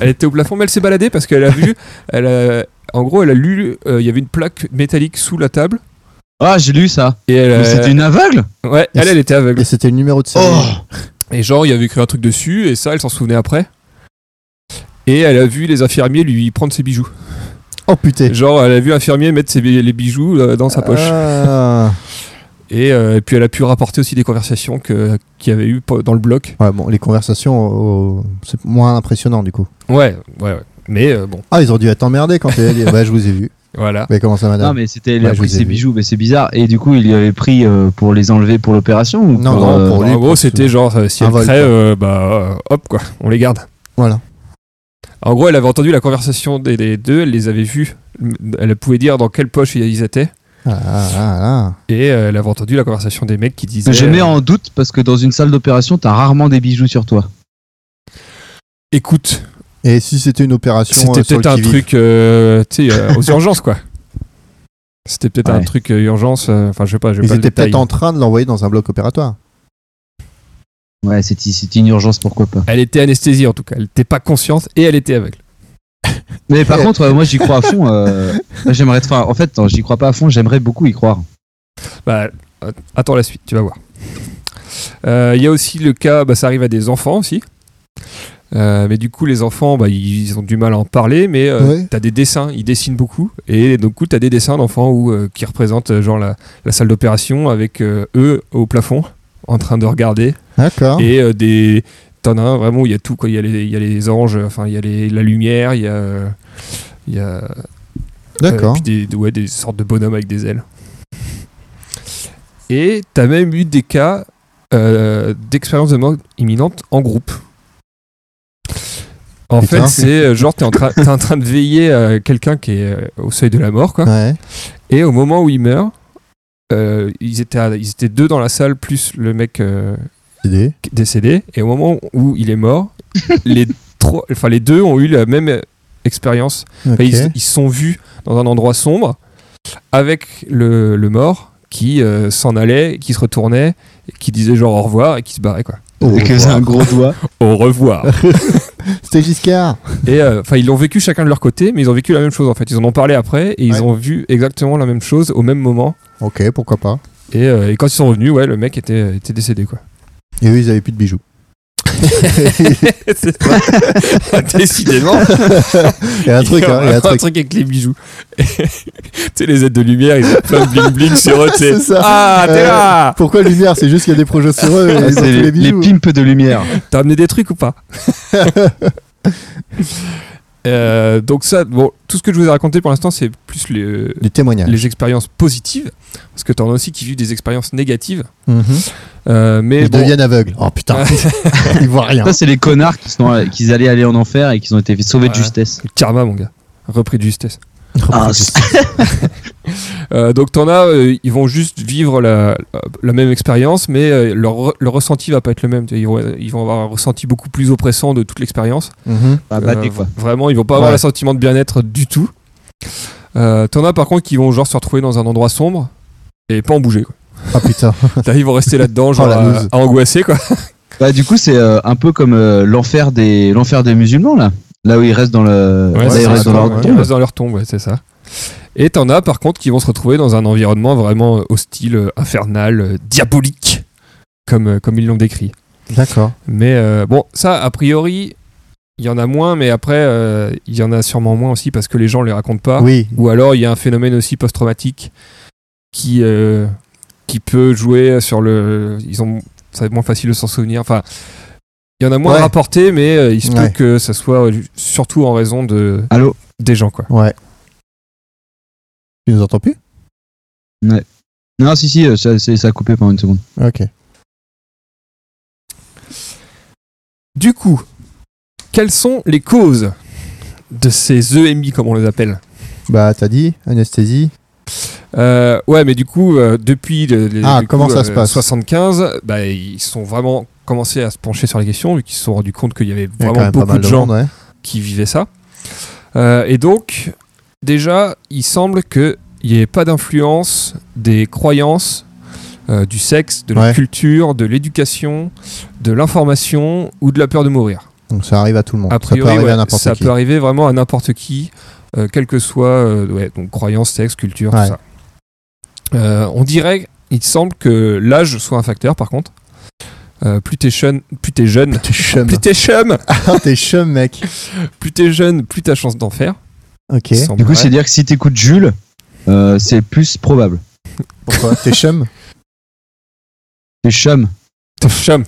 Speaker 2: Elle était au plafond, mais elle s'est baladée parce qu'elle a vu. Elle a- en gros, elle a lu. euh, Il y avait une plaque métallique sous la table.
Speaker 1: Ah, j'ai lu ça.
Speaker 2: Et elle,
Speaker 1: Mais C'était une aveugle
Speaker 2: Ouais, elle, elle était aveugle.
Speaker 3: Et c'était le numéro de série.
Speaker 1: Oh
Speaker 2: Et genre, il y avait écrit un truc dessus, et ça, elle s'en souvenait après. Et elle a vu les infirmiers lui prendre ses bijoux.
Speaker 3: Oh putain.
Speaker 2: Genre, elle a vu l'infirmier mettre ses, les bijoux euh, dans sa poche.
Speaker 3: Ah.
Speaker 2: Et, euh, et puis, elle a pu rapporter aussi des conversations que- qu'il y avait eu dans le bloc.
Speaker 3: Ouais, bon, les conversations, oh, c'est moins impressionnant du coup.
Speaker 2: Ouais, ouais, ouais. Mais euh, bon,
Speaker 3: Ah, ils ont dû être emmerdés quand elle a dit Bah, je vous ai vu.
Speaker 2: voilà.
Speaker 3: Mais comment ça, madame
Speaker 1: Non, mais c'était, il
Speaker 3: Ouais, je
Speaker 1: pris
Speaker 3: vous ai
Speaker 1: ses
Speaker 3: vu.
Speaker 1: bijoux, mais c'est bizarre. Et du coup, il y avait pris euh, pour les enlever pour l'opération ou
Speaker 3: Non,
Speaker 1: pour,
Speaker 3: non,
Speaker 1: euh,
Speaker 3: pour lui,
Speaker 2: en gros, c'était genre, euh, si
Speaker 3: un
Speaker 2: elle
Speaker 3: vol,
Speaker 2: crève,
Speaker 3: quoi.
Speaker 2: euh, bah, euh, hop, quoi, on les garde.
Speaker 3: Voilà.
Speaker 2: En gros, elle avait entendu la conversation des, des deux, elle les avait vus. Elle pouvait dire dans quelle poche ils étaient.
Speaker 3: Ah, ah, ah,
Speaker 2: Et euh, elle avait entendu la conversation des mecs qui disaient.
Speaker 1: Je mets en doute parce que dans une salle d'opération, t'as rarement des bijoux sur toi.
Speaker 2: Écoute,
Speaker 3: ah. Et si c'était une opération
Speaker 2: C'était
Speaker 3: euh,
Speaker 2: peut-être un truc, euh, tu sais, euh, aux urgences, quoi. C'était peut-être un truc euh, urgence, euh, enfin, je sais pas, je
Speaker 3: Ils
Speaker 2: pas le
Speaker 3: étaient peut-être en train de l'envoyer dans un bloc opératoire.
Speaker 1: Ouais, c'était, une urgence, pourquoi pas.
Speaker 2: Elle était anesthésiée, en tout cas. Elle était pas consciente et elle était aveugle.
Speaker 1: Mais par contre, euh, moi, j'y crois à fond. euh, j'aimerais, enfin, en fait, j'y crois pas à fond. J'aimerais beaucoup y croire.
Speaker 2: Bah, attends la suite, tu vas voir. Euh, Il y a aussi le cas, bah, ça arrive à des enfants aussi. Euh, mais du coup, les enfants, bah, ils ont du mal à en parler, mais euh,
Speaker 3: Ouais.
Speaker 2: t'as des dessins, ils dessinent beaucoup. Et donc, coup, t'as des dessins d'enfants où, euh, qui représentent euh, genre la, la salle d'opération avec eux au plafond, en train de regarder.
Speaker 3: D'accord.
Speaker 2: et des t'en as un vraiment où il y a tout quoi il y a les, il y a les anges enfin il y a les, la lumière il y a y a
Speaker 3: D'accord.
Speaker 2: puis des, ouais, des sortes de bonhommes avec des ailes et t'as même eu des cas d'expérience de mort imminente en groupe En
Speaker 3: Putain.
Speaker 2: fait, c'est euh, genre, t'es en, train- t'es en train de veiller à quelqu'un qui est euh, au seuil de la mort, quoi.
Speaker 3: Ouais.
Speaker 2: Et au moment où il meurt, euh, ils, étaient à- ils étaient deux dans la salle, plus le mec euh,
Speaker 3: Idée.
Speaker 2: décédé. Et au moment où il est mort, les, trois, enfin, les deux ont eu la même euh, expérience. Enfin,
Speaker 3: Ok.
Speaker 2: ils, ils se sont vus dans un endroit sombre avec le, le mort qui euh, s'en allait, qui se retournait, et qui disait genre au revoir et qui se barrait quoi.
Speaker 3: Au
Speaker 1: Et que c'est
Speaker 3: revoir.
Speaker 1: un gros doigt.
Speaker 2: Au revoir.
Speaker 3: C'était Giscard.
Speaker 2: et euh, enfin ils l'ont vécu chacun de leur côté, mais ils ont vécu la même chose en fait. Ils en ont parlé après et ils
Speaker 3: Ouais.
Speaker 2: ont vu exactement la même chose au même moment.
Speaker 3: Ok, pourquoi pas.
Speaker 2: Et, euh, et quand ils sont revenus, ouais, le mec était, était décédé quoi.
Speaker 3: Et eux, ils avaient plus de bijoux.
Speaker 2: C'est ça. Décidément.
Speaker 3: Il y a un truc, hein, il y a un truc.
Speaker 2: avec les bijoux. tu sais, les aides de lumière, ils ont plein de bling bling sur eux. tu sais.
Speaker 3: C'est ça.
Speaker 2: Ah, t'es
Speaker 3: Euh,
Speaker 2: là
Speaker 3: Pourquoi lumière? C'est juste qu'il y a des projets sur eux et
Speaker 1: Ah,
Speaker 3: ils ont
Speaker 1: les,
Speaker 3: les
Speaker 1: les pimps de lumière.
Speaker 2: T'as amené des trucs ou pas? Euh, donc ça, bon, tout ce que je vous ai raconté pour l'instant, c'est plus les,
Speaker 3: Du témoignage.
Speaker 2: les expériences positives, parce que t'en as aussi qui vivent des expériences négatives.
Speaker 3: Mhm.
Speaker 2: Euh, mais
Speaker 3: Ils
Speaker 2: bon,
Speaker 3: deviennent aveugles. Oh putain, ils voient rien.
Speaker 1: Ça, c'est les connards qui, sont, qui allaient aller en enfer et qui ont été sauvés de justesse.
Speaker 2: le karma, mon gars, repris de justesse.
Speaker 1: Ah,
Speaker 2: Euh, donc t'en as, euh, ils vont juste vivre la, la même expérience, mais euh, leur, re- leur ressenti va pas être le même. Ils vont, ils vont avoir un ressenti beaucoup plus oppressant de toute l'expérience.
Speaker 3: Mhm.
Speaker 1: Ah, bah,
Speaker 2: Euh,
Speaker 1: quoi.
Speaker 2: Vraiment, ils vont pas avoir
Speaker 3: Ouais.
Speaker 2: le sentiment de bien-être du tout. Euh, T'en as par contre qui vont genre se retrouver dans un endroit sombre et pas en bouger. Quoi.
Speaker 3: Ah putain.
Speaker 2: Là, ils vont rester là-dedans, genre
Speaker 3: Oh, la
Speaker 2: à, angoisser quoi.
Speaker 1: Bah, du coup, c'est euh, un peu comme euh, l'enfer des, l'enfer des musulmans, là. Là où ils restent dans le.
Speaker 2: Ouais,
Speaker 1: là,
Speaker 2: c'est
Speaker 1: ils
Speaker 2: ça,
Speaker 1: restent dans
Speaker 2: quoi,
Speaker 1: leur tombe.
Speaker 2: Ils restent dans leur tombe, ouais, c'est ça. Et t'en as par contre qui vont se retrouver dans un environnement vraiment hostile, euh, infernal, euh, diabolique, comme, euh, comme ils l'ont décrit.
Speaker 3: D'accord.
Speaker 2: Mais euh, bon, ça, a priori, il y en a moins, mais après, euh, il y en a sûrement moins aussi parce que les gens les racontent pas.
Speaker 3: Oui.
Speaker 2: Ou alors, il y a un phénomène aussi post-traumatique qui, euh, qui peut jouer sur le. Ils ont, ça va être moins facile de s'en souvenir. Enfin, il y en a moins
Speaker 3: Ouais.
Speaker 2: rapporté, mais euh, il se
Speaker 3: Ouais.
Speaker 2: peut que ça soit euh, surtout en raison de,
Speaker 1: Allô
Speaker 2: des gens, quoi.
Speaker 3: Ouais. Tu nous entends plus?
Speaker 1: Non, si, si, euh, ça, a coupé pendant une seconde.
Speaker 3: Ok.
Speaker 2: Du coup, quelles sont les causes de ces EMI, comme on les appelle?
Speaker 3: Bah, t'as dit anesthésie.
Speaker 2: Euh, ouais, mais du coup, euh, depuis le- les,
Speaker 3: Ah,
Speaker 2: du
Speaker 3: comment
Speaker 2: coup,
Speaker 3: ça se passe?
Speaker 2: 75, bah, ils sont vraiment commencé à se pencher sur la question, vu qu'ils se sont rendus compte qu'il y avait
Speaker 3: y
Speaker 2: vraiment
Speaker 3: pas
Speaker 2: beaucoup
Speaker 3: mal
Speaker 2: de gens
Speaker 3: monde, ouais.
Speaker 2: qui vivaient ça. Euh, et donc, déjà, il semble qu'il n'y ait pas d'influence des croyances, euh, du sexe, de la
Speaker 3: Ouais.
Speaker 2: culture, de l'éducation, de l'information ou de la peur de mourir.
Speaker 3: Donc ça arrive à tout le monde.
Speaker 2: A
Speaker 3: ça peut
Speaker 2: priori,
Speaker 3: arriver
Speaker 2: ouais,
Speaker 3: à n'importe
Speaker 2: ça
Speaker 3: qui.
Speaker 2: peut arriver vraiment à n'importe qui, euh, quelle que soit euh, ouais, donc croyance, sexe, culture, tout ça. On dirait, il semble que l'âge soit un facteur par contre. Euh, plus t'es jeune, plus t'es jeune,
Speaker 3: T'es chum.
Speaker 2: plus t'es chum,
Speaker 3: Ah, t'es chum, mec.
Speaker 2: plus t'es jeune, plus t'as chance d'en faire.
Speaker 3: Ok.
Speaker 1: Du coup, c'est dire que si t'écoutes Jules, euh, c'est plus probable.
Speaker 3: Pourquoi T'es chum?
Speaker 1: T'es chum.
Speaker 2: T'es chum.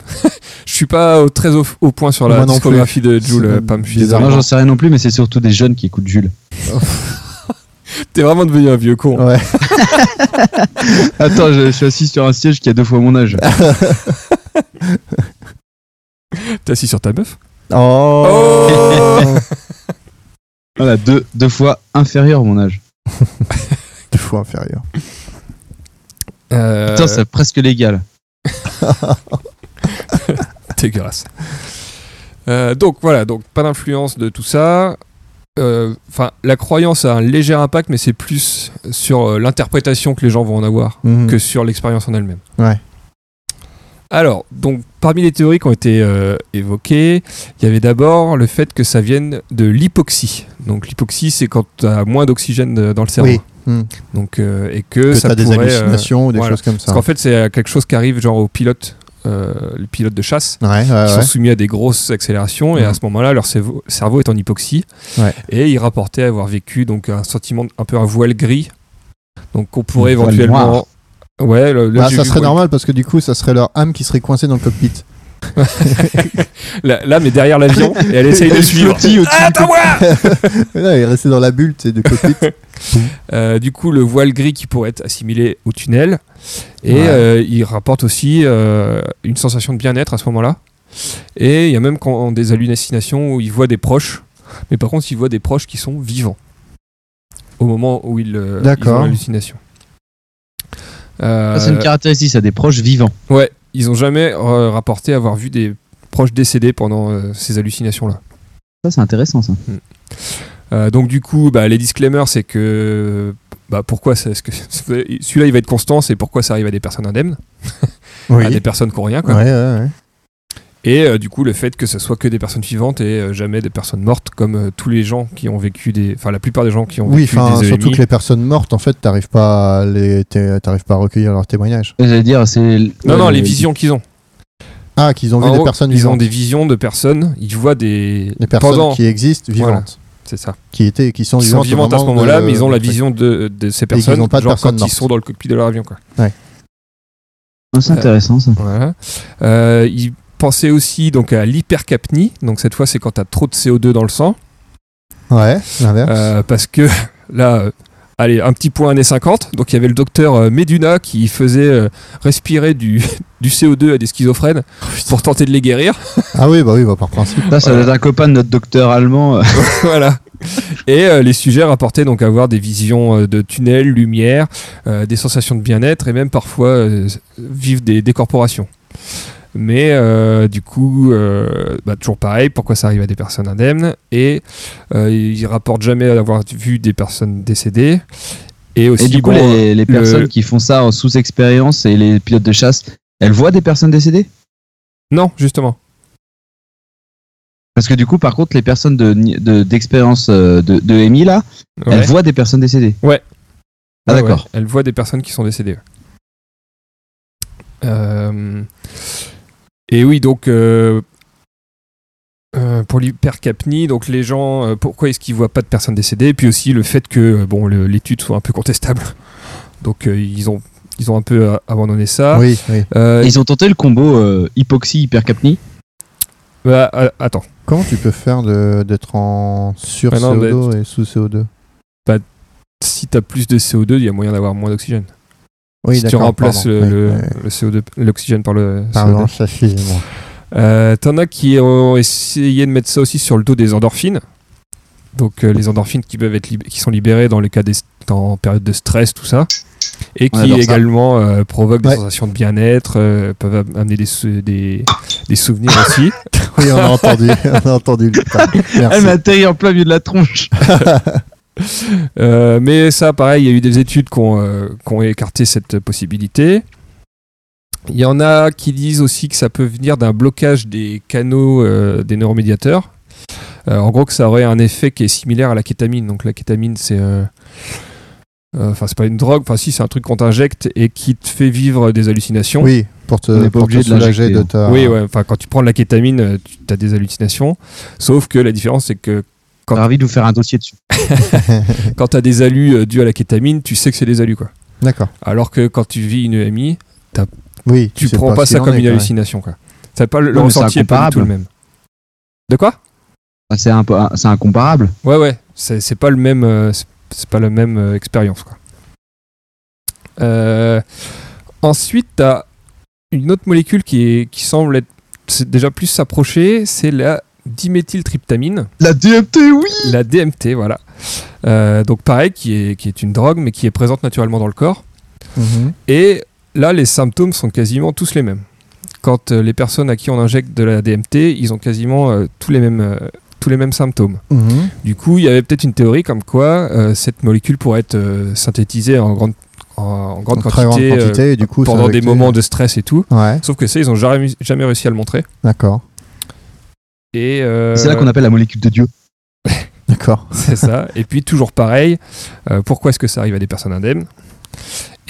Speaker 2: Je suis pas au- très au, au point sur la
Speaker 3: Moi
Speaker 2: discographie de Jules,
Speaker 3: bizarre.
Speaker 2: désolé.
Speaker 1: Non, j'en sais rien non plus, mais c'est surtout des jeunes qui écoutent Jules.
Speaker 2: T'es vraiment devenu un vieux con.
Speaker 3: Ouais.
Speaker 1: Attends, je, je suis assis sur un siège qui a deux fois mon âge.
Speaker 2: T'es assis sur ta meuf
Speaker 3: Oh,
Speaker 1: Voilà, deux, deux fois inférieur mon âge.
Speaker 3: Deux fois inférieur.
Speaker 2: Euh,
Speaker 1: Putain, c'est presque légal.
Speaker 2: dégueulasse. Euh, donc voilà, donc pas d'influence de tout ça. Euh, Enfin, la croyance a un léger impact, mais c'est plus sur euh, l'interprétation que les gens vont en avoir
Speaker 3: Mhm.
Speaker 2: que sur l'expérience en elle-même.
Speaker 3: Ouais.
Speaker 2: Alors, donc parmi les théories qui ont été euh, évoquées, il y avait d'abord le fait que ça vienne de l'hypoxie. Donc l'hypoxie, c'est quand tu as moins d'oxygène dans le cerveau.
Speaker 3: Oui. Mhm.
Speaker 2: Donc euh, et que,
Speaker 3: Que
Speaker 2: ça
Speaker 3: des
Speaker 2: pourrait, euh,
Speaker 3: hallucinations ou des
Speaker 2: voilà.
Speaker 3: choses comme
Speaker 2: parce
Speaker 3: ça.
Speaker 2: qu'en fait, c'est quelque chose qui arrive genre aux pilotes, euh, les pilotes de chasse
Speaker 3: Ouais, ouais,
Speaker 2: qui
Speaker 3: ouais.
Speaker 2: sont soumis à des grosses accélérations et à
Speaker 3: Mhm.
Speaker 2: ce moment-là leur cerveau, cerveau est en hypoxie et ils rapportaient avoir vécu donc un sentiment un peu un voile gris donc qu'on pourrait éventuellement ouais le-
Speaker 3: Bah, ça serait normal parce que du coup, ça serait leur âme qui serait coincée dans le cockpit.
Speaker 2: là, mais derrière l'avion et elle essaye de
Speaker 3: Elle
Speaker 2: suivre ah attends-moi
Speaker 3: Là, il est resté dans la bulle, tu sais, du cockpit.
Speaker 2: Euh, du coup le voile gris qui pourrait être assimilé au tunnel et
Speaker 3: Ouais.
Speaker 2: euh, il rapporte aussi euh, une sensation de bien-être à ce moment-là Et il y a même quand, des hallucinations où ils voient des proches, mais par contre, ils voient des proches qui sont vivants au moment où ils, euh, ils ont l'hallucination.
Speaker 1: Ça, c'est une caractéristique, ça, des proches vivants.
Speaker 2: ouais, ils ont jamais rapporté avoir vu des proches décédés pendant ces hallucinations-là.
Speaker 1: Ça, c'est intéressant, ça.
Speaker 2: Euh, donc du coup, bah, les disclaimers, c'est que bah, pourquoi ça, est-ce que celui-là il va être constant, c'est pourquoi ça arrive à des personnes indemnes,
Speaker 3: Oui.
Speaker 2: à des personnes qui ont rien, quoi.
Speaker 3: Ouais, ouais, ouais.
Speaker 2: Et euh, du coup, le fait que ce soit que des personnes vivantes et euh, jamais des personnes mortes, comme euh, tous les gens qui ont vécu des, enfin la plupart des gens qui ont
Speaker 3: Oui,
Speaker 2: vécu des E
Speaker 3: surtout que les personnes mortes, en fait, t'arrives pas à les, t'es- t'arrives pas à recueillir leurs témoignages.
Speaker 1: J'allais dire, c'est.
Speaker 2: Non, non, les
Speaker 1: le-
Speaker 2: visions qu'ils ont.
Speaker 3: Ah, qu'ils ont vu des personnes
Speaker 2: ils ont
Speaker 3: vivantes.
Speaker 2: des visions de personnes, ils voient des,
Speaker 3: Des personnes
Speaker 2: pendant,
Speaker 3: qui existent vivantes,
Speaker 2: c'est ça,
Speaker 3: qui étaient, qui sont
Speaker 2: qui sont
Speaker 3: vivantes,
Speaker 2: à ce
Speaker 3: moment
Speaker 2: moment-là, mais ils ont la vision de, de ces personnes,
Speaker 3: ont pas de
Speaker 2: genre
Speaker 3: personnes
Speaker 2: quand ils sont dans le cockpit de leur avion, quoi.
Speaker 1: Ah, C'est intéressant, ça.
Speaker 2: Voilà. Euh, ils pensaient aussi donc à l'hypercapnie, donc cette fois c'est quand tu as trop de CO2 dans le sang,
Speaker 3: Ouais, l'inverse.
Speaker 2: euh, parce que là, euh, allez, un petit point années 50, donc il y avait le docteur euh, Meduna qui faisait euh, respirer du, du CO2 à des schizophrènes pour tenter de les guérir.
Speaker 3: Ah oui, bah oui, bah, par principe.
Speaker 1: Ça, ça doit être un copain de notre docteur allemand.
Speaker 2: voilà. Et euh, les sujets rapportaient donc avoir des visions de tunnels, lumière, euh, des sensations de bien-être et même parfois euh, vivre des décorporations. Mais euh, du coup, euh, bah, toujours pareil, pourquoi ça arrive à des personnes indemnes Et euh, ils rapportent jamais avoir vu des personnes décédées. Et aussi,
Speaker 1: Et du coup,
Speaker 2: bon,
Speaker 1: les, les
Speaker 2: le-
Speaker 1: personnes qui font ça en sous-expérience et les pilotes de chasse, elles voient des personnes décédées?
Speaker 2: Non, justement.
Speaker 1: Parce que du coup, par contre, les personnes de- de- d'expérience de, de EMI, là,
Speaker 2: Ouais.
Speaker 1: elles voient des personnes décédées.
Speaker 2: Ouais.
Speaker 1: Ah,
Speaker 2: Ouais,
Speaker 1: d'accord.
Speaker 2: ouais. Elle voit des personnes qui sont décédées. Euh, Et oui, donc euh, euh, pour l'hypercapnie, donc les gens, euh, pourquoi est-ce qu'ils voient pas de personnes décédées? Puis aussi le fait que bon, l'étude soit un peu contestable. Donc euh, ils ont ils ont un peu abandonné ça.
Speaker 3: Oui, oui.
Speaker 2: Euh,
Speaker 1: Ils ont tenté le combo euh, hypoxie-hypercapnie.
Speaker 2: bah, euh, attends,
Speaker 3: Comment tu peux faire de- d'être en sur
Speaker 2: Ah non,
Speaker 3: CO2 et sous CO2
Speaker 2: si t'as plus de CO2, il y a moyen d'avoir moins d'oxygène.
Speaker 3: Oui,
Speaker 2: si tu remplaces
Speaker 3: pardon.
Speaker 2: le,
Speaker 3: Oui,
Speaker 2: le-
Speaker 3: oui.
Speaker 2: le CO2, l'oxygène par le
Speaker 3: Pardon,
Speaker 2: CO2.
Speaker 3: ça excusez-moi.
Speaker 2: Euh, T'en as qui ont essayé de mettre ça aussi sur le dos des endorphines. Donc euh, les endorphines qui peuvent être lib- qui sont libérées dans le cas des en période de stress, tout ça, et
Speaker 1: On
Speaker 2: qui également euh, provoquent des sensations de bien-être, euh, peuvent am- amener des, sou- des, des souvenirs aussi.
Speaker 3: Oui, on a entendu, on a entendu. Putain,
Speaker 1: Elle
Speaker 3: Merci.
Speaker 1: m'a atterri en plein milieu de la tronche.
Speaker 2: Euh, mais ça, pareil, il y a eu des études qui ont, euh, qui ont écarté cette possibilité. Il y en a qui disent aussi que ça peut venir d'un blocage des canaux euh, des neuromédiateurs. Euh, en gros, que ça aurait un effet qui est similaire à la kétamine. Donc la kétamine, c'est... euh, euh, Enfin, c'est pas une drogue, enfin si, c'est un truc qu'on t'injecte et qui te fait vivre des hallucinations.
Speaker 3: Oui, pour te,
Speaker 1: pas
Speaker 3: pour te
Speaker 1: obligé de
Speaker 3: soulager de
Speaker 1: hein.
Speaker 3: ta.
Speaker 2: Oui, ouais, enfin quand tu prends de la kétamine, tu as des hallucinations. Sauf que la différence, c'est que Quand-
Speaker 1: J'ai envie de vous faire un dossier dessus.
Speaker 2: quand tu as des alus euh, dus à la kétamine, tu sais que c'est des alus, quoi.
Speaker 3: D'accord.
Speaker 2: Alors que quand tu vis une EMI,
Speaker 3: Oui,
Speaker 2: tu
Speaker 3: sais
Speaker 2: prends pas, ça comme
Speaker 3: est,
Speaker 2: une
Speaker 3: quoi.
Speaker 2: hallucination, quoi. C'est pas le, le
Speaker 1: Non,
Speaker 2: ressenti est pas du tout le même. De quoi?
Speaker 1: Ah, C'est un peu, c'est incomparable.
Speaker 2: Ouais, ouais, c'est c'est pas le même, euh, c'est- c'est pas la même euh, expérience, quoi. Euh, ensuite, t'as une autre molécule qui, est, qui semble être c'est déjà plus s'approcher, c'est la diméthyltryptamine,
Speaker 1: La DMT, oui
Speaker 2: la DMT, voilà. Euh, donc pareil, qui est, qui est une drogue, mais qui est présente naturellement dans le corps.
Speaker 3: Mhm.
Speaker 2: Et là, les symptômes sont quasiment tous les mêmes. Quand euh, les personnes à qui on injecte de la DMT, ils ont quasiment euh, tous, les mêmes, tous les mêmes symptômes.
Speaker 3: Mhm.
Speaker 2: Du coup, il y avait peut-être une théorie comme quoi cette molécule pourrait être synthétisée en grande, en, grande
Speaker 3: En très grande
Speaker 2: quantité, euh,
Speaker 3: et du coup,
Speaker 2: pendant des moments de stress et tout.
Speaker 3: Ouais,
Speaker 2: Sauf que ça, ils ont jamais, jamais réussi à le montrer.
Speaker 3: d'accord.
Speaker 2: Et euh,
Speaker 1: C'est là qu'on appelle la molécule de Dieu.
Speaker 3: D'accord.
Speaker 2: C'est ça. Et puis toujours pareil, euh, pourquoi est-ce que ça arrive à des personnes indemnes?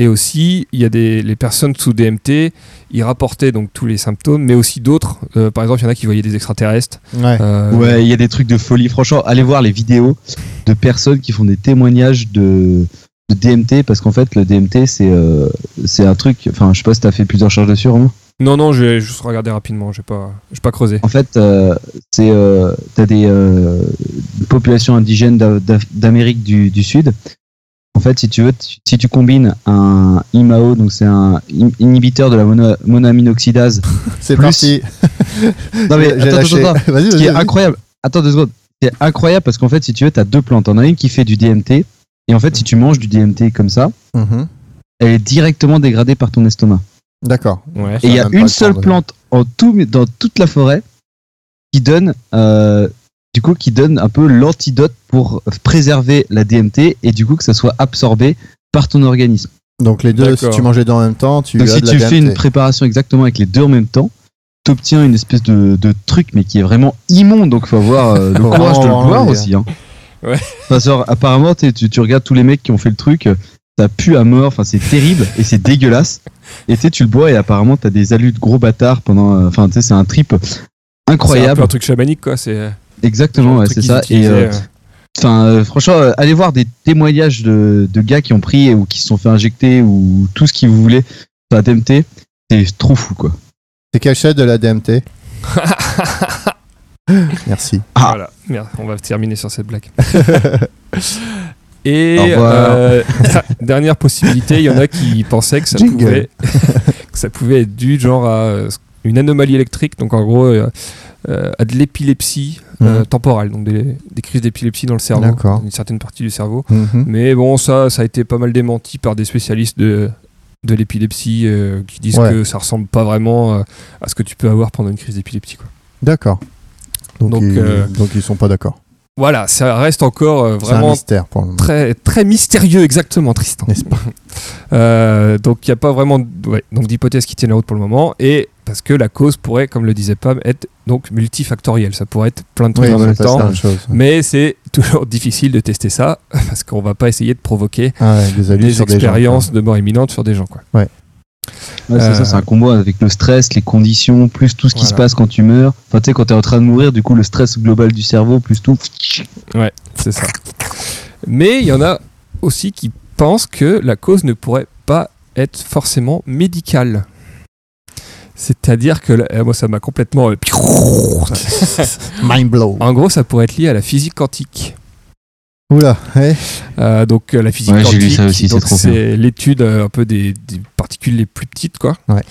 Speaker 2: Et aussi, il y a des les personnes sous DMT, ils rapportaient donc tous les symptômes, mais aussi d'autres. Euh, par exemple, il y en a qui voyaient des extraterrestres.
Speaker 3: Ouais.
Speaker 2: Euh,
Speaker 1: Ouais, il y a des trucs de folie. Franchement, allez voir les vidéos de personnes qui font des témoignages de, de DMT parce qu'en fait, le DMT, c'est euh, c'est un truc. Enfin, je sais pas si t'as fait plusieurs charges dessus, Romain?
Speaker 2: Non, non, je vais juste regarder rapidement. J'ai pas, j'ai pas creusé.
Speaker 1: En fait, euh, c'est euh, t'as des euh, populations indigènes d'Amérique du, du Sud. En fait, si tu veux, si tu combines un IMAO, donc c'est un in- inhibiteur de la mono- monoaminoxydase.
Speaker 3: C'est
Speaker 1: Plus-
Speaker 3: parti.
Speaker 1: Non mais
Speaker 3: J'ai
Speaker 1: attends,
Speaker 3: lâché.
Speaker 1: attends, attends.
Speaker 3: Vas-y,
Speaker 1: Ce
Speaker 3: vas-y.
Speaker 1: qui est incroyable. Attends deux secondes. C'est incroyable parce qu'en fait, si tu veux, t'as deux plantes. T'en as une qui fait du DMT. Et en fait, si tu manges du DMT comme ça,
Speaker 3: Mhm.
Speaker 1: elle est directement dégradée par ton estomac.
Speaker 3: D'accord.
Speaker 2: Ouais.
Speaker 1: Et il y a une
Speaker 3: le
Speaker 1: seule
Speaker 3: de-
Speaker 1: plante en tout, dans toute la forêt qui donne, euh, du coup, qui donne un peu l'antidote pour préserver la DMT et du coup que ça soit absorbé par ton organisme.
Speaker 3: Donc les deux, si tu manges les deux en même temps, tu
Speaker 1: Donc
Speaker 3: as
Speaker 1: si
Speaker 3: de la
Speaker 1: tu fais
Speaker 3: DMT.
Speaker 1: une préparation exactement avec les deux en même temps, t'obtiens une espèce de, de truc mais qui est vraiment immonde. Donc faut avoir euh, le courage de le boire aussi. Hein.
Speaker 2: Ouais.
Speaker 1: Enfin, genre, apparemment, tu regardes tous les mecs qui ont fait le truc, ça pue à mort. Enfin c'est terrible et c'est dégueulasse. Et tu sais, tu le bois et apparemment t'as des alus de gros bâtards pendant. euh, Enfin tu sais c'est un trip
Speaker 2: C'est un
Speaker 1: incroyable.
Speaker 2: peu un truc chamanique, quoi. C'est
Speaker 1: Exactement, ouais,
Speaker 2: le truc
Speaker 1: c'est ça. Et euh,
Speaker 2: euh,
Speaker 1: enfin, euh, franchement, euh, allez voir des témoignages de, de gars qui ont pris ou qui se sont fait injecter ou tout ce qu'ils voulaient sur la DMT. C'est trop fou, quoi.
Speaker 3: C'est chaîne de la DMT Merci.
Speaker 1: Ah.
Speaker 2: Voilà, merde, on va terminer sur cette blague. Et euh, dernière possibilité, il y en a qui pensaient que ça, pouvait, que ça pouvait être dû genre à euh, une anomalie électrique, donc en gros euh, à de l'épilepsie euh,
Speaker 3: Mhm.
Speaker 2: temporale, donc des, des crises d'épilepsie dans le cerveau, dans une certaine partie du cerveau.
Speaker 3: Mhm.
Speaker 2: Mais bon, ça, ça a été pas mal démenti par des spécialistes de, de l'épilepsie euh, qui disent
Speaker 3: Ouais.
Speaker 2: que ça ressemble pas vraiment à ce que tu peux avoir pendant une crise d'épilepsie.
Speaker 3: D'accord. Donc,
Speaker 2: Donc,
Speaker 3: ils, donc ils sont pas d'accord.
Speaker 2: Voilà, ça reste encore euh,
Speaker 3: un
Speaker 2: vraiment
Speaker 3: mystère pour le moment.
Speaker 2: très, très mystérieux, exactement, Tristan.
Speaker 3: N'est-ce pas
Speaker 2: Euh, donc il n'y a pas vraiment ouais, donc d'hypothèse qui tienne la route pour le moment, et parce que la cause pourrait, comme le disait Pam, être donc multifactorielle. Ça pourrait être plein de trucs
Speaker 3: Oui,
Speaker 2: en même temps. Mais c'est toujours difficile de tester ça, parce qu'on va pas essayer de provoquer
Speaker 3: Ah ouais, des
Speaker 2: des expériences de mort imminente sur des gens. Quoi.
Speaker 1: Ouais, c'est
Speaker 2: Euh,
Speaker 1: ça, c'est un combo avec le stress, les conditions, plus tout ce qui
Speaker 2: Voilà.
Speaker 1: se passe quand tu meurs. Enfin, tu sais, quand t'es en train de mourir, du coup, le stress global du cerveau, plus tout.
Speaker 2: C'est ça. Mais il y en a aussi qui pensent que la cause ne pourrait pas être forcément médicale. C'est-à-dire que, là- euh, moi ça m'a complètement... euh.
Speaker 3: Mind blow.
Speaker 2: En gros, ça pourrait être lié à la physique quantique.
Speaker 3: Oula, ouais.
Speaker 2: Euh, donc euh, la physique
Speaker 1: Ouais, j'ai
Speaker 2: quantique,
Speaker 1: lu ça aussi, c'est
Speaker 2: l'étude euh, un peu des, des particules les plus petites, quoi.
Speaker 3: Ouais.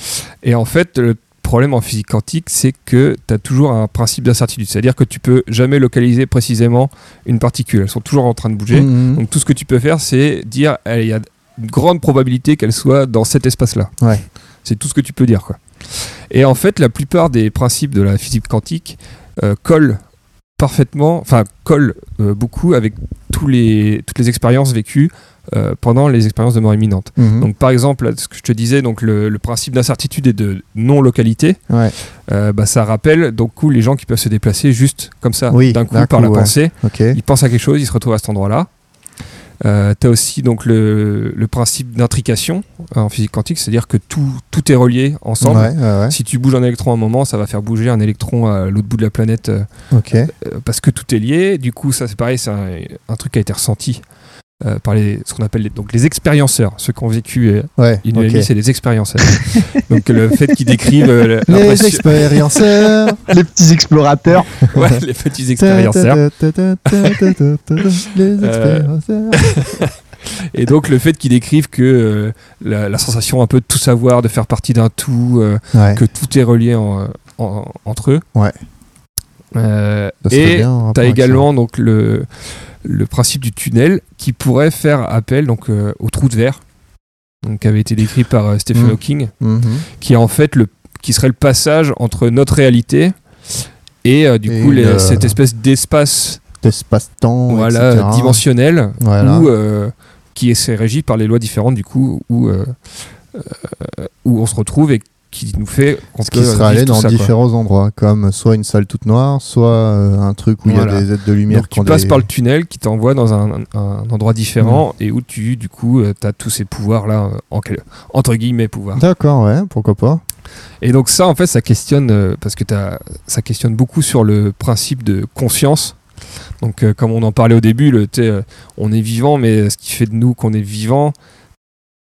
Speaker 2: Et en fait, le problème en physique quantique, c'est que tu as toujours un principe d'incertitude, c'est-à-dire que tu peux jamais localiser précisément une particule. Elles sont toujours en train de bouger.
Speaker 3: Mhm.
Speaker 2: Donc tout ce que tu peux faire, c'est dire il y a une grande probabilité qu'elle soit dans cet espace-là.
Speaker 3: Ouais.
Speaker 2: C'est tout ce que tu peux dire, quoi. Et en fait, la plupart des principes de la physique quantique euh, collent parfaitement, enfin collent euh, beaucoup avec tous les, toutes les expériences vécues euh, pendant les expériences de mort imminente.
Speaker 3: Mhm.
Speaker 2: Donc par exemple, ce que je te disais, donc le, le principe d'incertitude et de non-localité,
Speaker 3: Ouais.
Speaker 2: euh, bah, ça rappelle donc coup les gens qui peuvent se déplacer juste comme ça,
Speaker 3: Oui,
Speaker 2: d'un coup par la
Speaker 3: ouais.
Speaker 2: pensée. Ils pensent à quelque chose, ils se retrouvent à cet endroit-là. Euh, tu as aussi donc le, le principe d'intrication euh, en physique quantique, c'est-à-dire que tout, tout est relié ensemble.
Speaker 3: Ouais, ouais, ouais.
Speaker 2: Si tu bouges un électron à un moment, ça va faire bouger un électron à l'autre bout de la planète euh, euh, parce que tout est lié. Du coup, ça c'est pareil, c'est un, un truc qui a été ressenti euh, par les, ce qu'on appelle les, donc les expérienceurs, ceux qui ont vécu euh,
Speaker 3: Ouais.
Speaker 2: une
Speaker 3: ok.
Speaker 2: nuit, c'est les expérienceurs. donc le fait qu'ils décrivent euh, le-
Speaker 3: Les expérienceurs.
Speaker 1: Les petits explorateurs.
Speaker 2: ouais, les petits expérienceurs.
Speaker 3: Les expérienceurs.
Speaker 2: Et donc le fait qu'ils décrivent que euh, la, la sensation un peu de tout savoir, de faire partie d'un tout,
Speaker 3: Ouais.
Speaker 2: que tout est relié en- en- entre eux.
Speaker 3: Ouais.
Speaker 2: Et
Speaker 3: bien, en rapport
Speaker 2: tu as
Speaker 3: avec ça.
Speaker 2: également donc le, le principe du tunnel qui pourrait faire appel donc euh, au trou de verre, donc qui avait été décrit par euh, Stephen
Speaker 3: Mm.
Speaker 2: Hawking,
Speaker 3: Mhm.
Speaker 2: qui est en fait le qui serait le passage entre notre réalité et euh, du
Speaker 3: Et
Speaker 2: coup les- cette espèce d'espace
Speaker 3: D'espace-temps.
Speaker 2: voilà
Speaker 3: etc.
Speaker 2: dimensionnel
Speaker 3: Voilà.
Speaker 2: où, qui est régi par les lois différentes du coup où, où on se retrouve et qui nous fait qu'on peut
Speaker 3: qui
Speaker 2: vivre
Speaker 3: allé dans
Speaker 2: ça, quoi.
Speaker 3: différents endroits, comme soit une salle toute noire, soit euh, un truc où il
Speaker 2: Voilà.
Speaker 3: y a des aides de lumière
Speaker 2: Donc
Speaker 3: qui
Speaker 2: tu passes
Speaker 3: des-
Speaker 2: par le tunnel qui t'envoie dans un, un endroit différent et où tu du coup tu as tous ces pouvoirs là en quel- entre guillemets pouvoirs.
Speaker 3: D'accord, ouais, pourquoi pas.
Speaker 2: Et donc ça en fait ça questionne euh, parce que t'as- ça questionne beaucoup sur le principe de conscience. Donc euh, comme on en parlait au début, le, euh, on est vivant mais ce qui fait de nous qu'on est vivant,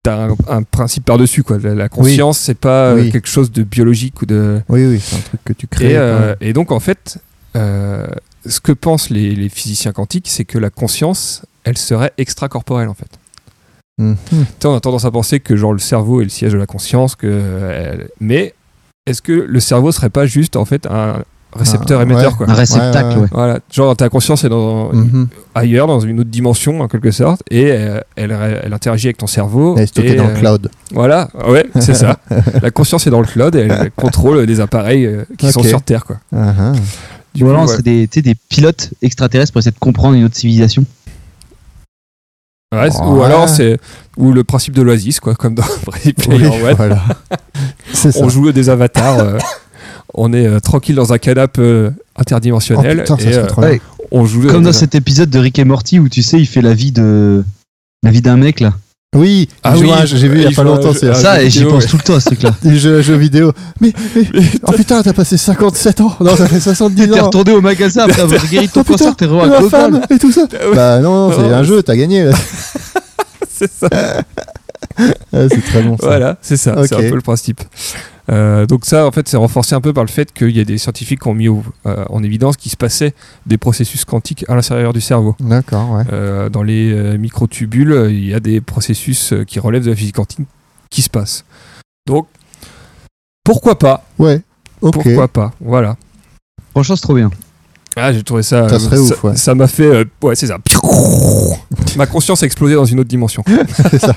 Speaker 2: t'as un, un principe par-dessus quoi. La, la conscience c'est pas euh,
Speaker 3: Oui.
Speaker 2: quelque chose de biologique ou de
Speaker 3: Oui, oui, c'est un truc que tu crées.
Speaker 2: et, euh, et donc en fait, euh, ce que pensent les, les physiciens quantiques, c'est que la conscience, elle serait extracorporelle en fait. Tu sais, on a tendance à penser que genre le cerveau est le siège de la conscience, que euh, mais est-ce que le cerveau serait pas juste en fait un récepteur
Speaker 3: Ah,
Speaker 2: émetteur
Speaker 3: ouais.
Speaker 2: quoi
Speaker 1: Un réceptacle,
Speaker 3: Ouais, ouais,
Speaker 1: ouais.
Speaker 2: Voilà, genre ta conscience est dans,
Speaker 3: Mhm.
Speaker 2: ailleurs, dans une autre dimension en quelque sorte, et euh, elle, elle interagit avec ton cerveau.
Speaker 3: Elle est stockée
Speaker 2: et,
Speaker 3: dans le
Speaker 2: euh,
Speaker 3: cloud.
Speaker 2: Voilà, ouais, c'est ça. La conscience est dans le cloud et elle contrôle des appareils euh, qui sont sur Terre quoi.
Speaker 3: Ah, ah.
Speaker 2: Du
Speaker 1: Ou
Speaker 2: coup,
Speaker 1: c'est des, des pilotes extraterrestres pour essayer de comprendre une autre civilisation.
Speaker 2: Ouais. Ou alors c'est ou le principe de l'oasis quoi, comme dans Ready Player
Speaker 3: Oui,
Speaker 2: One.
Speaker 3: voilà. C'est ça.
Speaker 2: On joue des avatars. euh, on est euh, tranquille dans un canapé euh, interdimensionnel
Speaker 3: Oh, putain,
Speaker 2: et euh,
Speaker 3: trop bien.
Speaker 1: Ouais.
Speaker 2: on joue
Speaker 1: Comme dans cet épisode de Rick et Morty où tu sais, il fait la vie de. La vie d'un mec là.
Speaker 3: Oui,
Speaker 2: Ah oui,
Speaker 3: j'ai vu il y a pas longtemps.
Speaker 2: jeu-
Speaker 3: C'est
Speaker 2: Ah,
Speaker 1: ça, et j'y pense
Speaker 2: ouais.
Speaker 1: tout le temps à ce truc là.
Speaker 3: des jeux, jeux vidéo. Mais, mais- oh putain, t'as passé 57 ans. Non, ça fait 70
Speaker 1: T'es
Speaker 3: ans.
Speaker 1: retourné au magasin après avoir guéri ton
Speaker 3: Oh,
Speaker 1: cancer, t'es re à
Speaker 3: femme et tout ça.
Speaker 2: ouais.
Speaker 3: Bah non, non, c'est un jeu, t'as gagné. là.
Speaker 2: c'est ça.
Speaker 3: Ah, c'est très bon ça.
Speaker 2: Voilà, c'est ça, c'est un peu le principe. Euh, donc ça, en fait, c'est renforcé un peu par le fait qu'il y a des scientifiques qui ont mis au- euh, en évidence qu'il se passait des processus quantiques à l'intérieur du cerveau.
Speaker 3: D'accord, ouais.
Speaker 2: Euh, dans les euh, microtubules, il y a des processus euh, qui relèvent de la physique quantique qui se passent. Donc, pourquoi pas?
Speaker 3: Ouais. Ok.
Speaker 2: Pourquoi pas? Voilà.
Speaker 1: Franchement, c'est trop bien.
Speaker 2: Ah, j'ai trouvé ça.
Speaker 3: Ça
Speaker 2: euh,
Speaker 3: serait ouf, ouais.
Speaker 2: Ça m'a fait. euh, ouais, c'est ça. Ma conscience a explosé dans une autre dimension.
Speaker 3: c'est ça.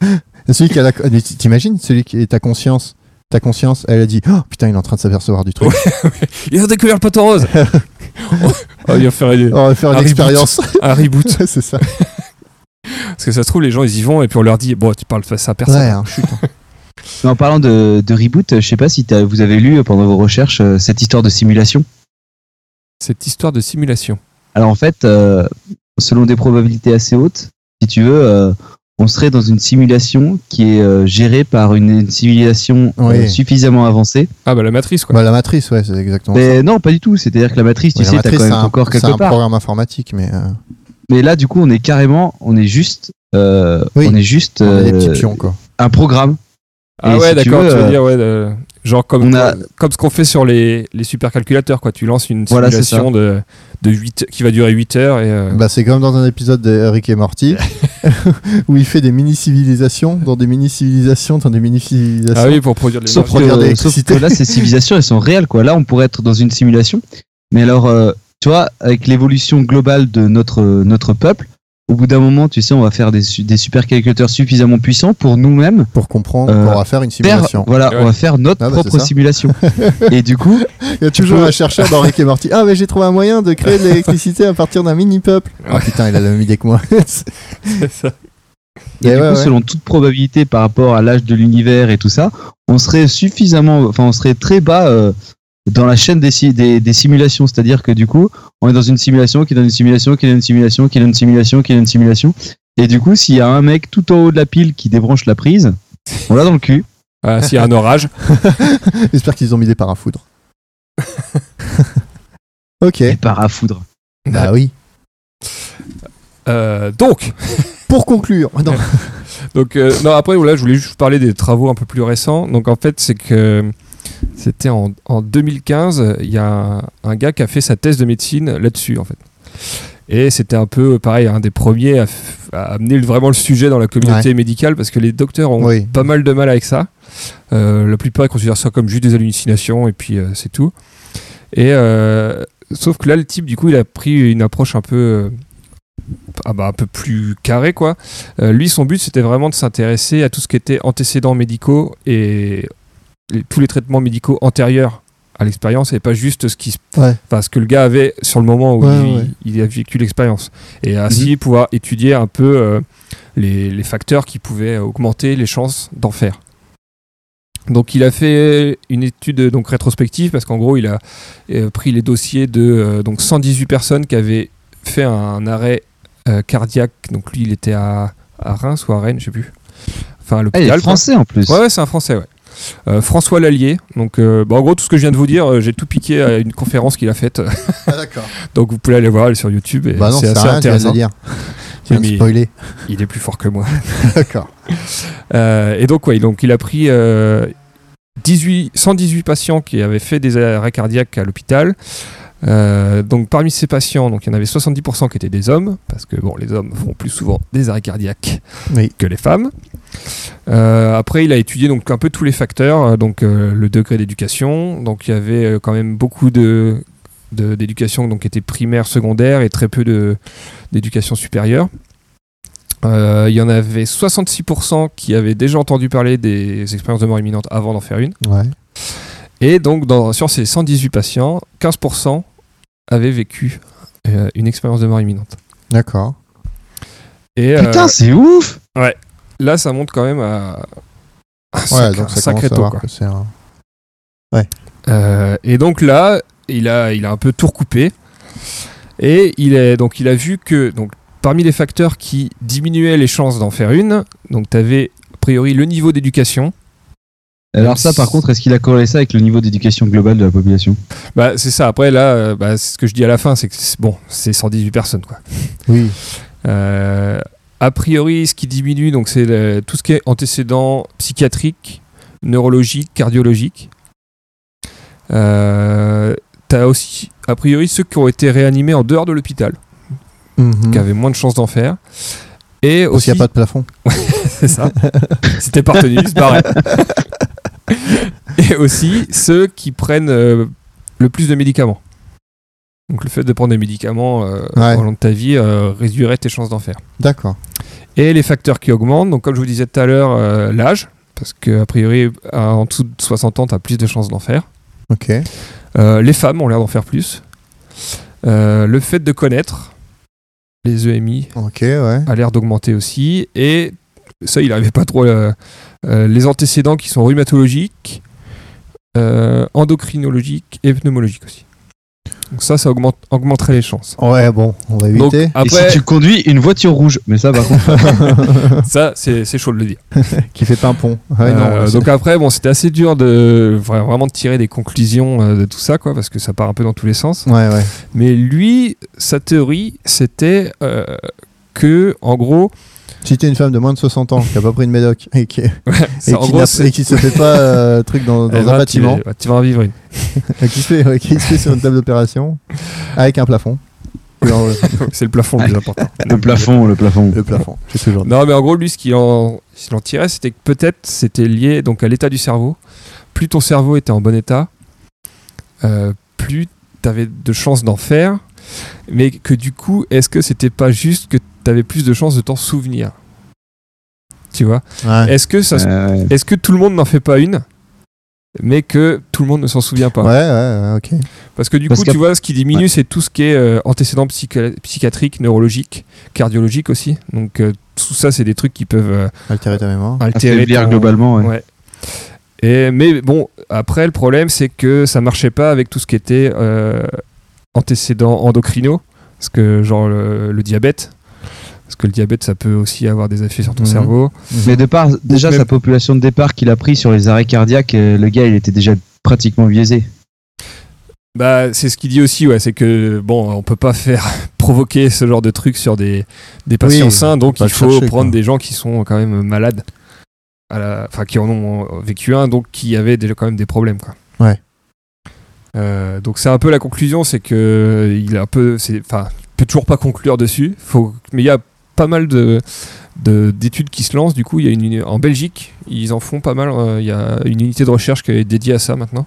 Speaker 3: Celui qui a la... T'imagines celui qui est ta conscience ta conscience, elle a dit oh, putain, il est en train de s'apercevoir du truc.
Speaker 2: Il a découvert le poteau rose. oh, il va faire une-
Speaker 3: On va faire une
Speaker 2: Un
Speaker 3: expérience.
Speaker 2: un reboot.
Speaker 3: c'est ça.
Speaker 2: Parce que ça se trouve, les gens, ils y vont et puis on leur dit Bon, tu parles face à personne.
Speaker 3: Ouais, hein.
Speaker 1: Mais en parlant de, de reboot, je sais pas si t'as- vous avez lu pendant vos recherches euh, cette histoire de simulation.
Speaker 2: Cette histoire de simulation.
Speaker 1: Alors en fait, euh, selon des probabilités assez hautes, si tu veux, euh, on serait dans une simulation qui est euh, gérée par une, une civilisation euh, suffisamment avancée.
Speaker 2: Ah, bah la matrice, quoi.
Speaker 3: Bah, la matrice, ouais, c'est exactement ça.
Speaker 1: Mais non, pas du tout. C'est-à-dire que la matrice, tu
Speaker 3: Ouais,
Speaker 1: sais, t'as quand
Speaker 3: c'est
Speaker 1: même
Speaker 3: un,
Speaker 1: encore
Speaker 3: c'est
Speaker 1: quelque
Speaker 3: un
Speaker 1: part.
Speaker 3: programme informatique, mais euh,
Speaker 1: Mais là, du coup, on est carrément, on est juste, euh,
Speaker 3: Oui.
Speaker 1: on est juste
Speaker 3: on a des petits pions, quoi.
Speaker 1: un programme.
Speaker 2: Ah
Speaker 1: Et
Speaker 2: ouais,
Speaker 1: si tu
Speaker 2: d'accord,
Speaker 1: veux,
Speaker 2: tu veux dire, ouais, genre comme,
Speaker 1: on a-
Speaker 2: comme ce qu'on fait sur les, les supercalculateurs, quoi. Tu lances une
Speaker 1: Voilà,
Speaker 2: simulation de, de 8, qui va durer 8 heures et. euh,
Speaker 3: Bah, c'est comme dans un épisode de Rick et Morty où il fait des mini-civilisations dans des mini-civilisations dans des mini-civilisations.
Speaker 2: ah oui, pour produire de
Speaker 1: sauf
Speaker 3: l'électricité.
Speaker 1: que là, ces civilisations, elles sont réelles, quoi. Là, on pourrait être dans une simulation. Mais alors, euh, tu vois, avec l'évolution globale de notre, notre peuple, au bout d'un moment, tu sais, on va faire des, des supercalculateurs suffisamment puissants pour nous-mêmes
Speaker 3: Pour comprendre,
Speaker 1: Euh,
Speaker 3: on va faire une
Speaker 1: faire,
Speaker 3: simulation.
Speaker 1: voilà,
Speaker 2: Ouais.
Speaker 1: on va faire notre
Speaker 3: Ah bah,
Speaker 1: propre simulation. Et du coup,
Speaker 3: Il y a toujours
Speaker 1: peux-
Speaker 3: un chercheur dans Rick et Morty. Ah, mais j'ai trouvé un moyen de créer de l'électricité à partir d'un mini-peuple. Ah putain, il a la même idée que moi.
Speaker 2: C'est ça.
Speaker 1: Et
Speaker 3: Et
Speaker 1: du
Speaker 3: ouais,
Speaker 1: coup,
Speaker 3: ouais.
Speaker 1: selon toute probabilité par rapport à l'âge de l'univers et tout ça, on serait suffisamment, enfin, on serait très bas euh, dans la chaîne des, si- des, des simulations. C'est-à-dire que du coup, on est dans une simulation qui est dans une simulation qui est dans une simulation qui est dans une simulation qui est dans une simulation. Et du coup, s'il y a un mec tout en haut de la pile qui débranche la prise, on l'a dans le cul.
Speaker 2: Ah, S'il y a un orage.
Speaker 3: J'espère qu'ils ont mis des parafoudres. ok.
Speaker 1: Et par à foudre.
Speaker 3: Bah oui.
Speaker 2: Euh, donc,
Speaker 3: Pour conclure. Non.
Speaker 2: donc euh, non, après, voilà, je voulais juste vous parler des travaux un peu plus récents. Donc, en fait, c'est que c'était en, en 2015, il y a un, gars qui a fait sa thèse de médecine là-dessus, en fait. Et c'était un peu, pareil, un des premiers à, amener vraiment le sujet dans la communauté médicale parce que les docteurs ont
Speaker 3: Oui.
Speaker 2: pas mal de mal avec ça. Euh, la plupart ils considèrent ça comme juste des hallucinations et puis euh, c'est tout. Et euh, sauf que là, le type, du coup, il a pris une approche un peu, euh, ah bah, un peu plus carrée, quoi. Euh, lui, son but, c'était vraiment de s'intéresser à tout ce qui était antécédents médicaux et les- tous les traitements médicaux antérieurs à l'expérience et pas juste ce qui se
Speaker 3: Ouais.
Speaker 2: enfin, ce que le gars avait sur le moment où
Speaker 3: Ouais,
Speaker 2: il,
Speaker 3: ouais.
Speaker 2: il a vécu l'expérience et ainsi pouvoir étudier un peu euh, les, les facteurs qui pouvaient augmenter les chances d'en faire. Donc il a fait une étude donc rétrospective parce qu'en gros il a euh, pris les dossiers de euh, donc 118 personnes qui avaient fait un arrêt euh, cardiaque. Donc lui il était à, à Reims ou à Rennes, je sais plus. Enfin à
Speaker 1: Ah, il
Speaker 2: l'hôpital.
Speaker 1: est
Speaker 2: quoi.
Speaker 1: français en plus.
Speaker 2: Ouais, ouais, c'est un français, ouais. Euh, François Lallier. Donc, euh, bah, en gros, tout ce que je viens de vous dire, euh, j'ai tout piqué à une conférence qu'il a faite.
Speaker 3: Ah, d'accord.
Speaker 2: Donc, vous pouvez aller voir elle est sur YouTube. Et
Speaker 3: Bah non,
Speaker 2: c'est
Speaker 3: c'est
Speaker 2: assez
Speaker 3: rien, tu viens de
Speaker 2: intéressant.
Speaker 3: le dire. Tu viens de
Speaker 2: Mais-
Speaker 3: spoiler.
Speaker 2: Il est plus fort que moi.
Speaker 3: D'accord.
Speaker 2: Euh, et donc, ouais, donc, il a pris euh, 18, 118 patients qui avaient fait des arrêts cardiaques à l'hôpital. Euh, donc parmi ces patients, donc il y en avait 70% qui étaient des hommes, parce que bon, les hommes font plus souvent des arrêts cardiaques
Speaker 3: Oui.
Speaker 2: que les femmes. Euh, après, il a étudié donc un peu tous les facteurs, euh, donc euh, le degré d'éducation. Donc il y avait quand même beaucoup de d'éducation donc qui était primaire, secondaire et très peu de d'éducation supérieure. Il y en avait 66% qui avaient déjà entendu parler des expériences de mort imminente avant d'en faire une.
Speaker 3: Ouais.
Speaker 2: Et donc, dans, sur ces 118 patients, 15% avaient vécu euh, une expérience de mort imminente.
Speaker 3: D'accord.
Speaker 2: Et euh,
Speaker 1: Putain, c'est ouf
Speaker 2: là, ça monte quand même à un
Speaker 3: Ouais,
Speaker 2: sacré,
Speaker 3: donc ça
Speaker 2: sacré
Speaker 3: voir
Speaker 2: quoi.
Speaker 3: que un...
Speaker 2: Euh, et donc là, il a, il a un peu tout recoupé. Et il, est, donc, il a vu que donc, parmi les facteurs qui diminuaient les chances d'en faire une, donc tu avais a priori le niveau d'éducation.
Speaker 1: Alors ça, par contre, est-ce qu'il a corrélé ça avec le niveau d'éducation globale de la population?
Speaker 2: Bah, c'est ça. Après, là, euh, bah, c'est ce que je dis à la fin, c'est que c'est- bon, c'est 118 personnes. Quoi.
Speaker 3: Oui.
Speaker 2: Euh, a priori, ce qui diminue, donc c'est le- tout ce qui est antécédent psychiatrique, neurologique, cardiologique. Euh, T'as aussi, a priori, ceux qui ont été réanimés en dehors de l'hôpital,
Speaker 3: Mhm.
Speaker 2: qui avaient moins de chances d'en faire. Et
Speaker 3: Parce
Speaker 2: aussi,
Speaker 3: qu'il n'y a pas de plafond.
Speaker 2: c'est ça. C'était partenu, c'est pareil. Et aussi ceux qui prennent euh, le plus de médicaments. Donc le fait de prendre des médicaments euh,
Speaker 3: Ouais.
Speaker 2: au long de ta vie euh, réduirait tes chances d'en faire.
Speaker 3: D'accord.
Speaker 2: Et les facteurs qui augmentent, donc comme je vous disais tout à l'heure, l'âge, parce que a priori en dessous de 60 ans, tu as plus de chances d'en faire.
Speaker 3: Ok.
Speaker 2: Les femmes ont l'air d'en faire plus. Le fait de connaître les EMI
Speaker 3: ouais.
Speaker 2: a l'air d'augmenter aussi. Et ça, il n'avait pas trop les antécédents qui sont rhumatologiques, euh, endocrinologiques et pneumologiques aussi. Donc ça, ça augmente, augmenterait les chances.
Speaker 3: Ouais, bon, on va
Speaker 2: Donc
Speaker 3: éviter.
Speaker 2: après,
Speaker 1: Et si tu conduis une voiture rouge Mais ça, par contre,
Speaker 2: ça, c'est c'est chaud de le dire.
Speaker 3: Qui fait pas un pont. Ouais, non,
Speaker 2: Euh, donc après, bon, c'était assez dur de vra- vraiment de tirer des conclusions euh, de tout ça, quoi, parce que ça part un peu dans tous les sens.
Speaker 3: Ouais, ouais.
Speaker 2: Mais lui, sa théorie, c'était euh, que, en gros,
Speaker 3: Si t'es une femme de moins de 60 ans qui a pas pris une médoc et qui, et
Speaker 2: gros,
Speaker 3: et qui se fait pas euh, truc dans, dans
Speaker 2: Eh
Speaker 3: un
Speaker 2: ben,
Speaker 3: bâtiment,
Speaker 2: Tu, vas- tu vas en vivre une.
Speaker 3: qui se fait, ouais, qui se fait sur une table d'opération avec un plafond.
Speaker 2: C'est le plafond le plus important.
Speaker 1: le plafond, le plafond.
Speaker 3: le plafond, toujours dit.
Speaker 2: Non, mais en gros, lui, ce qu'il en, ce qu'il en tirait, c'était que peut-être c'était lié donc à l'état du cerveau. Plus ton cerveau était en bon état, euh, plus tu avais de chances d'en faire. Mais que du coup, est-ce que c'était pas juste que tu avais plus de chances de t'en souvenir Tu vois?
Speaker 3: Ouais.
Speaker 2: Est-ce que, ça,
Speaker 1: ouais.
Speaker 2: est-ce que tout le monde n'en fait pas une, mais que tout le monde ne s'en souvient pas?
Speaker 3: Ouais, ouais, ouais, ok.
Speaker 2: Parce que du
Speaker 1: Parce
Speaker 2: coup, tu vois, ce qui diminue, c'est tout ce qui est euh, antécédents psychiatriques, neurologiques, cardiologiques aussi. Donc, euh, tout ça, c'est des trucs qui peuvent euh,
Speaker 3: Altérer ta mémoire.
Speaker 2: altérer ton-
Speaker 1: globalement, ouais.
Speaker 2: Ouais. Et, mais bon, après, le problème, c'est que ça marchait pas avec tout ce qui était euh, antécédents endocrinaux. Parce que, genre, le, le diabète. Parce que le diabète, ça peut aussi avoir des effets sur ton
Speaker 3: Mhm.
Speaker 2: cerveau.
Speaker 1: Mais de par déjà
Speaker 2: même-
Speaker 1: sa population de départ qu'il a pris sur les arrêts cardiaques, euh, le gars il était déjà pratiquement biaisé.
Speaker 2: Bah, c'est ce qu'il dit aussi, ouais, c'est que bon, on peut pas faire provoquer ce genre de truc sur des, des patients
Speaker 3: Oui,
Speaker 2: sains, donc il faut
Speaker 3: chercher,
Speaker 2: prendre
Speaker 3: quoi.
Speaker 2: des gens qui sont quand même malades, à la- enfin qui en ont vécu un, donc qui avaient déjà quand même des problèmes, quoi.
Speaker 3: Ouais.
Speaker 2: Euh, donc c'est un peu la conclusion, c'est que il est un peu, enfin, peut toujours pas conclure dessus, faut, mais il y a pas mal de de- d'études qui se lancent. Du coup, il y a une en Belgique, ils en font pas mal. euh, Il y a une unité de recherche qui est dédiée à ça maintenant.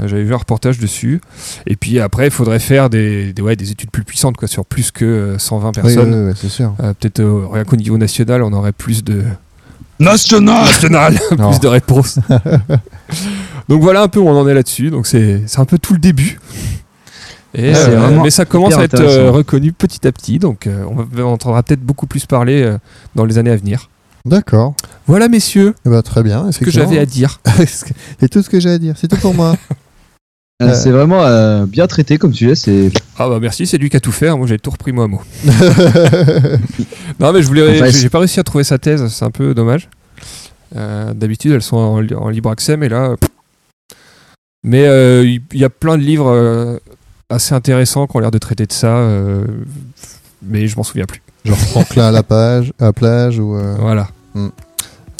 Speaker 2: Euh, J'avais vu un reportage dessus. Et puis après, il faudrait faire des, des, ouais, des études plus puissantes, quoi, sur plus que euh, 120
Speaker 3: Oui,
Speaker 2: personnes.
Speaker 3: oui, oui, c'est sûr.
Speaker 2: Euh, Peut-être euh, rien qu'au niveau national, on aurait plus de
Speaker 1: National
Speaker 2: national, plus de réponses. Donc voilà un peu où on en est là-dessus. Donc c'est c'est un peu tout le début. Et,
Speaker 1: Ouais, c'est
Speaker 2: euh, mais ça commence à être euh, reconnu petit à petit. Donc euh, on, entendra peut-être beaucoup plus parler euh, dans les années à venir.
Speaker 3: D'accord.
Speaker 2: Voilà messieurs,
Speaker 3: Eh ben, très bien.
Speaker 2: ce que j'avais à dire.
Speaker 3: C'est tout ce que j'ai à dire. C'est tout pour moi.
Speaker 1: Euh. C'est vraiment euh, bien traité comme sujet. C'est
Speaker 2: Ah bah merci, c'est lui qui a tout fait. hein. Moi j'ai tout repris mot à mot. Non, mais je voulais.
Speaker 1: Enfin,
Speaker 2: j'ai- pas réussi à trouver sa thèse, c'est un peu dommage. Euh, D'habitude, elles sont en, li- en libre accès, mais là. pff. Mais il y, a plein de livres euh, assez intéressants qui ont l'air de traiter de ça, euh, mais je m'en souviens plus.
Speaker 3: Genre Franklin à la page, à la plage ou. euh,
Speaker 2: Voilà.
Speaker 3: Hmm.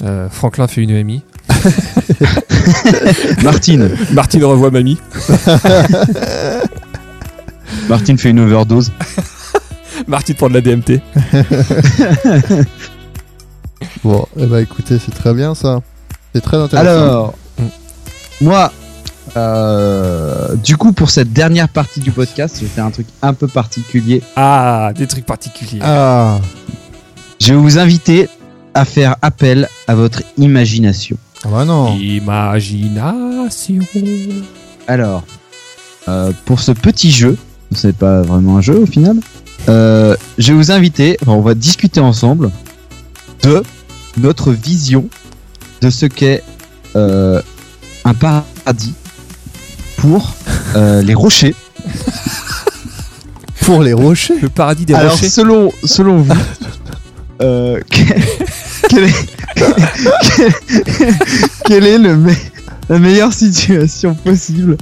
Speaker 2: Euh, Franklin fait une EMI.
Speaker 1: Martine.
Speaker 2: Martine revoit mamie.
Speaker 1: Martine fait une overdose.
Speaker 2: Martin pour de la DMT.
Speaker 3: Bon, eh ben écoutez, c'est très bien ça. C'est très intéressant.
Speaker 1: Alors,
Speaker 2: Mm.
Speaker 1: moi, euh, du coup, pour cette dernière partie du podcast, je vais faire un truc un peu particulier.
Speaker 2: Ah, des trucs particuliers.
Speaker 3: Ah,
Speaker 1: Je vais vous inviter à faire appel à votre imagination.
Speaker 3: ah bah non.
Speaker 2: Imagination.
Speaker 1: Alors, euh, pour ce petit jeu, c'est pas vraiment un jeu au final, euh, je vais vous inviter, enfin, on va discuter ensemble de notre vision de ce qu'est euh, un paradis pour euh, les rochers.
Speaker 3: Pour les rochers.
Speaker 2: Le paradis des
Speaker 1: Alors,
Speaker 2: rochers.
Speaker 1: selon, selon vous, euh, quel, quel est, quel, quel est le me- la meilleure situation possible?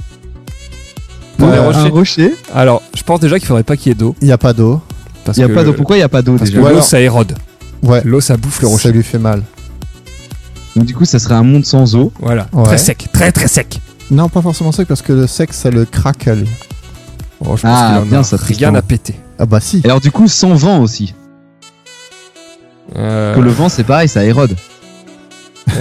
Speaker 2: Pour les
Speaker 1: un
Speaker 2: rochers.
Speaker 1: rocher
Speaker 2: Alors, je pense déjà qu'il faudrait pas qu'il y ait d'eau.
Speaker 3: Il n'y a pas d'eau.
Speaker 2: Parce
Speaker 1: Il y a
Speaker 2: que,
Speaker 1: pas d'eau. Pourquoi il n'y a pas d'eau
Speaker 2: parce que
Speaker 1: déjà?
Speaker 2: l'eau,
Speaker 3: alors-
Speaker 2: ça érode.
Speaker 3: Ouais.
Speaker 2: L'eau, ça bouffe le
Speaker 3: Ça
Speaker 2: rocher.
Speaker 3: lui fait mal.
Speaker 1: Donc, Du coup, ça serait un monde sans eau.
Speaker 2: Voilà.
Speaker 3: Ouais.
Speaker 2: Très sec. Très, très sec.
Speaker 3: Non, pas forcément sec parce que le sexe, ça le craquelle.
Speaker 2: Oh, je pense
Speaker 1: Ah,
Speaker 2: qu'il en
Speaker 1: bien
Speaker 2: a
Speaker 1: ça,
Speaker 2: rien à péter.
Speaker 3: Ah bah si.
Speaker 1: Et alors du coup, sans vent aussi.
Speaker 2: Euh,
Speaker 1: Que le vent, c'est pareil, ça érode.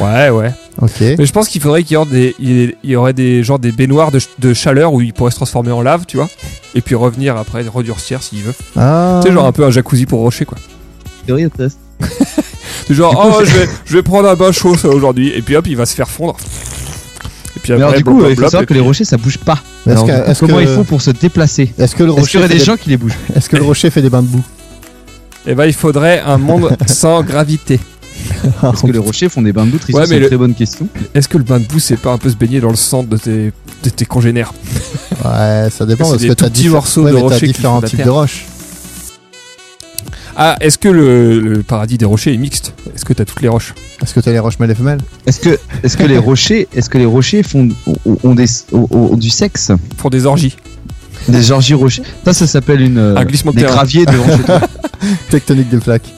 Speaker 2: Ouais, ouais.
Speaker 3: Ok.
Speaker 2: Mais je pense qu'il faudrait qu'il y, aurait des- il y aurait des genre des baignoires de, de chaleur où il pourrait se transformer en lave, tu vois. Et puis revenir après, redurcir s'il veut.
Speaker 3: Ah.
Speaker 2: Tu sais, genre un peu un jacuzzi pour rocher, quoi.
Speaker 1: Théorie de test.
Speaker 2: C'est genre, oh, je vais, je vais prendre un bain chaud ça, aujourd'hui. Et puis hop, il va se faire fondre. Et puis
Speaker 1: Mais alors
Speaker 2: après,
Speaker 1: du coup,
Speaker 2: blop,
Speaker 1: il faut
Speaker 2: blop,
Speaker 1: savoir que les rochers, ça bouge pas. Alors,
Speaker 3: que,
Speaker 1: comment
Speaker 3: que-
Speaker 1: ils font pour se déplacer
Speaker 3: est-ce que le
Speaker 1: Est-ce qu'il y
Speaker 3: rocher
Speaker 1: aurait
Speaker 3: fait
Speaker 1: des gens qui les bougent?
Speaker 3: Est-ce que le rocher fait des bains de boue?
Speaker 2: Eh ben, il faudrait un monde sans gravité.
Speaker 1: Est-ce que les rochers font des bains de boue?
Speaker 2: Ouais,
Speaker 1: C'est
Speaker 2: mais
Speaker 1: une
Speaker 2: le-
Speaker 1: très bonne question.
Speaker 2: Est-ce que le bain de boue, c'est pas un peu se baigner dans le sang de tes, de tes congénères?
Speaker 3: Ouais, ça dépend parce que
Speaker 2: tout
Speaker 3: t'as
Speaker 2: petits morceaux
Speaker 3: ouais,
Speaker 2: de rocher
Speaker 3: différents types de roches.
Speaker 2: Ah, est-ce que le, le paradis des rochers est mixte? Est-ce que t'as toutes les roches?
Speaker 3: Est-ce que t'as les roches mâles et femelles?
Speaker 1: Est-ce que, est-ce que les rochers, est-ce que les rochers font ont, ont des, ont, ont du sexe?
Speaker 2: Pour des orgies
Speaker 1: Des Georgie rochers. Ça, ça s'appelle une euh,
Speaker 2: Un glissement de
Speaker 1: des graviers devant chez toi.
Speaker 3: Tectonique de plaques.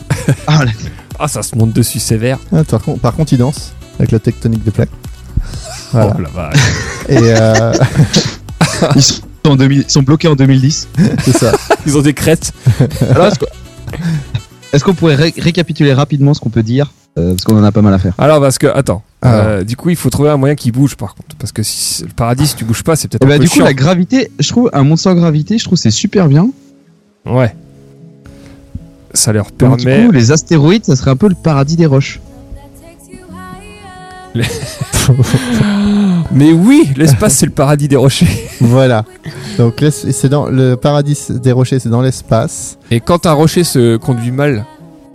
Speaker 1: Ah, là.
Speaker 2: Ah, ça se monte dessus sévère.
Speaker 3: Ah, par, contre, par contre, ils dansent avec la tectonique de plaques. Voilà.
Speaker 2: Oh la vache.
Speaker 3: Et euh,
Speaker 1: ils sont, en 2000 ils sont bloqués en 2010.
Speaker 3: c'est ça.
Speaker 2: Ils ont des crêtes.
Speaker 1: Alors, est-ce, qu'on pourrait ré- récapituler rapidement ce qu'on peut dire Euh, Parce qu'on en a pas mal à faire.
Speaker 2: Alors, parce que, attends.
Speaker 3: Alors.
Speaker 2: Euh, du coup, il faut trouver un moyen qui bouge par contre. Parce que si le paradis, si tu bouges pas, c'est peut-être
Speaker 1: Et
Speaker 2: un
Speaker 1: bah,
Speaker 2: peu
Speaker 1: du coup,
Speaker 2: chiant.
Speaker 1: la gravité, je trouve, un monde sans gravité, je trouve c'est super bien.
Speaker 2: Ouais. Ça leur
Speaker 1: Donc,
Speaker 2: permet.
Speaker 1: du coup, les astéroïdes, ça serait un peu le paradis des roches.
Speaker 2: Mais oui, l'espace, c'est le paradis des rochers.
Speaker 3: voilà. Donc c'est dans le paradis des rochers, c'est dans l'espace.
Speaker 2: Et quand un rocher se conduit mal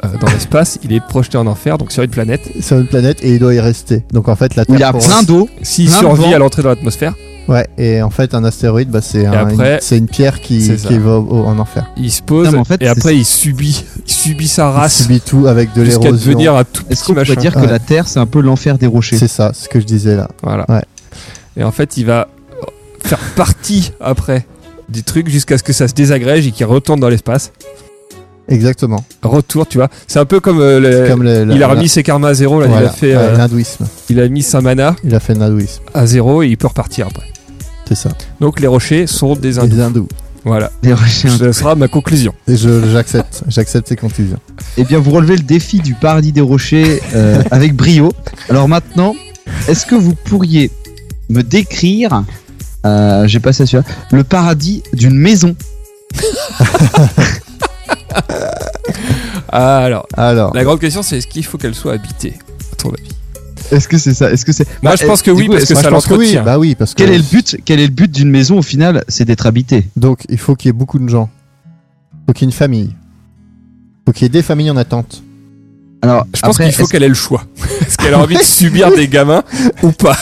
Speaker 2: euh, dans l'espace, il est projeté en enfer, donc sur une planète.
Speaker 3: sur une planète et il doit y rester. Donc en fait la
Speaker 1: Où
Speaker 3: Terre
Speaker 1: il y a
Speaker 3: pour-
Speaker 1: plein d'eau.
Speaker 2: S'il survit
Speaker 1: vent.
Speaker 2: à l'entrée dans l'atmosphère,
Speaker 3: Ouais, et en fait un astéroïde bah, c'est un- une, pierre qui, va au- au- en enfer.
Speaker 2: il se pose
Speaker 1: Non, en fait,
Speaker 2: et après il subit, il subit sa
Speaker 3: Il
Speaker 2: race
Speaker 3: subit tout avec de
Speaker 2: jusqu'à
Speaker 3: l'érosion.
Speaker 2: devenir un tout
Speaker 1: Est-ce qu'on
Speaker 2: machin.
Speaker 1: dire que la Terre, c'est un peu l'enfer des rochers?
Speaker 3: C'est ça, ce que je disais là.
Speaker 2: Voilà.
Speaker 3: Ouais.
Speaker 2: Et en fait, il va faire partie après du truc jusqu'à ce que ça se désagrège et qu'il retourne dans l'espace.
Speaker 3: Exactement.
Speaker 2: Retour, tu vois. C'est un peu comme, euh, le-
Speaker 3: comme
Speaker 2: il a
Speaker 3: la-
Speaker 2: remis ses karmas à zéro. Là, il a fait,
Speaker 3: ouais,
Speaker 2: euh,
Speaker 3: l'hindouisme.
Speaker 2: il a mis sa mana
Speaker 3: Il a fait l'hindouisme.
Speaker 2: à zéro et il peut repartir après.
Speaker 3: C'est ça.
Speaker 2: Donc les rochers sont des hindous.
Speaker 3: Les hindous.
Speaker 2: Voilà.
Speaker 1: Les rochers.
Speaker 2: Ce sera ma conclusion.
Speaker 3: Et je j'accepte, j'accepte ces conclusions.
Speaker 1: Eh bien, vous relevez le défi du paradis des rochers euh, avec brio. Alors maintenant, est-ce que vous pourriez me décrire, euh, j'ai passé à celui-là, le paradis d'une maison
Speaker 2: alors,
Speaker 3: Alors,
Speaker 2: la grande question, c'est est-ce qu'il faut qu'elle soit habitée, à ton avis?
Speaker 1: Est-ce que c'est ça? Est-ce que c'est
Speaker 2: Moi,
Speaker 1: Bah,
Speaker 2: je pense que
Speaker 1: du
Speaker 2: oui,
Speaker 1: coup,
Speaker 2: parce que
Speaker 3: moi,
Speaker 2: ça
Speaker 3: je pense que oui.
Speaker 2: l'entretient.
Speaker 3: Bah oui, parce que
Speaker 1: Quel est le but Quel est le but d'une maison au final C'est d'être habité.
Speaker 3: donc il faut qu'il y ait beaucoup de gens. Faut qu'il y ait une famille. Faut qu'il y ait des familles en attente.
Speaker 1: Alors,
Speaker 2: Je pense qu'il faut qu'elle ait le choix. Est-ce qu'elle a envie de subir des gamins ou pas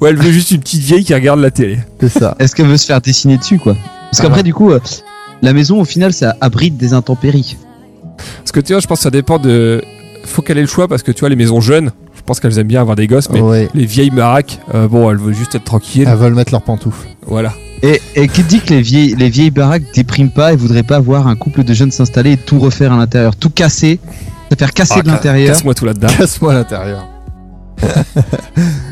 Speaker 2: Ou elle veut juste une petite vieille qui regarde la télé
Speaker 3: C'est ça.
Speaker 1: est-ce qu'elle veut se faire dessiner dessus quoi Parce
Speaker 2: Ah
Speaker 1: qu'après
Speaker 2: ouais.
Speaker 1: du coup, euh, la maison au final ça abrite des intempéries.
Speaker 2: Parce que tu vois, je pense que ça dépend de. Faut qu'elle ait le choix parce que tu vois, les maisons jeunes, je pense qu'elles aiment bien avoir des gosses, mais
Speaker 3: Ouais.
Speaker 2: les vieilles baraques, euh, bon, elles veulent juste être tranquilles.
Speaker 3: Elles veulent mettre leurs pantoufles.
Speaker 2: Voilà.
Speaker 1: Et, et qui dit que les vieilles, les vieilles baraques dépriment pas et voudraient pas voir un couple de jeunes s'installer et tout refaire à l'intérieur, tout casser, se faire casser
Speaker 2: Ah,
Speaker 1: de l'intérieur.
Speaker 2: Casse-moi tout là-dedans.
Speaker 3: Casse-moi l'intérieur.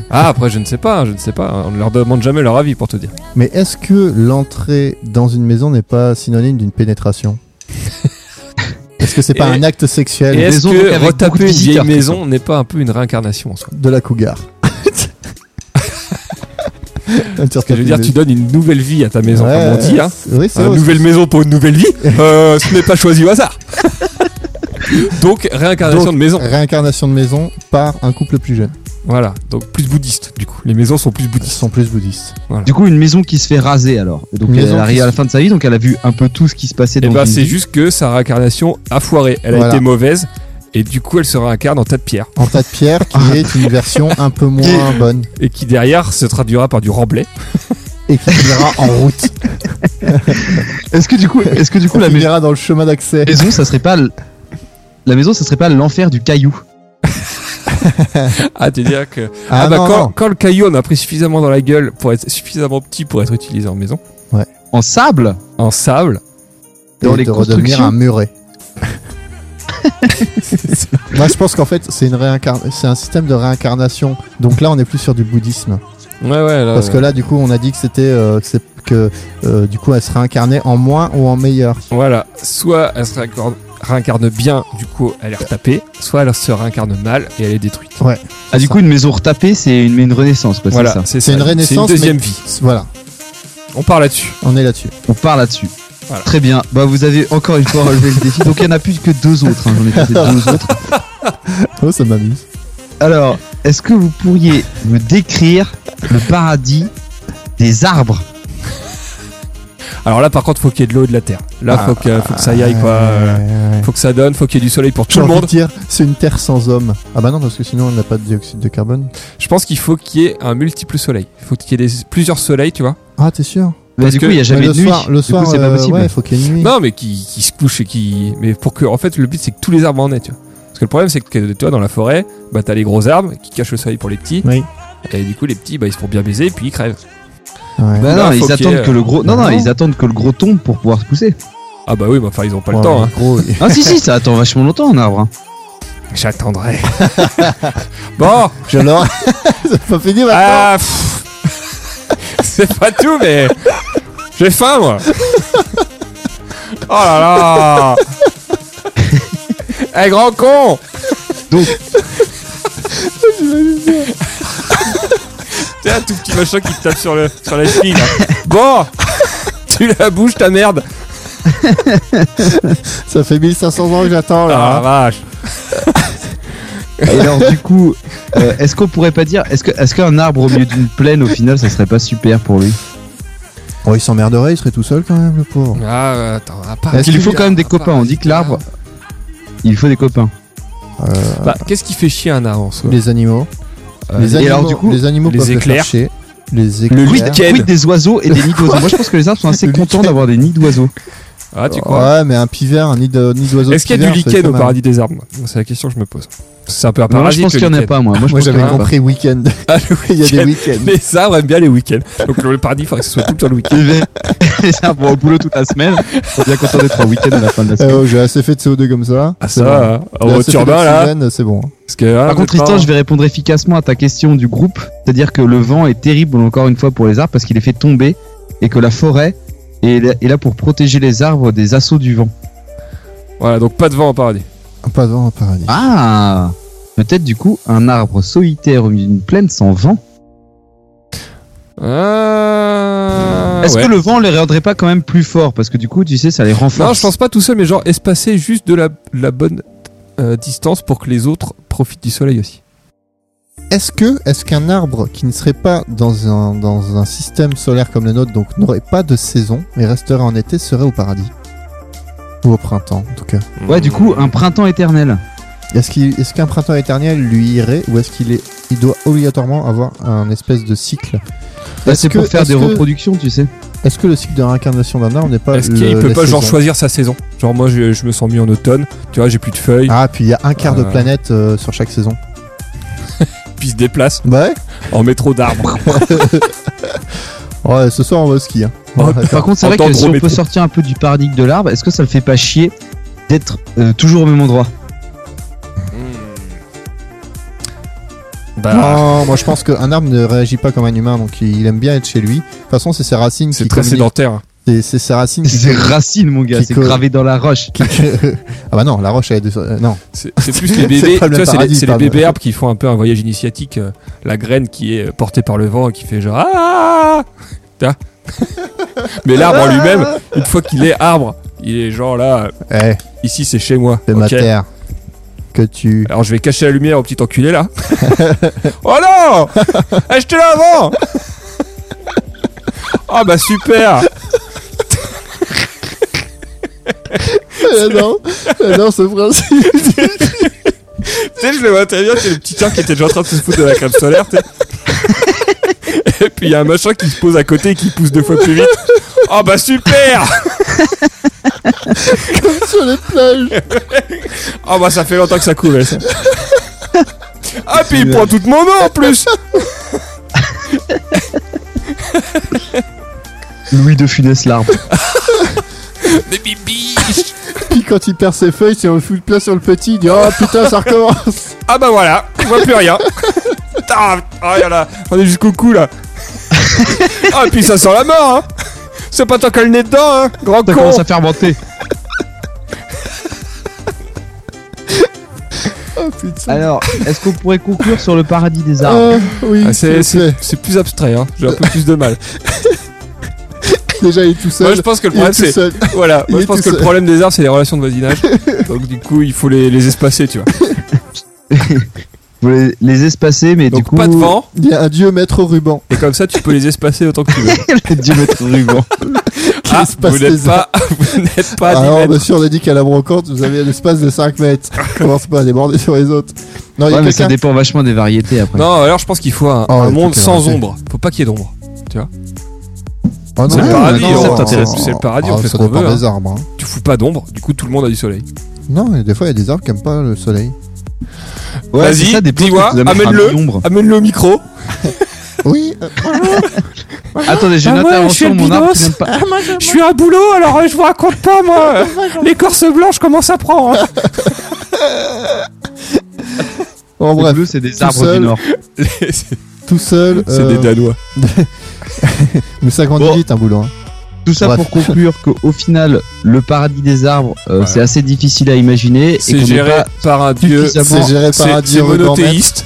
Speaker 2: Ah, après, je ne sais pas, je ne sais pas. On ne leur demande jamais leur avis pour te dire.
Speaker 3: Mais est-ce que l'entrée dans une maison n'est pas synonyme d'une pénétration Est-ce que c'est pas
Speaker 2: Et-
Speaker 3: un acte sexuel
Speaker 2: Et est-ce que retaper une vieille maison n'est pas un peu une réincarnation en soi?
Speaker 3: De la cougar
Speaker 2: je veux dire, tu donnes une nouvelle vie à ta maison, comme on dit. Hein.
Speaker 3: Oui,
Speaker 2: Une nouvelle maison pour une nouvelle vie, euh, ce n'est pas choisi au hasard. Donc, réincarnation
Speaker 3: Donc,
Speaker 2: de maison.
Speaker 3: Réincarnation de maison par un couple plus jeune.
Speaker 2: Voilà, donc plus bouddhiste du coup. Les maisons sont plus bouddhistes.
Speaker 3: sont plus bouddhistes.
Speaker 1: Du coup, une maison qui se fait raser alors. Et donc
Speaker 3: Une
Speaker 1: elle arrive à la fin de sa vie, donc elle a vu un peu tout ce qui se passait
Speaker 2: Et
Speaker 1: dans
Speaker 2: bah,
Speaker 1: une
Speaker 2: c'est juste que sa réincarnation a foiré. Elle a été mauvaise. Et du coup, elle se réincarne en tas de pierres.
Speaker 3: En tas de pierre, qui est une version un peu moins bonne
Speaker 2: Et qui derrière se traduira par du remblai.
Speaker 3: et qui finira en route.
Speaker 1: Est-ce que du coup, est-ce que du coup la maison,
Speaker 3: dans le chemin d'accès.
Speaker 1: maison, ça serait pas la maison, ça serait pas l'enfer du caillou
Speaker 2: Ah, tu dire que.
Speaker 3: Ah,
Speaker 2: Ah, bah,
Speaker 3: non,
Speaker 2: quand,
Speaker 3: non.
Speaker 2: quand le caillou en a pris suffisamment dans la gueule pour être suffisamment petit pour être utilisé en maison,
Speaker 1: en sable
Speaker 2: en sable,
Speaker 1: dans
Speaker 3: Et
Speaker 1: les
Speaker 3: de redevenir un muret. Moi, je pense qu'en fait, c'est c'est un système de réincarnation. Donc là, on est plus sur du bouddhisme.
Speaker 2: ouais, ouais. Là,
Speaker 3: Parce que là, du coup, on a dit que c'était euh, que euh, du coup, elle se réincarnait en moins ou en meilleur.
Speaker 2: Voilà, soit elle se réincarne, réincarne bien, du coup elle est retapée, soit elle se réincarne mal et elle est détruite.
Speaker 1: Ah du coup une maison retapée, c'est une, une renaissance quoi,
Speaker 2: voilà,
Speaker 1: ça.
Speaker 2: c'est
Speaker 3: une renaissance,
Speaker 2: C'est une deuxième
Speaker 3: mais-
Speaker 2: vie.
Speaker 3: Voilà,
Speaker 2: On part là-dessus.
Speaker 3: on est là-dessus.
Speaker 1: On part là-dessus.
Speaker 2: Voilà.
Speaker 1: Très bien. Bah vous avez encore une fois relevé le défi. Donc il n'y en a plus que deux autres. hein. J'en ai passé deux autres.
Speaker 3: Oh, ça m'amuse.
Speaker 1: Alors, est-ce que vous pourriez me décrire le paradis des arbres?
Speaker 2: Alors là par contre faut qu'il y ait de l'eau et de la terre. Là faut, que, faut que ça y aille quoi.
Speaker 3: Ouais, ouais.
Speaker 2: Faut que ça donne, faut qu'il y ait du soleil pour tout le monde.
Speaker 3: dire, c'est une terre sans homme. Ah bah non, parce que sinon on n'a pas de dioxyde de carbone.
Speaker 2: Je pense qu'il faut qu'il y ait un multiple soleil. Il faut qu'il y ait des, plusieurs soleils, tu vois.
Speaker 3: Ah, t'es sûr?
Speaker 1: Bah,
Speaker 2: Parce
Speaker 1: Du coup,
Speaker 2: que-
Speaker 1: il n'y a jamais
Speaker 3: Mais
Speaker 1: de
Speaker 3: le
Speaker 1: nuit.
Speaker 3: soir, le
Speaker 1: Du coup,
Speaker 3: soir,
Speaker 1: c'est pas
Speaker 3: euh,
Speaker 1: possible.
Speaker 3: ouais, faut qu'il y ait une nuit.
Speaker 2: Non mais qui, qui se couchent et qui. Mais pour que. En fait le but c'est que tous les arbres en aient, tu vois. Parce que le problème c'est que toi dans la forêt, bah t'as les gros arbres qui cachent le soleil pour les petits.
Speaker 3: Oui.
Speaker 2: Et du coup les petits bah ils se font bien baiser et puis ils crèvent.
Speaker 3: Ouais.
Speaker 1: Bah non, ils attendent
Speaker 2: ait-
Speaker 1: que le gros. Non, non,
Speaker 3: Non.
Speaker 1: ils attendent que le gros tombe pour pouvoir se pousser.
Speaker 2: Ah bah oui, bah enfin ils ont pas le temps. Hein.
Speaker 3: gros,
Speaker 1: Ah si si, ça attend vachement longtemps un arbre. hein.
Speaker 2: J'attendrai. bon,
Speaker 3: Je l'aurai. c'est pas fini maintenant.
Speaker 2: ah, c'est pas tout, mais j'ai faim moi. Oh là là. Eh grand con.
Speaker 1: Donc-
Speaker 2: un tout petit machin qui te tape sur, le, sur la cheville. là. Bon, tu la bouges ta merde.
Speaker 3: Ça fait 1500 ans que j'attends
Speaker 2: Oh la
Speaker 3: là.
Speaker 2: vache.
Speaker 1: Et alors du coup, euh, est-ce qu'on pourrait pas dire, est-ce que, est-ce qu'un arbre au milieu d'une plaine au final, ça serait pas super pour lui?
Speaker 3: Oh, il s'emmerderait, il serait tout seul quand même, le pauvre.
Speaker 2: Ah, euh, attends, à part-
Speaker 3: Est-ce qu'il
Speaker 1: faut quand même des copains. On dit que l'arbre, il faut des copains.
Speaker 3: Euh,
Speaker 2: Bah, qu'est-ce qui fait chier un arbre en soi?
Speaker 3: Les animaux.
Speaker 2: Euh,
Speaker 3: les
Speaker 1: et
Speaker 3: animaux,
Speaker 1: alors, du coup,
Speaker 3: les animaux
Speaker 2: les
Speaker 3: peuvent le
Speaker 2: éclairs.
Speaker 3: chercher. Les
Speaker 2: Le
Speaker 3: éclairs.
Speaker 2: week-end.
Speaker 1: Oui, des oiseaux et des nids d'oiseaux. Moi, je pense que les arbres sont assez
Speaker 3: Le
Speaker 1: contents
Speaker 3: week-end.
Speaker 1: d'avoir des nids d'oiseaux.
Speaker 2: Ah, tu crois
Speaker 3: Ouais, mais un pivert, un nid d'oiseau.
Speaker 2: Est-ce qu'il y a du lichen au paradis des arbres moi? C'est la question que je me pose. C'est un peu un
Speaker 1: Moi, je
Speaker 2: parasite.
Speaker 1: pense qu'il y en a pas, moi. Moi, je
Speaker 3: Moi j'avais
Speaker 1: en
Speaker 3: compris week-end.
Speaker 2: Ah, le
Speaker 3: Il y a des
Speaker 2: week-end.
Speaker 3: week-ends.
Speaker 2: Les arbres aiment bien les week-ends. Donc le paradis, il faudrait que ce soit tout le temps le week-end.
Speaker 1: Les arbres vont au boulot toute la semaine. Ils sont bien contents d'être en week-end à la fin de la
Speaker 3: Eh
Speaker 1: semaine.
Speaker 3: oh, J'ai assez fait de CO2 comme ça.
Speaker 2: Ah,
Speaker 3: C'est
Speaker 2: ça,
Speaker 3: bon.
Speaker 2: hein.
Speaker 3: Fait
Speaker 2: turbin là.
Speaker 3: C'est bon.
Speaker 2: Parce que, hein,
Speaker 1: Par contre, Tristan, je vais répondre efficacement à ta question du groupe. C'est-à-dire que le vent est terrible, encore une fois, pour les arbres parce qu'il les fait tomber et que la forêt est là- est là pour protéger les arbres des assauts du vent.
Speaker 2: Voilà, donc pas de vent au paradis.
Speaker 3: Pas de vent au paradis.
Speaker 1: Ah Peut-être du coup un arbre solitaire au milieu d'une plaine sans vent.
Speaker 2: Ah,
Speaker 1: Est-ce
Speaker 2: ouais.
Speaker 1: que le vent les rendrait pas quand même plus forts? Parce que du coup, tu sais, ça les renforce.
Speaker 2: Non, je pense pas tout seul, mais genre espacer juste de la, la bonne euh, distance pour que les autres profitent du soleil aussi.
Speaker 3: Est-ce que, est-ce qu'un arbre qui ne serait pas dans un, dans un système solaire comme le nôtre, donc n'aurait pas de saison et resterait en été, serait au paradis? Ou au printemps, en tout cas.
Speaker 1: Ouais, du coup, un printemps éternel.
Speaker 3: Est-ce qu'un printemps éternel lui irait ou est-ce qu'il est, il doit obligatoirement avoir un espèce de cycle?
Speaker 1: Bah, c'est pour faire des
Speaker 3: que-
Speaker 1: reproductions, tu sais.
Speaker 3: Est-ce que le cycle de réincarnation d'un arbre n'est pas
Speaker 2: Est-ce qu'il peut pas genre choisir sa saison? Genre moi je, je me sens mis en automne, tu vois, j'ai plus de feuilles,
Speaker 3: Ah, puis il y a un quart de
Speaker 2: Euh.
Speaker 3: planète euh, sur chaque saison.
Speaker 2: puis il se déplace
Speaker 3: Bah ouais.
Speaker 2: en métro d'arbres.
Speaker 3: Ouais, ce soir on va au ski. Hein.
Speaker 2: Oh.
Speaker 1: Par contre, c'est vrai que si on peut
Speaker 2: métro.
Speaker 1: sortir un peu du paradigme de l'arbre, est-ce que ça le fait pas chier d'être euh, toujours au même endroit?
Speaker 2: Bah,
Speaker 3: Non, moi je pense qu'un arbre ne réagit pas comme un humain, donc il aime bien être chez lui. De toute façon, c'est ses racines
Speaker 2: c'est
Speaker 3: qui
Speaker 2: très
Speaker 3: communiquent.
Speaker 2: sédentaire.
Speaker 3: C'est c'est ses racines.
Speaker 1: C'est racine, mon gars, c'est gravé dans la roche.
Speaker 3: qui- ah bah non, la roche elle est de... euh, non.
Speaker 2: C'est plus les
Speaker 3: C'est
Speaker 2: bébés,
Speaker 3: le
Speaker 2: c'est les, bébés arbres qui font un peu un voyage initiatique. euh, la graine qui est portée par le vent et qui fait genre ah Mais l'arbre en lui-même, une fois qu'il est arbre, il est genre là,
Speaker 3: Eh,
Speaker 2: ici c'est chez moi.
Speaker 3: c'est ma terre. Que tu.
Speaker 2: Alors je vais cacher la lumière au petit enculé là. oh non Achetez-la avant Ah bah super
Speaker 3: non, non, ce principe.
Speaker 2: Tu sais, je le vois très bien, c'est le petit cœur qui était déjà en train de se foutre de la crème solaire, tu sais. Et puis il y a un machin qui se pose à côté et qui pousse deux fois plus vite. Oh bah super
Speaker 3: sur les plages.
Speaker 2: Oh bah ça fait longtemps que ça coulait ça. Ah puis il prend toute mon eau en plus
Speaker 1: Louis de Funès l'arbre.
Speaker 2: Mais bibi
Speaker 3: Puis quand il perd ses feuilles, si on le fout plein sur le petit, il dit Oh putain, ça recommence.
Speaker 2: Ah bah voilà, on voit plus rien. Ah, ah là, on est jusqu'au cou là. Ah et puis ça sent la mort hein C'est pas tant qu'à le nez dedans hein Grand
Speaker 1: Ça
Speaker 2: con
Speaker 1: commence à fermenter.
Speaker 3: Oh putain.
Speaker 1: Alors, est-ce qu'on pourrait conclure sur le paradis des arbres?
Speaker 3: Ah, oui,
Speaker 2: Ah, c'est, c'est, c'est plus abstrait hein, j'ai un peu plus de mal.
Speaker 3: Déjà, il est tout seul.
Speaker 2: Moi je pense que le problème c'est... Voilà,
Speaker 3: Il
Speaker 2: moi je pense que le problème des arbres c'est les relations de voisinage. Donc du coup il faut les, les espacer tu vois.
Speaker 1: Vous les, les espacer, mais
Speaker 2: Donc
Speaker 1: du coup.
Speaker 2: pas de vent,
Speaker 3: Il y a un dieu maître ruban.
Speaker 2: et comme ça tu peux les espacer autant que tu veux.
Speaker 1: Dieu maître ruban.
Speaker 2: Ah, vous n'êtes
Speaker 3: les
Speaker 2: pas, vous n'êtes pas à 10
Speaker 3: Alors,
Speaker 2: mètres.
Speaker 3: monsieur, on a dit qu'à la brocante, vous avez un espace de 5 mètres. Commence pas à déborder sur les autres. Non, y a
Speaker 1: mais ça dépend vachement des variétés après.
Speaker 2: Non, alors je pense qu'il faut un,
Speaker 3: Oh,
Speaker 2: un monde sans ombre. Faut pas qu'il y ait d'ombre.
Speaker 3: Oh
Speaker 2: C'est le paradis,
Speaker 3: non,
Speaker 1: hein,
Speaker 3: non,
Speaker 1: c'est
Speaker 2: le paradis, on
Speaker 3: Ah,
Speaker 2: fait ce qu'on veut,
Speaker 3: des arbres. hein.
Speaker 2: Tu fous pas d'ombre, du coup tout le monde a du soleil.
Speaker 3: Non, et des fois, il y a des arbres qui aiment pas le soleil.
Speaker 1: Ouais,
Speaker 2: Vas-y, dis-moi, amène-le. Amène-le au micro.
Speaker 3: Oui, euh,
Speaker 1: Attendez, j'ai
Speaker 2: Ah
Speaker 1: une
Speaker 2: ouais,
Speaker 1: intervention
Speaker 2: je suis
Speaker 1: de mon arbre qui pas.
Speaker 2: Je suis à boulot, alors je vous raconte pas moi. L'écorce blanche, comment ça prend hein
Speaker 3: en
Speaker 1: Le
Speaker 3: bref,
Speaker 1: bleu, c'est des arbres
Speaker 3: seul,
Speaker 1: du Nord.
Speaker 2: C'est
Speaker 3: tout seul.
Speaker 2: c'est
Speaker 3: euh,
Speaker 2: des Danois.
Speaker 3: Mais ça grandit
Speaker 1: Bon.
Speaker 3: vite, un boulot. hein.
Speaker 1: Tout ça
Speaker 3: Bref.
Speaker 1: pour conclure qu'au final, le paradis des arbres, euh,
Speaker 2: Ouais.
Speaker 1: c'est assez difficile à imaginer. et
Speaker 2: C'est
Speaker 1: qu'on n'est
Speaker 2: géré
Speaker 1: pas
Speaker 2: par un dieu.
Speaker 3: C'est géré par un dieu
Speaker 2: monothéiste.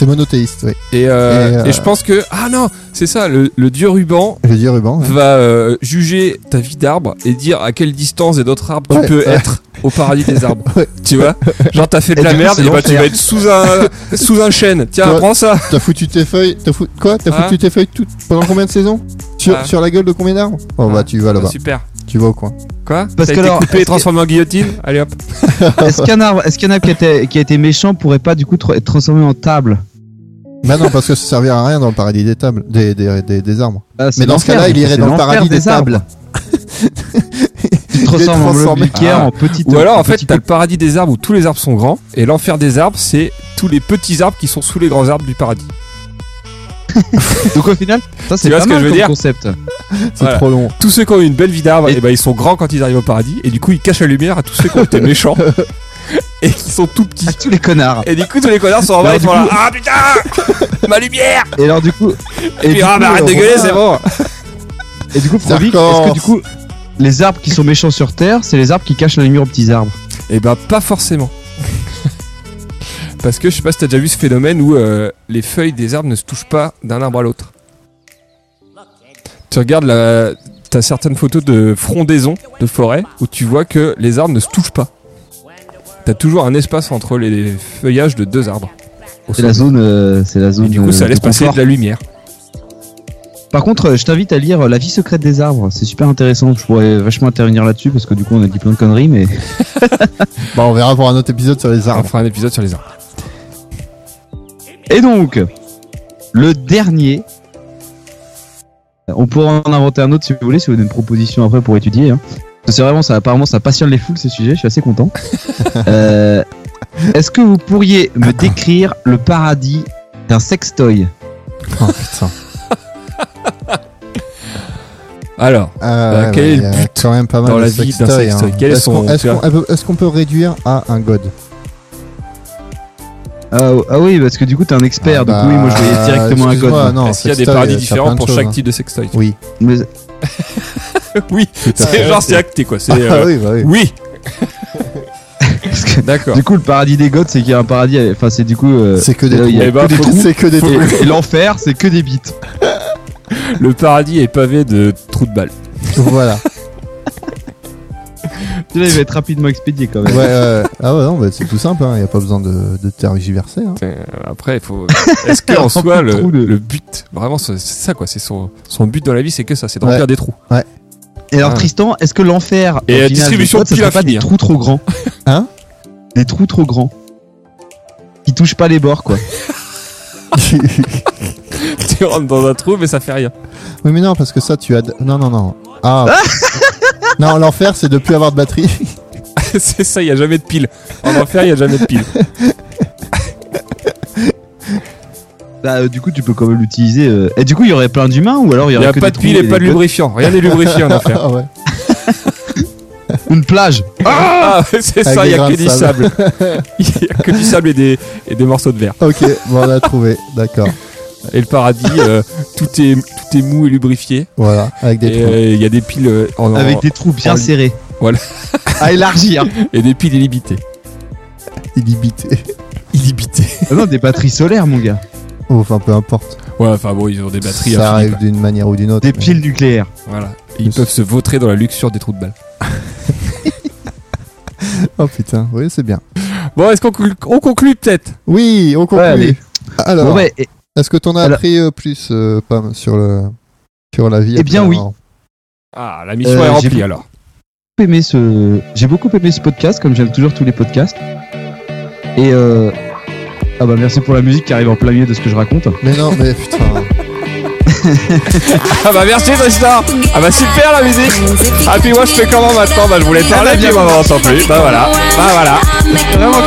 Speaker 3: C'est monothéiste, oui.
Speaker 2: Et, euh,
Speaker 3: Et, euh,
Speaker 2: et je pense que. Ah non, c'est ça, le, le dieu ruban
Speaker 3: Le dieu ruban. ouais.
Speaker 2: va euh, juger ta vie d'arbre et dire à quelle distance et d'autres arbres
Speaker 3: Ouais,
Speaker 2: tu peux
Speaker 3: ouais.
Speaker 2: être au paradis des arbres.
Speaker 3: Ouais.
Speaker 2: Tu vois? Genre t'as fait de
Speaker 1: Et
Speaker 2: la
Speaker 1: coup,
Speaker 2: merde et bah tu vas être sous un sous un chêne. Tiens,
Speaker 3: Toi-
Speaker 2: prends ça.
Speaker 3: T'as foutu tes feuilles. T'as foutu quoi? T'as
Speaker 2: Hein
Speaker 3: foutu tes feuilles tout... pendant combien de saisons? Sur,
Speaker 2: Ah.
Speaker 3: sur la gueule de combien d'arbres? Oh bah
Speaker 2: Ah.
Speaker 3: tu vas
Speaker 2: Ah,
Speaker 3: là-bas.
Speaker 2: super.
Speaker 3: Tu vas au coin.
Speaker 2: Quoi?
Speaker 1: Parce
Speaker 2: Ça a
Speaker 1: que
Speaker 2: été
Speaker 1: alors,
Speaker 2: coupé et transformé en guillotine? Allez hop.
Speaker 1: Est-ce qu'un arbre, est-ce qu'un arbre qui a, été, qui a été méchant pourrait pas du coup être transformé en table?
Speaker 3: Bah non, parce que ça servira à rien dans le paradis des tables, des, des, des, des arbres.
Speaker 1: Ah,
Speaker 3: Mais dans ce cas-là, il irait dans le paradis des
Speaker 1: tables. Tu te transformes en
Speaker 2: Ah.
Speaker 1: en petite.
Speaker 2: Ou alors en
Speaker 1: en
Speaker 2: fait t'as le paradis des arbres où tous les arbres sont grands et l'enfer des arbres c'est tous les petits arbres qui sont sous les grands arbres du paradis.
Speaker 1: Donc au final, ça c'est
Speaker 2: vois
Speaker 1: pas
Speaker 2: ce que
Speaker 1: mal
Speaker 2: je veux
Speaker 1: comme
Speaker 2: dire
Speaker 1: concept.
Speaker 3: C'est
Speaker 2: Voilà.
Speaker 3: trop long.
Speaker 2: Tous ceux qui ont eu une belle vie d'arbre,
Speaker 1: Et-
Speaker 2: et ben ils sont grands quand ils arrivent au paradis et du coup ils cachent la lumière à tous ceux qui ont été méchants et qui sont tout petits.
Speaker 1: À tous les connards.
Speaker 2: Et du coup tous les connards sont en bas ils
Speaker 1: du
Speaker 2: sont là ah putain ma lumière
Speaker 1: Et alors du coup,
Speaker 2: et, puis ah bah arrête de gueuler c'est bon.
Speaker 1: Et du coup, est-ce que du coup, les arbres qui sont méchants sur Terre, c'est les arbres qui cachent la lumière aux petits arbres?
Speaker 2: Et ben pas forcément. Parce que je sais pas si t'as déjà vu ce phénomène où euh, les feuilles des arbres ne se touchent pas d'un arbre à l'autre. Tu regardes la... T'as certaines photos de frondaison de forêt où tu vois que les arbres ne se touchent pas. T'as toujours un espace entre les feuillages de deux arbres.
Speaker 1: C'est la zone, euh, c'est la
Speaker 2: Et
Speaker 1: zone.
Speaker 2: du coup, ça laisse
Speaker 1: de
Speaker 2: passer de la lumière.
Speaker 1: Par contre, euh, je t'invite à lire euh, La vie secrète des arbres. C'est super intéressant. Je pourrais vachement intervenir là-dessus parce que du coup, on a dit plein de conneries, mais
Speaker 3: Bah on verra pour un autre épisode sur les
Speaker 2: On
Speaker 3: arbres.
Speaker 2: fera un épisode sur les arbres.
Speaker 1: Et donc, le dernier. On pourra en inventer un autre si vous voulez, si vous avez une proposition après pour étudier. hein. Parce que C'est vraiment ça. Apparemment, ça passionne les foules ces sujets. Je suis assez content. Euh, Est-ce que vous pourriez me décrire le paradis d'un sextoy
Speaker 3: Oh putain.
Speaker 2: Alors,
Speaker 3: Euh,
Speaker 2: Bah, quel est
Speaker 3: ouais,
Speaker 2: le
Speaker 3: il y a
Speaker 2: but
Speaker 3: quand même pas mal
Speaker 2: dans
Speaker 3: de
Speaker 2: la vie d'un sextoy
Speaker 3: hein.
Speaker 2: Quel est
Speaker 3: Est-ce qu'on
Speaker 2: son-
Speaker 3: est-ce
Speaker 2: tu vois
Speaker 3: qu'on- est-ce qu'on peut réduire à un god
Speaker 1: Ah, ah oui, parce que du coup, t'es un expert.
Speaker 3: Ah
Speaker 1: donc
Speaker 3: bah,
Speaker 1: oui, moi, je voyais directement un code.
Speaker 3: Non,
Speaker 2: Est-ce qu'il y a des paradis
Speaker 3: t'as
Speaker 2: différents pour chaque
Speaker 3: hein.
Speaker 2: type de sextoy
Speaker 3: Oui.
Speaker 1: Mais-
Speaker 2: Oui, c'est genre c'est acté quoi. C'est,
Speaker 3: Ah
Speaker 2: euh,
Speaker 3: oui, bah oui.
Speaker 2: oui, d'accord.
Speaker 1: du coup, le paradis des goths, c'est qu'il y a un paradis. Enfin, c'est du coup. euh,
Speaker 3: C'est que des
Speaker 1: là
Speaker 2: trous. Eh ben,
Speaker 1: que des
Speaker 2: faut-
Speaker 1: trous.
Speaker 3: C'est que des
Speaker 2: faut-
Speaker 3: trucs.
Speaker 1: Et, et l'enfer, c'est que des bites.
Speaker 2: Le paradis est pavé de trous de balles.
Speaker 3: Voilà.
Speaker 1: Celui-là, il va être rapidement expédié quand
Speaker 3: Ouais,
Speaker 1: même.
Speaker 3: ouais. Ah ouais, non, bah, c'est tout simple. Il n'y a pas besoin de, de tergiverser. hein.
Speaker 2: Euh, Après, il faut. Est-ce qu'en soi, le,
Speaker 1: de-
Speaker 2: le but, vraiment, c'est c'est ça quoi. C'est son, son but dans la vie, c'est que ça, c'est de remplir
Speaker 3: Ouais.
Speaker 2: des trous.
Speaker 1: Et alors,
Speaker 2: Ah.
Speaker 1: Tristan, est-ce que l'enfer.
Speaker 2: Et
Speaker 1: au
Speaker 2: la distribution piles
Speaker 1: serait pas des
Speaker 2: hein.
Speaker 1: trous trop grands
Speaker 3: Hein
Speaker 1: Des trous trop grands. Qui touchent pas les bords, quoi.
Speaker 2: tu rentres dans un trou, mais ça fait rien.
Speaker 3: oui, mais non, parce que ça, tu as. Non, non, non. Ah. non, l'enfer, c'est de plus avoir de batterie.
Speaker 2: c'est ça, il y a jamais de pile. En enfer, il y a jamais de pile.
Speaker 1: Bah, euh, du coup, tu peux quand même l'utiliser. euh. Et du coup, il y aurait plein d'humains ou alors il y
Speaker 2: Il
Speaker 1: aurait
Speaker 2: y a
Speaker 1: que
Speaker 2: pas
Speaker 1: des
Speaker 2: de pile
Speaker 1: trous
Speaker 2: et pas de
Speaker 1: des
Speaker 2: lubrifiant. Rien n'est lubrifié en enfer.
Speaker 3: Ah ouais.
Speaker 1: Une plage.
Speaker 2: Ah, c'est ça, il y a
Speaker 3: des
Speaker 2: que du sable. Il y a que du sable et des, et des morceaux de verre.
Speaker 3: Ok, bon, on a trouvé. D'accord.
Speaker 2: Et le paradis, euh, tout, est, tout est mou et lubrifié.
Speaker 3: Voilà, avec des
Speaker 2: Et
Speaker 3: trous.
Speaker 2: euh, il y a des piles euh, en,
Speaker 1: Avec
Speaker 2: en-
Speaker 1: des trous bien
Speaker 2: en-
Speaker 1: serrés.
Speaker 2: Voilà.
Speaker 1: à élargir.
Speaker 2: et des piles illimitées.
Speaker 3: Illimité.
Speaker 2: Illimitées.
Speaker 1: Ah non, des batteries solaires, mon gars.
Speaker 3: Enfin, peu importe.
Speaker 2: Ouais, enfin bon, ils ont des batteries
Speaker 3: Ça arrive d'une manière ou d'une autre.
Speaker 1: Des piles nucléaires.
Speaker 2: Voilà. Et ils peuvent se vautrer dans la luxure des trous de balles.
Speaker 3: Oh putain, oui, c'est bien.
Speaker 2: Bon, est-ce qu'on conclut, on conclut peut-être?
Speaker 3: Oui, on conclut.
Speaker 1: allez.
Speaker 3: Alors,
Speaker 1: Bon, ouais, et-
Speaker 3: est-ce que t'en as
Speaker 1: Alors-
Speaker 3: appris euh, plus, euh, Pam, sur, le... sur la vie
Speaker 1: Eh bien, oui.
Speaker 2: Ah, la mission
Speaker 1: Euh,
Speaker 2: est
Speaker 1: j'ai
Speaker 2: remplie
Speaker 1: beaucoup-
Speaker 2: alors.
Speaker 1: aimé ce j'ai beaucoup aimé ce podcast comme j'aime toujours tous les podcasts et euh... Ah bah merci pour la musique qui arrive en plein milieu de ce que je raconte.
Speaker 3: Mais non, mais putain.
Speaker 2: ah bah merci Tristan. Ah bah super la musique. Ah puis moi je fais comment maintenant? Bah je voulais parler puis on m'avance en plus. Bah voilà. Bah voilà.
Speaker 1: Vraiment.